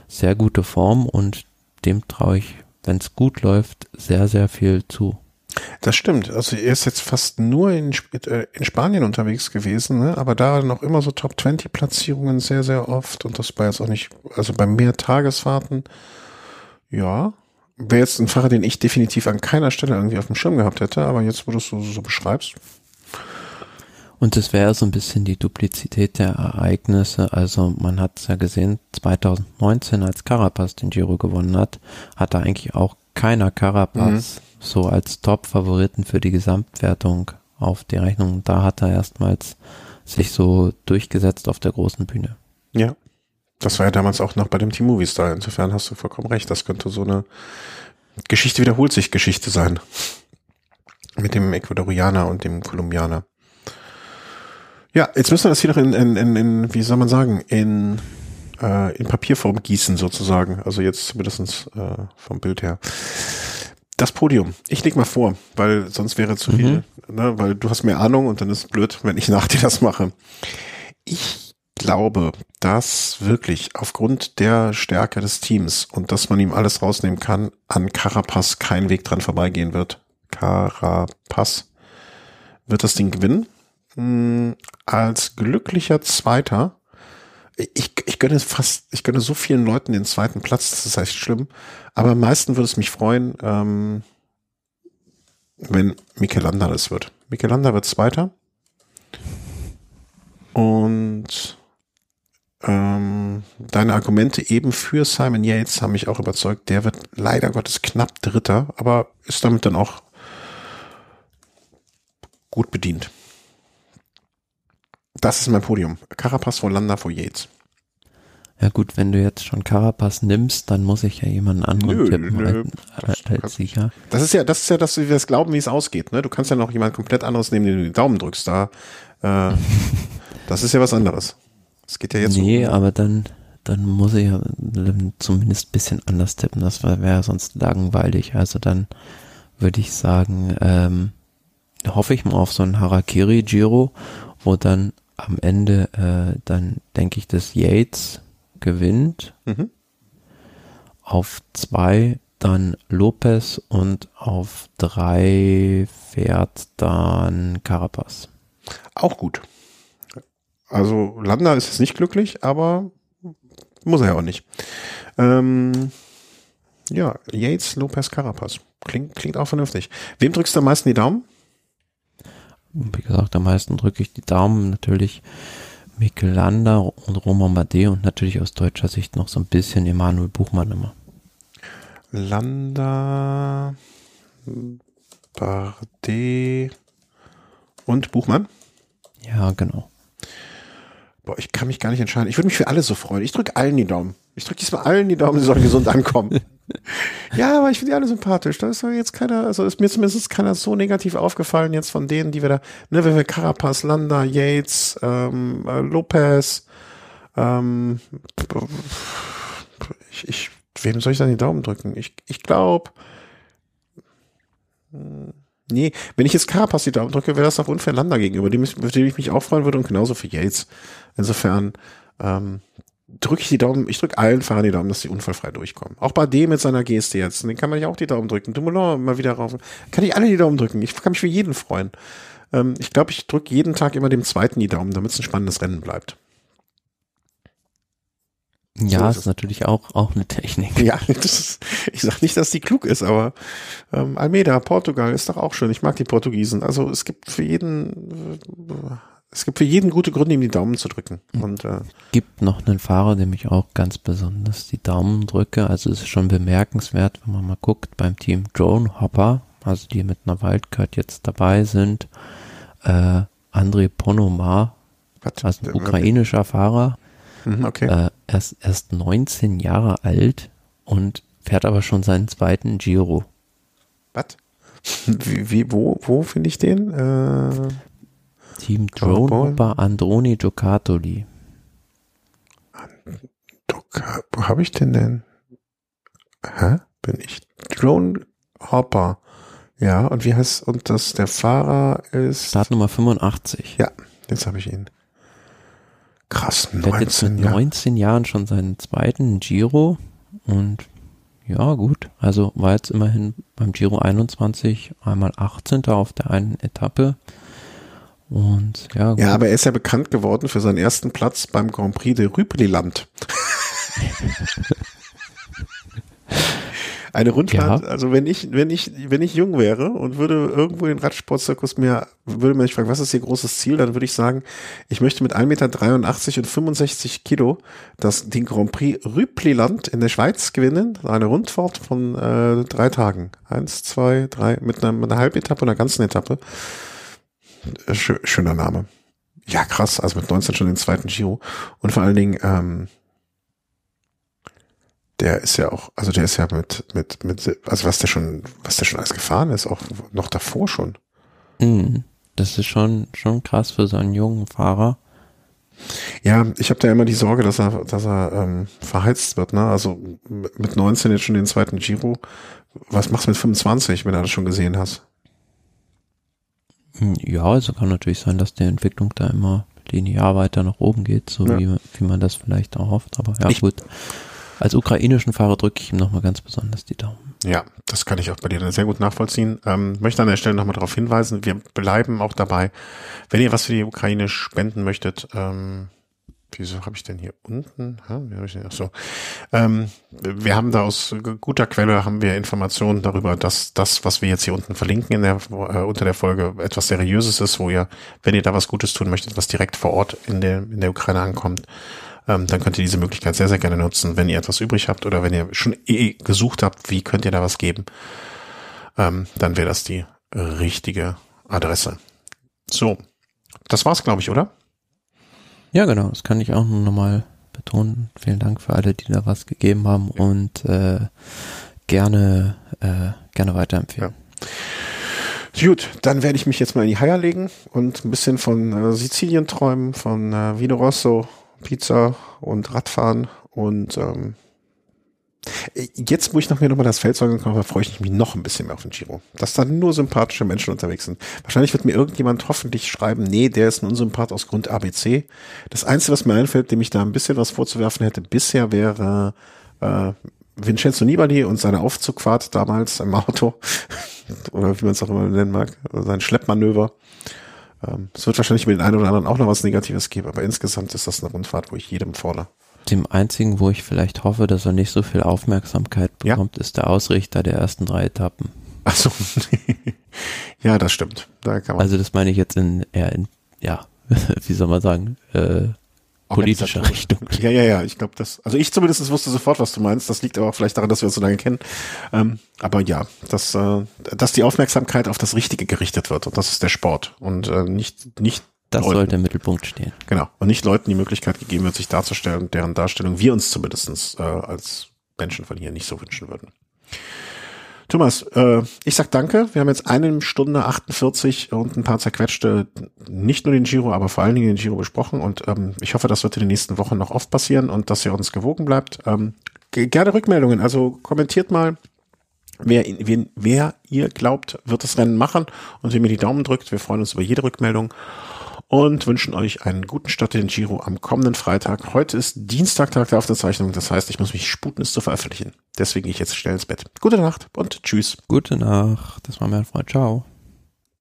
Sehr gute Form und dem traue ich, wenn es gut läuft, sehr, sehr viel zu. Das stimmt. Also er ist jetzt fast nur in, äh, in Spanien unterwegs gewesen, ne? aber da noch immer so Top 20 Platzierungen sehr, sehr oft und das war jetzt auch nicht, also bei mehr Tagesfahrten, ja, wäre jetzt ein Fahrer, den ich definitiv an keiner Stelle irgendwie auf dem Schirm gehabt hätte, aber jetzt, wo du es so, so beschreibst. Und das wäre so ein bisschen die Duplizität der Ereignisse. Also man hat es ja gesehen, 2019, als Carapaz den Giro gewonnen hat, hat da eigentlich auch keiner Carapaz mhm. so als Top-Favoriten für die Gesamtwertung auf die Rechnung. Da hat er erstmals sich so durchgesetzt auf der großen Bühne. Ja. Das war ja damals auch noch bei dem Team Movistar. Insofern hast du vollkommen recht. Das könnte so eine Geschichte wiederholt sich Geschichte sein. Mit dem Ecuadorianer und dem Kolumbianer. Ja, jetzt müssen wir das hier noch in, in, in, in wie soll man sagen, in, äh, in Papierform gießen sozusagen. Also jetzt zumindest äh, vom Bild her. Das Podium. Ich leg mal vor, weil sonst wäre zu mhm. viel, ne? weil du hast mehr Ahnung und dann ist es blöd, wenn ich nach dir das mache. Ich glaube, dass wirklich aufgrund der Stärke des Teams und dass man ihm alles rausnehmen kann, an Carapaz kein Weg dran vorbeigehen wird. Carapaz wird das Ding gewinnen. Hm, als glücklicher Zweiter. Ich, ich gönne fast, ich gönne so vielen Leuten den zweiten Platz, das ist echt schlimm. Aber am meisten würde es mich freuen, ähm, wenn Michelanda das wird. Michelanda wird Zweiter. Und ähm, deine Argumente eben für Simon Yates haben mich auch überzeugt. Der wird leider Gottes knapp Dritter, aber ist damit dann auch gut bedient. Das ist mein Podium. Carapaz vor Landa vor Yates. Ja gut, wenn du jetzt schon Carapaz nimmst, dann muss ich ja jemanden anderen nö, tippen nö, als, das, als sicher. Das ist ja, das ist ja, dass wir das glauben, wie es ausgeht. Ne? Du kannst ja noch jemand komplett anderes nehmen, den du den Daumen drückst. Da, äh, das ist ja was anderes. Es geht ja jetzt Nee, um aber dann, dann muss ich ja zumindest ein bisschen anders tippen. Das wäre sonst langweilig. Also dann würde ich sagen, ähm, hoffe ich mal auf so ein Harakiri-Giro, wo dann am Ende äh, dann denke ich, dass Yates gewinnt. Mhm. Auf zwei dann Lopez und auf drei fährt dann Carapaz. Auch gut. Also Landa ist jetzt nicht glücklich, aber muss er ja auch nicht. Ähm, ja, Yates, Lopez, Carapaz. Klingt, klingt auch vernünftig. Wem drückst du am meisten die Daumen? Wie gesagt, am meisten drücke ich die Daumen natürlich Mikel Landa und Roman Bardet und natürlich aus deutscher Sicht noch so ein bisschen Emanuel Buchmann immer. Landa, Bardet und Buchmann? Ja, genau. Boah, ich kann mich gar nicht entscheiden. Ich würde mich für alle so freuen. Ich drücke allen die Daumen. Ich drücke diesmal allen die Daumen, sie sollen gesund ankommen. ja, aber ich finde die alle sympathisch. Da ist jetzt keiner, also ist mir zumindest keiner so negativ aufgefallen jetzt von denen, die wir da, ne, wenn wir Carapaz, Landa, Yates, ähm, äh, Lopez, ähm, ich, ich, wem soll ich dann die Daumen drücken? Ich, ich glaube, hm, Nee, wenn ich jetzt Carapaz die Daumen drücke, wäre das auch unfair Landa gegenüber, dem, dem ich mich auch freuen würde und genauso für Yates. Insofern, ähm, drücke ich die Daumen, ich drücke allen Fahrern die Daumen, dass sie unfallfrei durchkommen. Auch bei dem mit seiner Geste jetzt, den kann man ja auch die Daumen drücken. Dumoulin mal wieder rauf. Kann ich alle die Daumen drücken. Ich kann mich für jeden freuen. Ähm, ich glaube, ich drücke jeden Tag immer dem zweiten die Daumen, damit es ein spannendes Rennen bleibt. Ja, so ist, ist natürlich auch, auch eine Technik. Ja, ist, ich sag nicht, dass die klug ist, aber ähm, Almeida, Portugal ist doch auch schön. Ich mag die Portugiesen. Also es gibt für jeden, es gibt für jeden gute Gründe, ihm die Daumen zu drücken. Und äh, gibt noch einen Fahrer, dem ich auch ganz besonders die Daumen drücke. Also es ist schon bemerkenswert, wenn man mal guckt beim Team Drone Hopper, also die mit einer Wildcard jetzt dabei sind. Äh, André Ponomar, also ein ukrainischer Fahrer Mhm, okay. Äh, er ist erst 19 Jahre alt und fährt aber schon seinen zweiten Giro. Was? Wie, wie, wo, wo finde ich den? Äh, Team Drone Hopper Androni Giocattoli. Wo habe ich denn denn? Hä? Bin ich Drone Hopper? Ja, und wie heißt, und das, der Fahrer ist. Startnummer 85. Ja, jetzt habe ich ihn. Krass, 19 Der hat jetzt mit 19 Jahren schon seinen zweiten Giro und ja, gut. Also war jetzt immerhin beim Giro 21 einmal 18. auf der einen Etappe. Und ja, gut. Ja, aber er ist ja bekannt geworden für seinen ersten Platz beim Grand Prix de Rüpeliland. Eine Rundfahrt, ja. also wenn ich, wenn ich, wenn ich jung wäre und würde irgendwo den Radsportzirkus mir, würde mich fragen, was ist Ihr großes Ziel, dann würde ich sagen, ich möchte mit 1,83 Meter und 65 Kilo das, den Grand Prix Rüpliland in der Schweiz gewinnen. Eine Rundfahrt von äh, drei Tagen. Eins, zwei, drei, mit einer, mit einer Halbetappe und einer ganzen Etappe. Schöner Name. Ja, krass, also mit 19 schon den zweiten Giro. Und vor allen Dingen, ähm, der ist ja auch, also der ist ja mit, mit, mit, also was der schon, was der schon alles gefahren ist, auch noch davor schon. Mhm. Das ist schon, schon krass für so einen jungen Fahrer. Ja, ich habe da immer die Sorge, dass er, dass er ähm, verheizt wird, ne? Also mit 19 jetzt schon den zweiten Giro. Was machst du mit 25, wenn du das schon gesehen hast? Hm, ja, also kann natürlich sein, dass die Entwicklung da immer linear weiter nach oben geht, so ja. wie, wie man das vielleicht auch hofft. Aber ja, ich, gut. Als ukrainischen Fahrer drücke ich ihm nochmal ganz besonders die Daumen. Ja, das kann ich auch bei dir sehr gut nachvollziehen. Ähm, möchte an der Stelle nochmal darauf hinweisen, wir bleiben auch dabei, wenn ihr was für die Ukraine spenden möchtet, ähm, wieso habe ich denn hier unten? Ha, wie hab ich denn? Ach so. Ähm, wir haben da aus guter Quelle haben wir Informationen darüber, dass das, was wir jetzt hier unten verlinken in der, äh, unter der Folge, etwas Seriöses ist, wo ihr, wenn ihr da was Gutes tun möchtet, was direkt vor Ort in der, in der Ukraine ankommt, ähm, dann könnt ihr diese Möglichkeit sehr, sehr gerne nutzen, wenn ihr etwas übrig habt oder wenn ihr schon eh gesucht habt, wie könnt ihr da was geben, ähm, dann wäre das die richtige Adresse. So, das war's, glaube ich, oder? Ja, genau, das kann ich auch nochmal betonen. Vielen Dank für alle, die da was gegeben haben und äh, gerne, äh, gerne weiterempfehlen. Ja. Gut, dann werde ich mich jetzt mal in die Haier legen und ein bisschen von äh, Sizilien träumen, von äh, Vino Rosso Pizza und Radfahren und ähm, Jetzt, wo ich noch mir nochmal das Feld sagen kann, freue ich mich noch ein bisschen mehr auf den Giro. Dass da nur sympathische Menschen unterwegs sind. Wahrscheinlich wird mir irgendjemand hoffentlich schreiben, nee, der ist ein Unsympath aus Grund ABC. Das Einzige, was mir einfällt, dem ich da ein bisschen was vorzuwerfen hätte, bisher wäre äh, Vincenzo Nibali und seine Aufzugfahrt damals im Auto. Oder wie man es auch immer nennen mag. Sein Schleppmanöver. Ähm, es wird wahrscheinlich mit den einen oder anderen auch noch was Negatives geben, aber insgesamt ist das eine Rundfahrt, wo ich jedem fordere. Dem einzigen, wo ich vielleicht hoffe, dass er nicht so viel Aufmerksamkeit bekommt, ja. ist der Ausrichter der ersten drei Etappen. Ach so. ja, das stimmt. Da kann man also das meine ich jetzt in eher in, ja, wie soll man sagen, äh, politischer Richtung. Ja, ja, ja, ich glaube, das, also ich zumindest wusste sofort, was du meinst. Das liegt aber auch vielleicht daran, dass wir uns so lange kennen. Ähm, aber ja, dass, äh, dass die Aufmerksamkeit auf das Richtige gerichtet wird und das ist der Sport und äh, nicht, nicht das Leuten. sollte im Mittelpunkt stehen. Genau. Und nicht Leuten die Möglichkeit gegeben wird, sich darzustellen, deren Darstellung wir uns zumindestens äh, als Menschen von hier nicht so wünschen würden. Thomas, äh, ich sag danke. Wir haben jetzt eine Stunde 48 und ein paar zerquetschte, nicht nur den Giro, aber vor allen Dingen den Giro besprochen. Und ähm, ich hoffe, das wird in den nächsten Wochen noch oft passieren und dass ihr uns gewogen bleibt. Ähm, gerne Rückmeldungen. Also kommentiert mal, wer, wen, wer ihr glaubt, wird das Rennen machen und wem ihr die Daumen drückt. Wir freuen uns über jede Rückmeldung. Und wünschen euch einen guten Start in Giro am kommenden Freitag. Heute ist Dienstag, Tag der Aufzeichnung. Das heißt, ich muss mich sputen, es zu veröffentlichen. Deswegen gehe ich jetzt schnell ins Bett. Gute Nacht und tschüss. Gute Nacht. Das war mein Freund. Ciao.